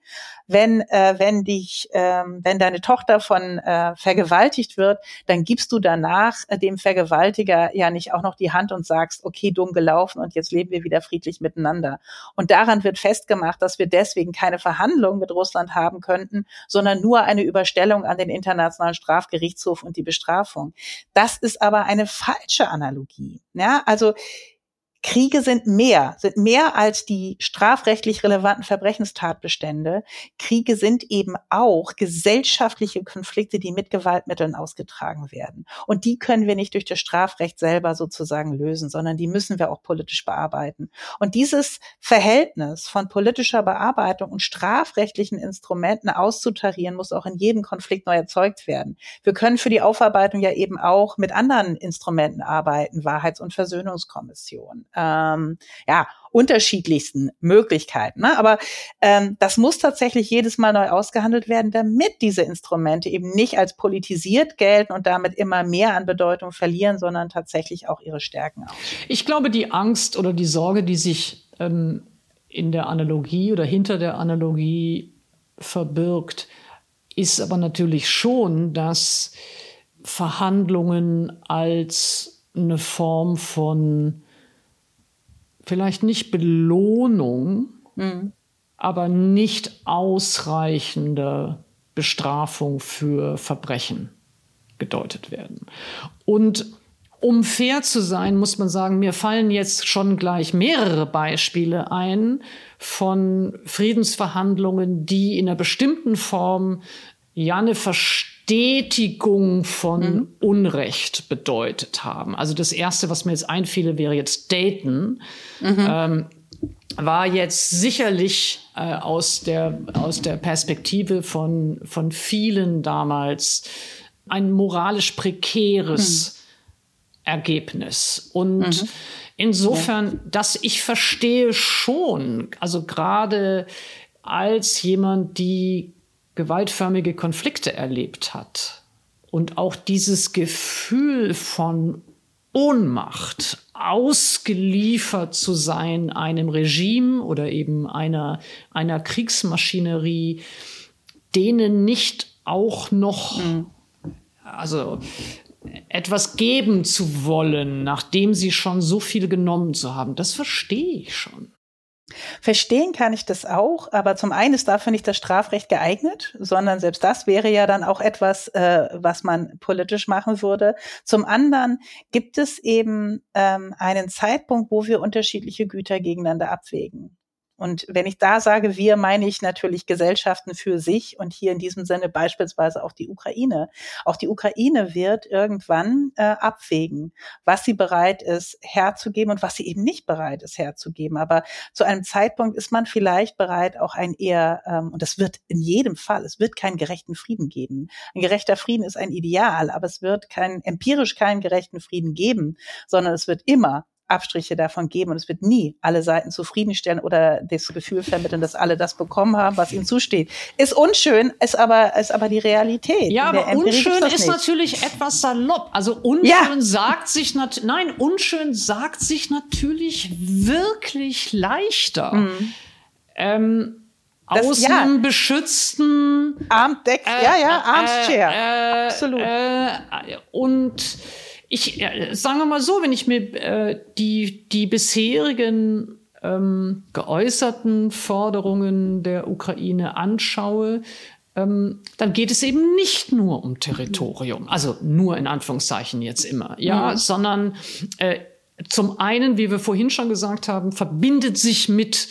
wenn, äh, wenn dich, äh, wenn deine Tochter von äh, vergewaltigt wird, dann gibst du danach äh, dem Vergewaltiger ja nicht auch noch die Hand und sagst, okay, dumm gelaufen und jetzt leben wir wieder friedlich miteinander. Und daran wird festgemacht, dass wir deswegen keine Verhandlungen mit Russland haben könnten, sondern nur eine Überstellung an den Internationalen Strafgerichtshof und die Bestrafung. Das ist aber eine falsche Analogie. Ja, also Kriege sind mehr, sind mehr als die strafrechtlich relevanten Verbrechenstatbestände. Kriege sind eben auch gesellschaftliche Konflikte, die mit Gewaltmitteln ausgetragen werden. Und die können wir nicht durch das Strafrecht selber sozusagen lösen, sondern die müssen wir auch politisch bearbeiten. Und dieses Verhältnis von politischer Bearbeitung und strafrechtlichen Instrumenten auszutarieren, muss auch in jedem Konflikt neu erzeugt werden. Wir können für die Aufarbeitung ja eben auch mit anderen Instrumenten arbeiten, Wahrheits- und Versöhnungskommission ähm, ja, unterschiedlichsten Möglichkeiten. Ne? Aber ähm, das muss tatsächlich jedes Mal neu ausgehandelt werden, damit diese Instrumente eben nicht als politisiert gelten und damit immer mehr an Bedeutung verlieren, sondern tatsächlich auch ihre Stärken aus. Ich glaube, die Angst oder die Sorge, die sich ähm, in der Analogie oder hinter der Analogie verbirgt, ist aber natürlich schon, dass Verhandlungen als eine Form von vielleicht nicht Belohnung, mhm. aber nicht ausreichende Bestrafung für Verbrechen gedeutet werden. Und um fair zu sein, muss man sagen, mir fallen jetzt schon gleich mehrere Beispiele ein von Friedensverhandlungen, die in einer bestimmten Form ja eine Verstetigung von mhm. Unrecht bedeutet haben. Also das Erste, was mir jetzt einfiele, wäre jetzt Dayton. Mhm. Ähm, war jetzt sicherlich äh, aus, der, aus der Perspektive von, von vielen damals ein moralisch prekäres mhm. Ergebnis. Und mhm. insofern, dass ich verstehe schon, also gerade als jemand, die gewaltförmige Konflikte erlebt hat und auch dieses Gefühl von Ohnmacht, ausgeliefert zu sein einem Regime oder eben einer, einer Kriegsmaschinerie, denen nicht auch noch, mhm. also etwas geben zu wollen, nachdem sie schon so viel genommen zu haben, das verstehe ich schon. Verstehen kann ich das auch, aber zum einen ist dafür nicht das Strafrecht geeignet, sondern selbst das wäre ja dann auch etwas, äh, was man politisch machen würde. Zum anderen gibt es eben ähm, einen Zeitpunkt, wo wir unterschiedliche Güter gegeneinander abwägen. Und wenn ich da sage wir, meine ich natürlich Gesellschaften für sich und hier in diesem Sinne beispielsweise auch die Ukraine. Auch die Ukraine wird irgendwann äh, abwägen, was sie bereit ist herzugeben und was sie eben nicht bereit ist herzugeben. Aber zu einem Zeitpunkt ist man vielleicht bereit, auch ein eher, ähm, und das wird in jedem Fall, es wird keinen gerechten Frieden geben. Ein gerechter Frieden ist ein Ideal, aber es wird keinen, empirisch keinen gerechten Frieden geben, sondern es wird immer Abstriche davon geben und es wird nie alle Seiten zufriedenstellen oder das Gefühl vermitteln, dass alle das bekommen haben, was ihnen zusteht. Ist unschön, ist aber, ist aber die Realität. Ja, aber unschön ist, ist natürlich etwas salopp. Also unschön ja. sagt sich natürlich, nein, unschön sagt sich natürlich wirklich leichter. Mhm. Ähm, das, aus ja. einem beschützten Armdeck, äh, ja, ja, Armchair. Äh, Absolut. Äh, und ich äh, sagen wir mal so, wenn ich mir äh, die, die bisherigen ähm, geäußerten Forderungen der Ukraine anschaue, ähm, dann geht es eben nicht nur um Territorium, also nur in Anführungszeichen jetzt immer, ja, mhm. sondern äh, zum einen, wie wir vorhin schon gesagt haben, verbindet sich mit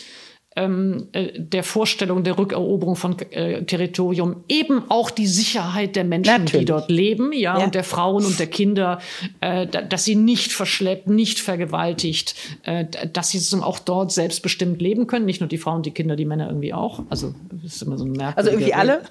der Vorstellung der Rückeroberung von äh, Territorium eben auch die Sicherheit der Menschen, Natürlich. die dort leben, ja, ja, und der Frauen und der Kinder, äh, dass sie nicht verschleppt, nicht vergewaltigt, äh, dass sie auch dort selbstbestimmt leben können, nicht nur die Frauen, die Kinder, die Männer irgendwie auch. Also das ist immer so ein merkwürdiger Also irgendwie alle?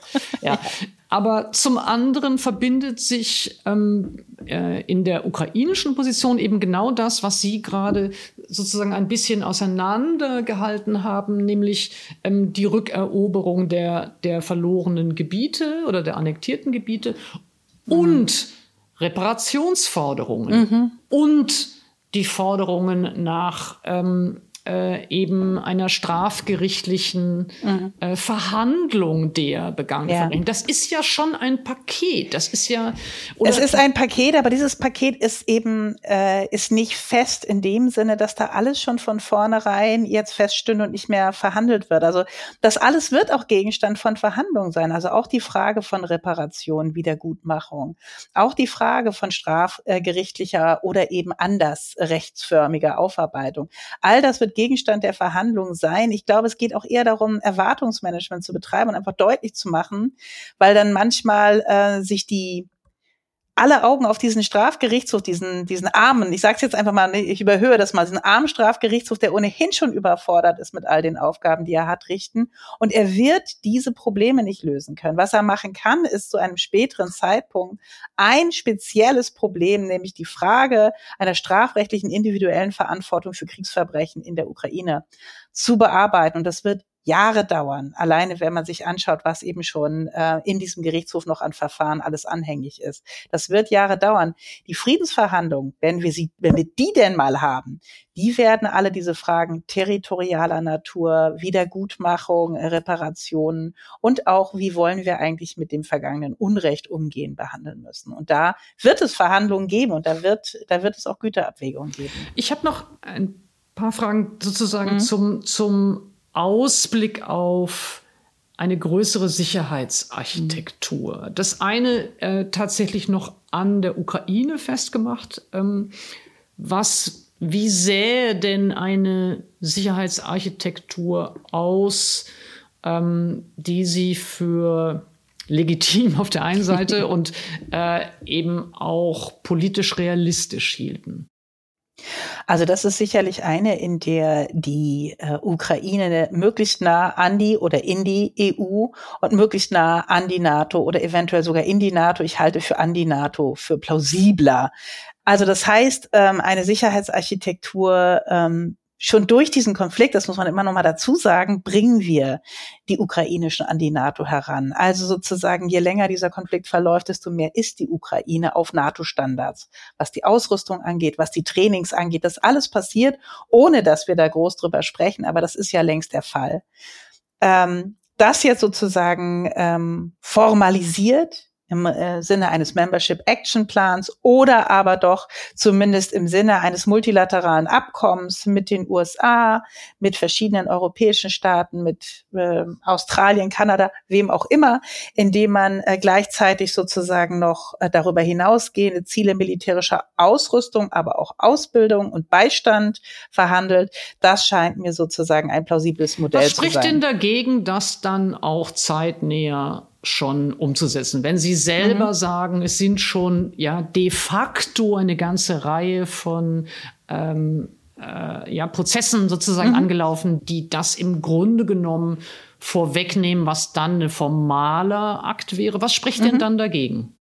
ja. Aber zum anderen verbindet sich ähm, äh, in der ukrainischen Position eben genau das, was Sie gerade sozusagen ein bisschen auseinandergehalten haben, nämlich ähm, die Rückeroberung der, der verlorenen Gebiete oder der annektierten Gebiete mhm. und Reparationsforderungen mhm. und die Forderungen nach ähm, äh, eben einer strafgerichtlichen mhm. äh, Verhandlung der Begangenen ja. Das ist ja schon ein Paket. Das ist ja. es ist ein Paket, aber dieses Paket ist eben äh, ist nicht fest in dem Sinne, dass da alles schon von vornherein jetzt feststünde und nicht mehr verhandelt wird. Also das alles wird auch Gegenstand von Verhandlungen sein. Also auch die Frage von Reparation, Wiedergutmachung, auch die Frage von strafgerichtlicher oder eben anders rechtsförmiger Aufarbeitung. All das wird Gegenstand der Verhandlungen sein. Ich glaube, es geht auch eher darum, Erwartungsmanagement zu betreiben und einfach deutlich zu machen, weil dann manchmal äh, sich die alle Augen auf diesen Strafgerichtshof, diesen, diesen armen, ich sage es jetzt einfach mal, ich überhöhe das mal, diesen armen Strafgerichtshof, der ohnehin schon überfordert ist mit all den Aufgaben, die er hat, richten. Und er wird diese Probleme nicht lösen können. Was er machen kann, ist zu einem späteren Zeitpunkt ein spezielles Problem, nämlich die Frage einer strafrechtlichen individuellen Verantwortung für Kriegsverbrechen in der Ukraine zu bearbeiten. Und das wird Jahre dauern, alleine wenn man sich anschaut, was eben schon äh, in diesem Gerichtshof noch an Verfahren alles anhängig ist. Das wird Jahre dauern. Die Friedensverhandlungen, wenn wir sie, wenn wir die denn mal haben, die werden alle diese Fragen territorialer Natur, Wiedergutmachung, Reparationen und auch, wie wollen wir eigentlich mit dem vergangenen Unrecht umgehen, behandeln müssen. Und da wird es Verhandlungen geben und da wird, da wird es auch Güterabwägungen geben. Ich habe noch ein paar Fragen sozusagen mhm. zum, zum Ausblick auf eine größere Sicherheitsarchitektur. Das eine äh, tatsächlich noch an der Ukraine festgemacht. Ähm, was, wie sähe denn eine Sicherheitsarchitektur aus, ähm, die Sie für legitim auf der einen Seite und äh, eben auch politisch realistisch hielten? Also das ist sicherlich eine, in der die äh, Ukraine möglichst nah an die oder in die EU und möglichst nah an die NATO oder eventuell sogar in die NATO. Ich halte für an die NATO für plausibler. Also das heißt, ähm, eine Sicherheitsarchitektur ähm, schon durch diesen Konflikt, das muss man immer noch mal dazu sagen, bringen wir die Ukraine schon an die NATO heran. Also sozusagen, je länger dieser Konflikt verläuft, desto mehr ist die Ukraine auf NATO-Standards, was die Ausrüstung angeht, was die Trainings angeht. Das alles passiert, ohne dass wir da groß drüber sprechen, aber das ist ja längst der Fall. Ähm, das jetzt sozusagen ähm, formalisiert im äh, Sinne eines Membership Action Plans oder aber doch zumindest im Sinne eines multilateralen Abkommens mit den USA, mit verschiedenen europäischen Staaten, mit äh, Australien, Kanada, wem auch immer, indem man äh, gleichzeitig sozusagen noch äh, darüber hinausgehende Ziele militärischer Ausrüstung, aber auch Ausbildung und Beistand verhandelt. Das scheint mir sozusagen ein plausibles Modell zu sein. Was spricht denn dagegen, dass dann auch zeitnäher schon umzusetzen. Wenn Sie selber mhm. sagen, es sind schon ja de facto eine ganze Reihe von ähm, äh, ja, Prozessen sozusagen mhm. angelaufen, die das im Grunde genommen vorwegnehmen, was dann ein formaler Akt wäre. Was spricht mhm. denn dann dagegen?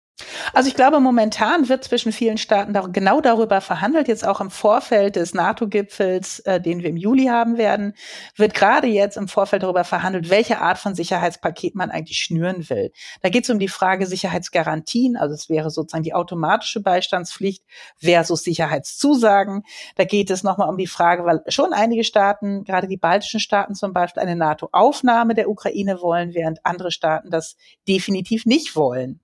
Also ich glaube, momentan wird zwischen vielen Staaten da, genau darüber verhandelt, jetzt auch im Vorfeld des NATO-Gipfels, äh, den wir im Juli haben werden, wird gerade jetzt im Vorfeld darüber verhandelt, welche Art von Sicherheitspaket man eigentlich schnüren will. Da geht es um die Frage Sicherheitsgarantien, also es wäre sozusagen die automatische Beistandspflicht versus Sicherheitszusagen. Da geht es nochmal um die Frage, weil schon einige Staaten, gerade die baltischen Staaten zum Beispiel, eine NATO-Aufnahme der Ukraine wollen, während andere Staaten das definitiv nicht wollen.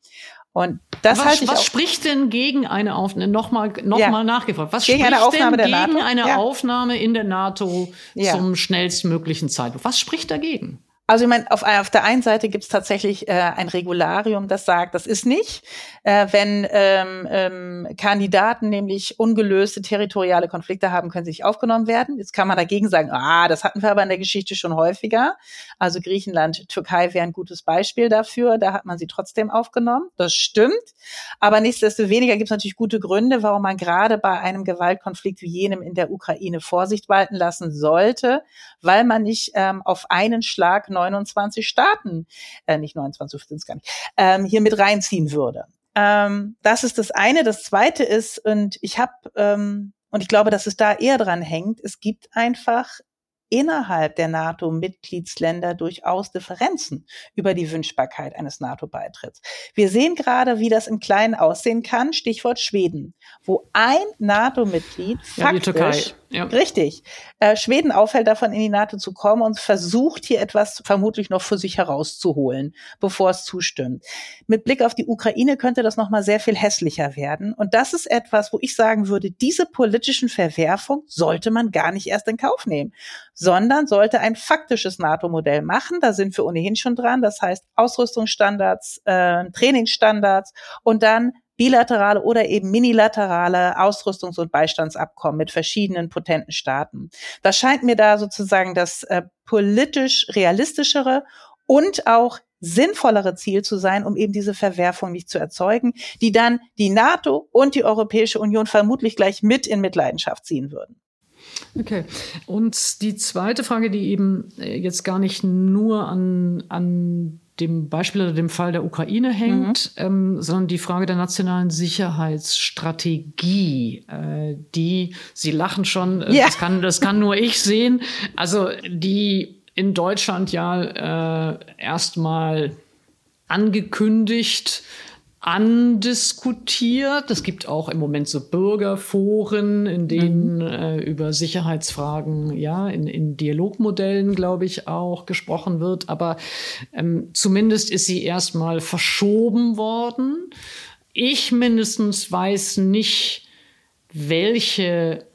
Und das was, halte ich was spricht denn gegen eine Aufnahme? Nochmal, nochmal ja. nachgefragt. Was gegen spricht eine Aufnahme denn gegen eine ja. Aufnahme in der NATO ja. zum schnellstmöglichen Zeitpunkt? Was spricht dagegen? Also ich meine, auf, auf der einen Seite gibt es tatsächlich äh, ein Regularium, das sagt, das ist nicht, äh, wenn ähm, ähm, Kandidaten nämlich ungelöste territoriale Konflikte haben, können sie nicht aufgenommen werden. Jetzt kann man dagegen sagen, ah, das hatten wir aber in der Geschichte schon häufiger. Also Griechenland, Türkei wäre ein gutes Beispiel dafür. Da hat man sie trotzdem aufgenommen. Das stimmt. Aber nichtsdestoweniger gibt es natürlich gute Gründe, warum man gerade bei einem Gewaltkonflikt wie jenem in der Ukraine Vorsicht walten lassen sollte, weil man nicht ähm, auf einen Schlag 29 Staaten, äh, nicht 29 sind es gar nicht, ähm, hier mit reinziehen würde. Ähm, das ist das eine. Das zweite ist, und ich habe, ähm, und ich glaube, dass es da eher dran hängt, es gibt einfach innerhalb der NATO-Mitgliedsländer durchaus Differenzen über die Wünschbarkeit eines NATO-Beitritts. Wir sehen gerade, wie das im Kleinen aussehen kann, Stichwort Schweden, wo ein NATO-Mitglied ja, faktisch, ja. richtig, äh, Schweden auffällt, davon in die NATO zu kommen und versucht hier etwas vermutlich noch für sich herauszuholen, bevor es zustimmt. Mit Blick auf die Ukraine könnte das nochmal sehr viel hässlicher werden. Und das ist etwas, wo ich sagen würde, diese politischen Verwerfungen sollte man gar nicht erst in Kauf nehmen sondern sollte ein faktisches NATO-Modell machen. Da sind wir ohnehin schon dran. Das heißt Ausrüstungsstandards, äh, Trainingsstandards und dann bilaterale oder eben minilaterale Ausrüstungs- und Beistandsabkommen mit verschiedenen potenten Staaten. Das scheint mir da sozusagen das äh, politisch realistischere und auch sinnvollere Ziel zu sein, um eben diese Verwerfung nicht zu erzeugen, die dann die NATO und die Europäische Union vermutlich gleich mit in Mitleidenschaft ziehen würden. Okay. Und die zweite Frage, die eben äh, jetzt gar nicht nur an, an dem Beispiel oder dem Fall der Ukraine hängt, mhm. ähm, sondern die Frage der nationalen Sicherheitsstrategie, äh, die, Sie lachen schon, äh, ja. das, kann, das kann nur ich sehen, also die in Deutschland ja äh, erstmal angekündigt andiskutiert. Es gibt auch im Moment so Bürgerforen, in denen mhm. äh, über Sicherheitsfragen ja in, in Dialogmodellen, glaube ich, auch gesprochen wird. Aber ähm, zumindest ist sie erstmal verschoben worden. Ich mindestens weiß nicht, welche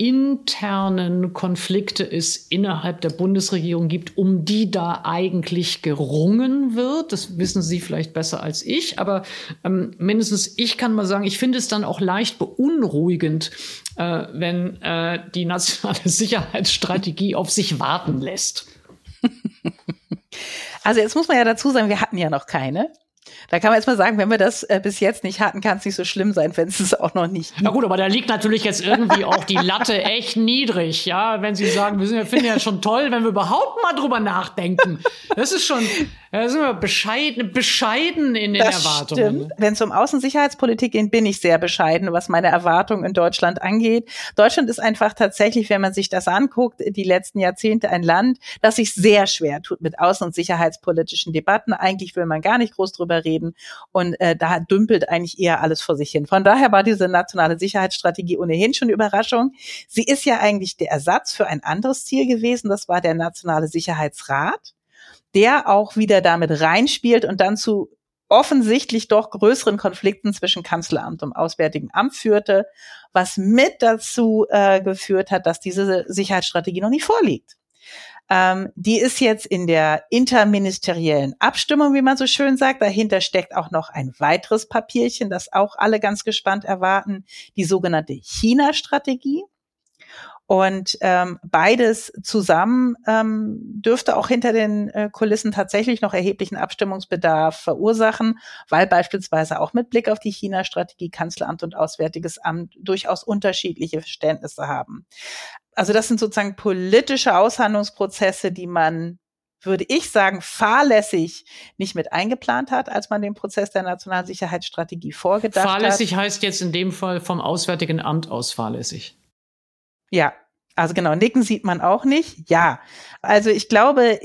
internen Konflikte es innerhalb der Bundesregierung gibt, um die da eigentlich gerungen wird. Das wissen Sie vielleicht besser als ich, aber ähm, mindestens ich kann mal sagen, ich finde es dann auch leicht beunruhigend, äh, wenn äh, die nationale Sicherheitsstrategie auf sich warten lässt. Also jetzt muss man ja dazu sagen, wir hatten ja noch keine. Da kann man jetzt mal sagen, wenn wir das äh, bis jetzt nicht hatten, kann es nicht so schlimm sein, wenn es es auch noch nicht gibt. Na gut, aber da liegt natürlich jetzt irgendwie auch die Latte echt niedrig, ja, wenn Sie sagen, wir sind, wir finden ja schon toll, wenn wir überhaupt mal drüber nachdenken. Das ist schon, da sind wir bescheiden, bescheiden in den das Erwartungen. Wenn es um Außensicherheitspolitik geht, bin ich sehr bescheiden, was meine Erwartungen in Deutschland angeht. Deutschland ist einfach tatsächlich, wenn man sich das anguckt, die letzten Jahrzehnte ein Land, das sich sehr schwer tut mit außen- und sicherheitspolitischen Debatten. Eigentlich will man gar nicht groß drüber reden und äh, da dümpelt eigentlich eher alles vor sich hin. Von daher war diese nationale Sicherheitsstrategie ohnehin schon Überraschung. Sie ist ja eigentlich der Ersatz für ein anderes Ziel gewesen. Das war der nationale Sicherheitsrat der auch wieder damit reinspielt und dann zu offensichtlich doch größeren Konflikten zwischen Kanzleramt und Auswärtigem Amt führte, was mit dazu äh, geführt hat, dass diese Sicherheitsstrategie noch nicht vorliegt. Ähm, die ist jetzt in der interministeriellen Abstimmung, wie man so schön sagt. Dahinter steckt auch noch ein weiteres Papierchen, das auch alle ganz gespannt erwarten, die sogenannte China-Strategie. Und ähm, beides zusammen ähm, dürfte auch hinter den äh, Kulissen tatsächlich noch erheblichen Abstimmungsbedarf verursachen, weil beispielsweise auch mit Blick auf die China-Strategie Kanzleramt und Auswärtiges Amt durchaus unterschiedliche Verständnisse haben. Also das sind sozusagen politische Aushandlungsprozesse, die man würde ich sagen, fahrlässig nicht mit eingeplant hat, als man den Prozess der Nationalsicherheitsstrategie vorgedacht fahrlässig hat. Fahrlässig heißt jetzt in dem Fall vom Auswärtigen Amt aus fahrlässig. Ja, also genau, nicken sieht man auch nicht. Ja, also ich glaube,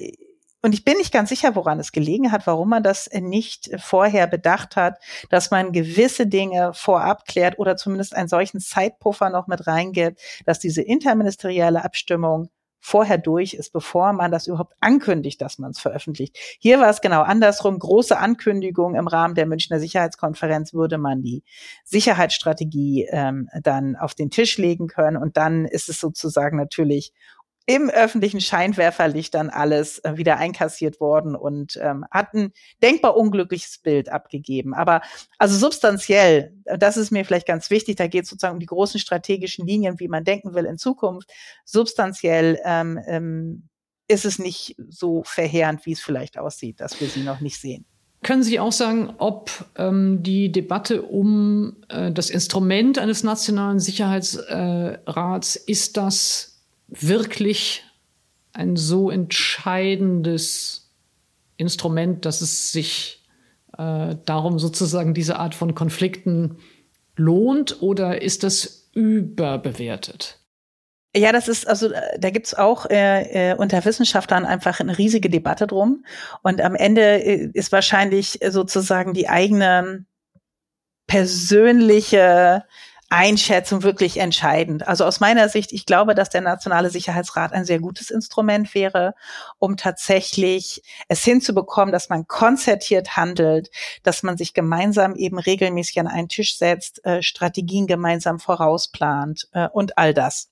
und ich bin nicht ganz sicher, woran es gelegen hat, warum man das nicht vorher bedacht hat, dass man gewisse Dinge vorab klärt oder zumindest einen solchen Zeitpuffer noch mit reingibt, dass diese interministerielle Abstimmung vorher durch ist, bevor man das überhaupt ankündigt, dass man es veröffentlicht. Hier war es genau andersrum. Große Ankündigung im Rahmen der Münchner Sicherheitskonferenz würde man die Sicherheitsstrategie ähm, dann auf den Tisch legen können. Und dann ist es sozusagen natürlich im öffentlichen Scheinwerferlicht dann alles äh, wieder einkassiert worden und ähm, hat ein denkbar unglückliches Bild abgegeben. Aber also substanziell, äh, das ist mir vielleicht ganz wichtig, da geht es sozusagen um die großen strategischen Linien, wie man denken will in Zukunft. Substanziell ähm, ähm, ist es nicht so verheerend, wie es vielleicht aussieht, dass wir sie noch nicht sehen. Können Sie auch sagen, ob ähm, die Debatte um äh, das Instrument eines nationalen Sicherheitsrats äh, ist das wirklich ein so entscheidendes Instrument, dass es sich äh, darum sozusagen diese Art von Konflikten lohnt oder ist das überbewertet? Ja, das ist, also äh, da gibt's auch äh, äh, unter Wissenschaftlern einfach eine riesige Debatte drum. Und am Ende äh, ist wahrscheinlich sozusagen die eigene persönliche Einschätzung wirklich entscheidend. Also aus meiner Sicht, ich glaube, dass der Nationale Sicherheitsrat ein sehr gutes Instrument wäre, um tatsächlich es hinzubekommen, dass man konzertiert handelt, dass man sich gemeinsam eben regelmäßig an einen Tisch setzt, äh, Strategien gemeinsam vorausplant äh, und all das.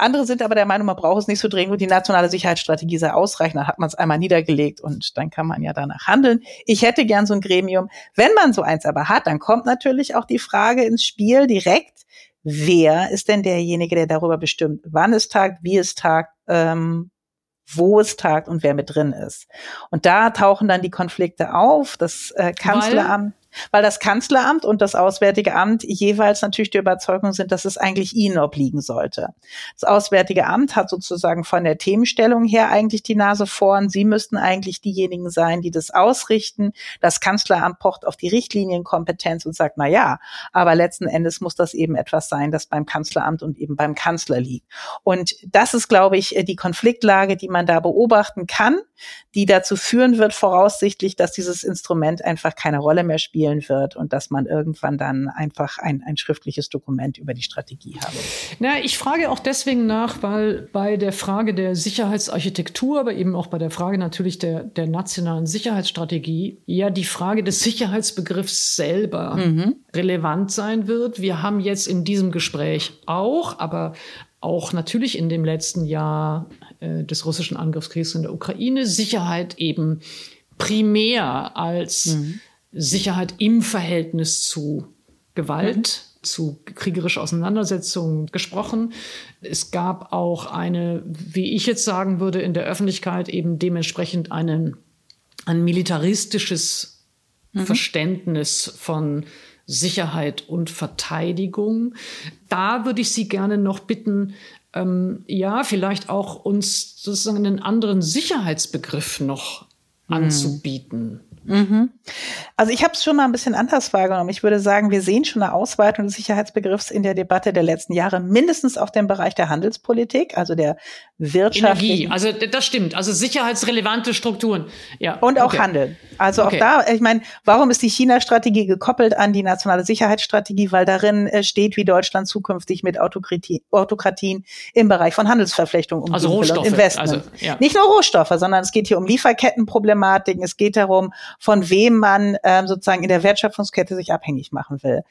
Andere sind aber der Meinung, man braucht es nicht so dringend und die nationale Sicherheitsstrategie sei ausreichend. Dann hat man es einmal niedergelegt und dann kann man ja danach handeln. Ich hätte gern so ein Gremium. Wenn man so eins aber hat, dann kommt natürlich auch die Frage ins Spiel direkt, wer ist denn derjenige, der darüber bestimmt, wann es tagt, wie es tagt, ähm, wo es tagt und wer mit drin ist. Und da tauchen dann die Konflikte auf. Das äh, Kanzleramt weil das Kanzleramt und das Auswärtige Amt jeweils natürlich der Überzeugung sind, dass es eigentlich ihnen obliegen sollte. Das Auswärtige Amt hat sozusagen von der Themenstellung her eigentlich die Nase vorn. Sie müssten eigentlich diejenigen sein, die das ausrichten. Das Kanzleramt pocht auf die Richtlinienkompetenz und sagt, na ja, aber letzten Endes muss das eben etwas sein, das beim Kanzleramt und eben beim Kanzler liegt. Und das ist, glaube ich, die Konfliktlage, die man da beobachten kann, die dazu führen wird, voraussichtlich, dass dieses Instrument einfach keine Rolle mehr spielt spielen wird und dass man irgendwann dann einfach ein, ein schriftliches Dokument über die Strategie habe. Na, ich frage auch deswegen nach, weil bei der Frage der Sicherheitsarchitektur, aber eben auch bei der Frage natürlich der, der nationalen Sicherheitsstrategie, ja die Frage des Sicherheitsbegriffs selber mhm. relevant sein wird. Wir haben jetzt in diesem Gespräch auch, aber auch natürlich in dem letzten Jahr äh, des russischen Angriffskriegs in der Ukraine Sicherheit eben primär als mhm. Sicherheit im Verhältnis zu Gewalt, mhm. zu kriegerischer Auseinandersetzung gesprochen. Es gab auch eine, wie ich jetzt sagen würde, in der Öffentlichkeit eben dementsprechend einen, ein militaristisches mhm. Verständnis von Sicherheit und Verteidigung. Da würde ich Sie gerne noch bitten, ähm, ja, vielleicht auch uns sozusagen einen anderen Sicherheitsbegriff noch hm. anzubieten. Mhm. Also ich habe es schon mal ein bisschen anders wahrgenommen. Ich würde sagen, wir sehen schon eine Ausweitung des Sicherheitsbegriffs in der Debatte der letzten Jahre, mindestens auf dem Bereich der Handelspolitik, also der Wirtschaft. Energie, also das stimmt. Also sicherheitsrelevante Strukturen. Ja. Und auch okay. Handel. Also okay. auch da, ich meine, warum ist die China-Strategie gekoppelt an die nationale Sicherheitsstrategie? Weil darin äh, steht, wie Deutschland zukünftig mit Autokratie, Autokratien im Bereich von Handelsverflechtung umgehen also Rohstoffe, Investment. Also, ja. Nicht nur Rohstoffe, sondern es geht hier um Lieferkettenproblematiken. Es geht darum, von wem man ähm, sozusagen in der Wertschöpfungskette sich abhängig machen will.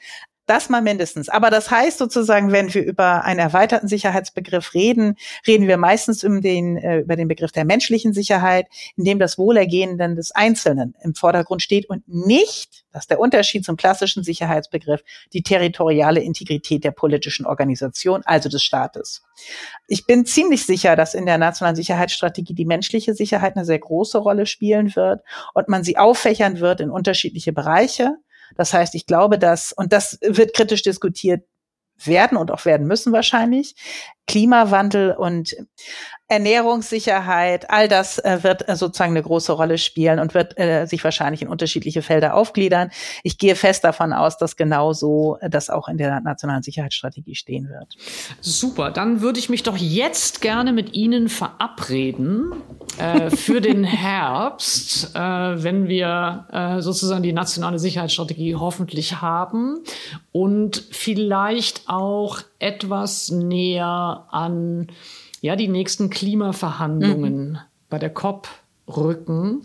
Das mal mindestens. Aber das heißt sozusagen, wenn wir über einen erweiterten Sicherheitsbegriff reden, reden wir meistens um den, äh, über den Begriff der menschlichen Sicherheit, in dem das Wohlergehen dann des Einzelnen im Vordergrund steht und nicht, das ist der Unterschied zum klassischen Sicherheitsbegriff, die territoriale Integrität der politischen Organisation, also des Staates. Ich bin ziemlich sicher, dass in der nationalen Sicherheitsstrategie die menschliche Sicherheit eine sehr große Rolle spielen wird und man sie auffächern wird in unterschiedliche Bereiche. Das heißt, ich glaube, dass, und das wird kritisch diskutiert werden und auch werden müssen wahrscheinlich, Klimawandel und Ernährungssicherheit, all das äh, wird äh, sozusagen eine große Rolle spielen und wird äh, sich wahrscheinlich in unterschiedliche Felder aufgliedern. Ich gehe fest davon aus, dass genau so äh, das auch in der nationalen Sicherheitsstrategie stehen wird. Super, dann würde ich mich doch jetzt gerne mit Ihnen verabreden äh, für den Herbst, äh, wenn wir sozusagen die nationale Sicherheitsstrategie hoffentlich haben und vielleicht auch etwas näher an ja, die nächsten Klimaverhandlungen mhm. bei der COP rücken,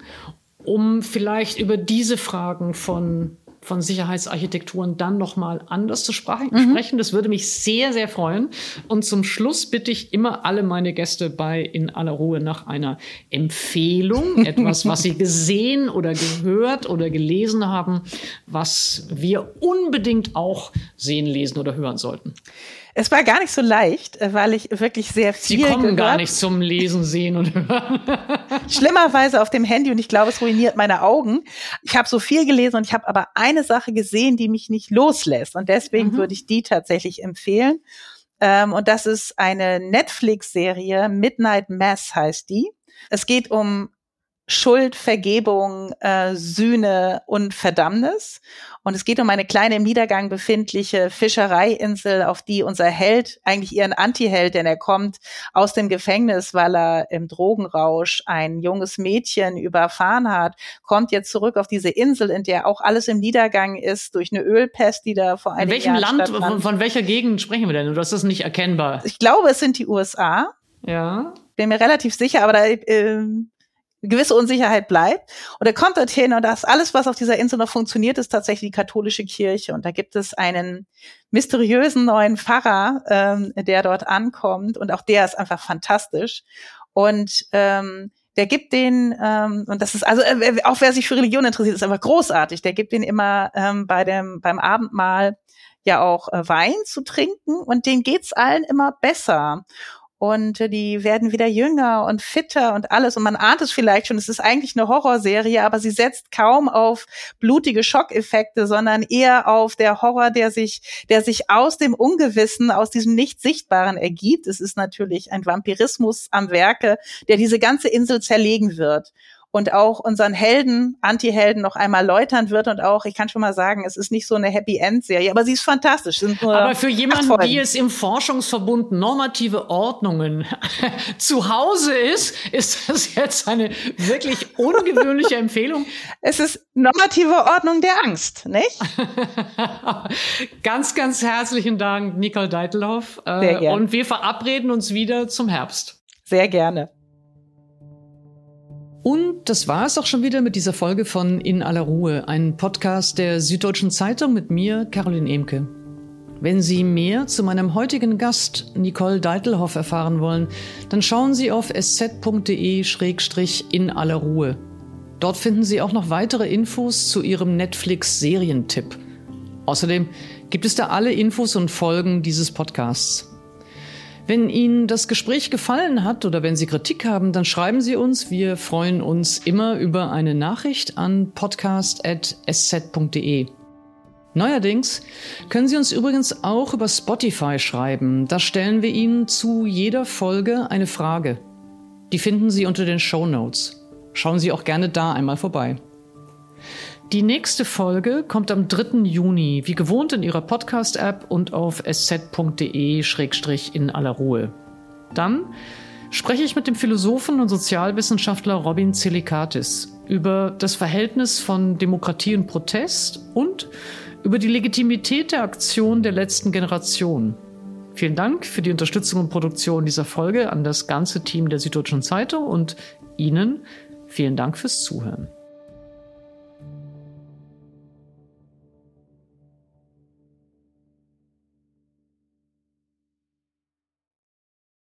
um vielleicht über diese Fragen von von Sicherheitsarchitekturen dann nochmal anders zu mhm. sprechen. Das würde mich sehr, sehr freuen. Und zum Schluss bitte ich immer alle meine Gäste bei In aller Ruhe nach einer Empfehlung, etwas, was sie gesehen oder gehört oder gelesen haben, was wir unbedingt auch sehen, lesen oder hören sollten. Es war gar nicht so leicht, äh, weil ich wirklich sehr viel. Sie kommen gehört. gar nicht zum Lesen, Sehen und Hören. Schlimmerweise auf dem Handy und ich glaube, es ruiniert meine Augen. Ich habe so viel gelesen und ich habe aber eine Sache gesehen, die mich nicht loslässt. Und deswegen mhm. würde ich die tatsächlich empfehlen. Ähm, und das ist eine Netflix-Serie, Midnight Mass heißt die. Es geht um Schuld, Vergebung, äh, Sühne und Verdammnis. Und es geht um eine kleine im Niedergang befindliche Fischereiinsel, auf die unser Held, eigentlich ihren Anti-Held, denn er kommt aus dem Gefängnis, weil er im Drogenrausch ein junges Mädchen überfahren hat, kommt jetzt zurück auf diese Insel, in der auch alles im Niedergang ist, durch eine Ölpest, die da vor einem In welchem Jahr Land, von, von welcher Gegend sprechen wir denn? Du hast das nicht erkennbar. Ich glaube, es sind die USA. Ja bin mir relativ sicher, aber da äh, gewisse Unsicherheit bleibt. Und er kommt dorthin und das alles, was auf dieser Insel noch funktioniert, ist tatsächlich die katholische Kirche. Und da gibt es einen mysteriösen neuen Pfarrer, ähm, der dort ankommt. Und auch der ist einfach fantastisch. Und ähm, der gibt den, ähm, und das ist also, äh, auch wer sich für Religion interessiert, ist einfach großartig. Der gibt den immer ähm, bei dem, beim Abendmahl ja auch äh, Wein zu trinken und denen geht's allen immer besser und die werden wieder jünger und fitter und alles. Und man ahnt es vielleicht schon, es ist eigentlich eine Horrorserie, aber sie setzt kaum auf blutige Schockeffekte, sondern eher auf der Horror, der sich, der sich aus dem Ungewissen, aus diesem Nicht-Sichtbaren ergibt. Es ist natürlich ein Vampirismus am Werke, der diese ganze Insel zerlegen wird und auch unseren Helden, Anti-Helden noch einmal läutern wird und auch, ich kann schon mal sagen, es ist nicht so eine Happy End Serie, aber sie ist fantastisch. aber für jemanden, die es im Forschungsverbund normative Ordnungen zu Hause ist, ist das jetzt eine wirklich ungewöhnliche Empfehlung. Es ist normative Ordnung der Angst, nicht? ganz, ganz herzlichen Dank, Nicole Deitelhoff. Äh, Sehr gerne. Und wir verabreden uns wieder zum Herbst. Sehr gerne. Und das war es auch schon wieder mit dieser Folge von In aller Ruhe, ein Podcast der Süddeutschen Zeitung mit mir, Caroline Emke. Wenn Sie mehr zu meinem heutigen Gast Nicole Deitelhoff erfahren wollen, dann schauen Sie auf sz.de-in aller Ruhe. Dort finden Sie auch noch weitere Infos zu Ihrem Netflix-Serientipp. Außerdem gibt es da alle Infos und Folgen dieses Podcasts. Wenn Ihnen das Gespräch gefallen hat oder wenn Sie Kritik haben, dann schreiben Sie uns. Wir freuen uns immer über eine Nachricht an podcast.sz.de. Neuerdings können Sie uns übrigens auch über Spotify schreiben. Da stellen wir Ihnen zu jeder Folge eine Frage. Die finden Sie unter den Show Notes. Schauen Sie auch gerne da einmal vorbei. Die nächste Folge kommt am 3. Juni, wie gewohnt in Ihrer Podcast-App und auf sz.de-in aller Ruhe. Dann spreche ich mit dem Philosophen und Sozialwissenschaftler Robin Zelikatis über das Verhältnis von Demokratie und Protest und über die Legitimität der Aktion der letzten Generation. Vielen Dank für die Unterstützung und Produktion dieser Folge an das ganze Team der Süddeutschen Zeitung und Ihnen vielen Dank fürs Zuhören.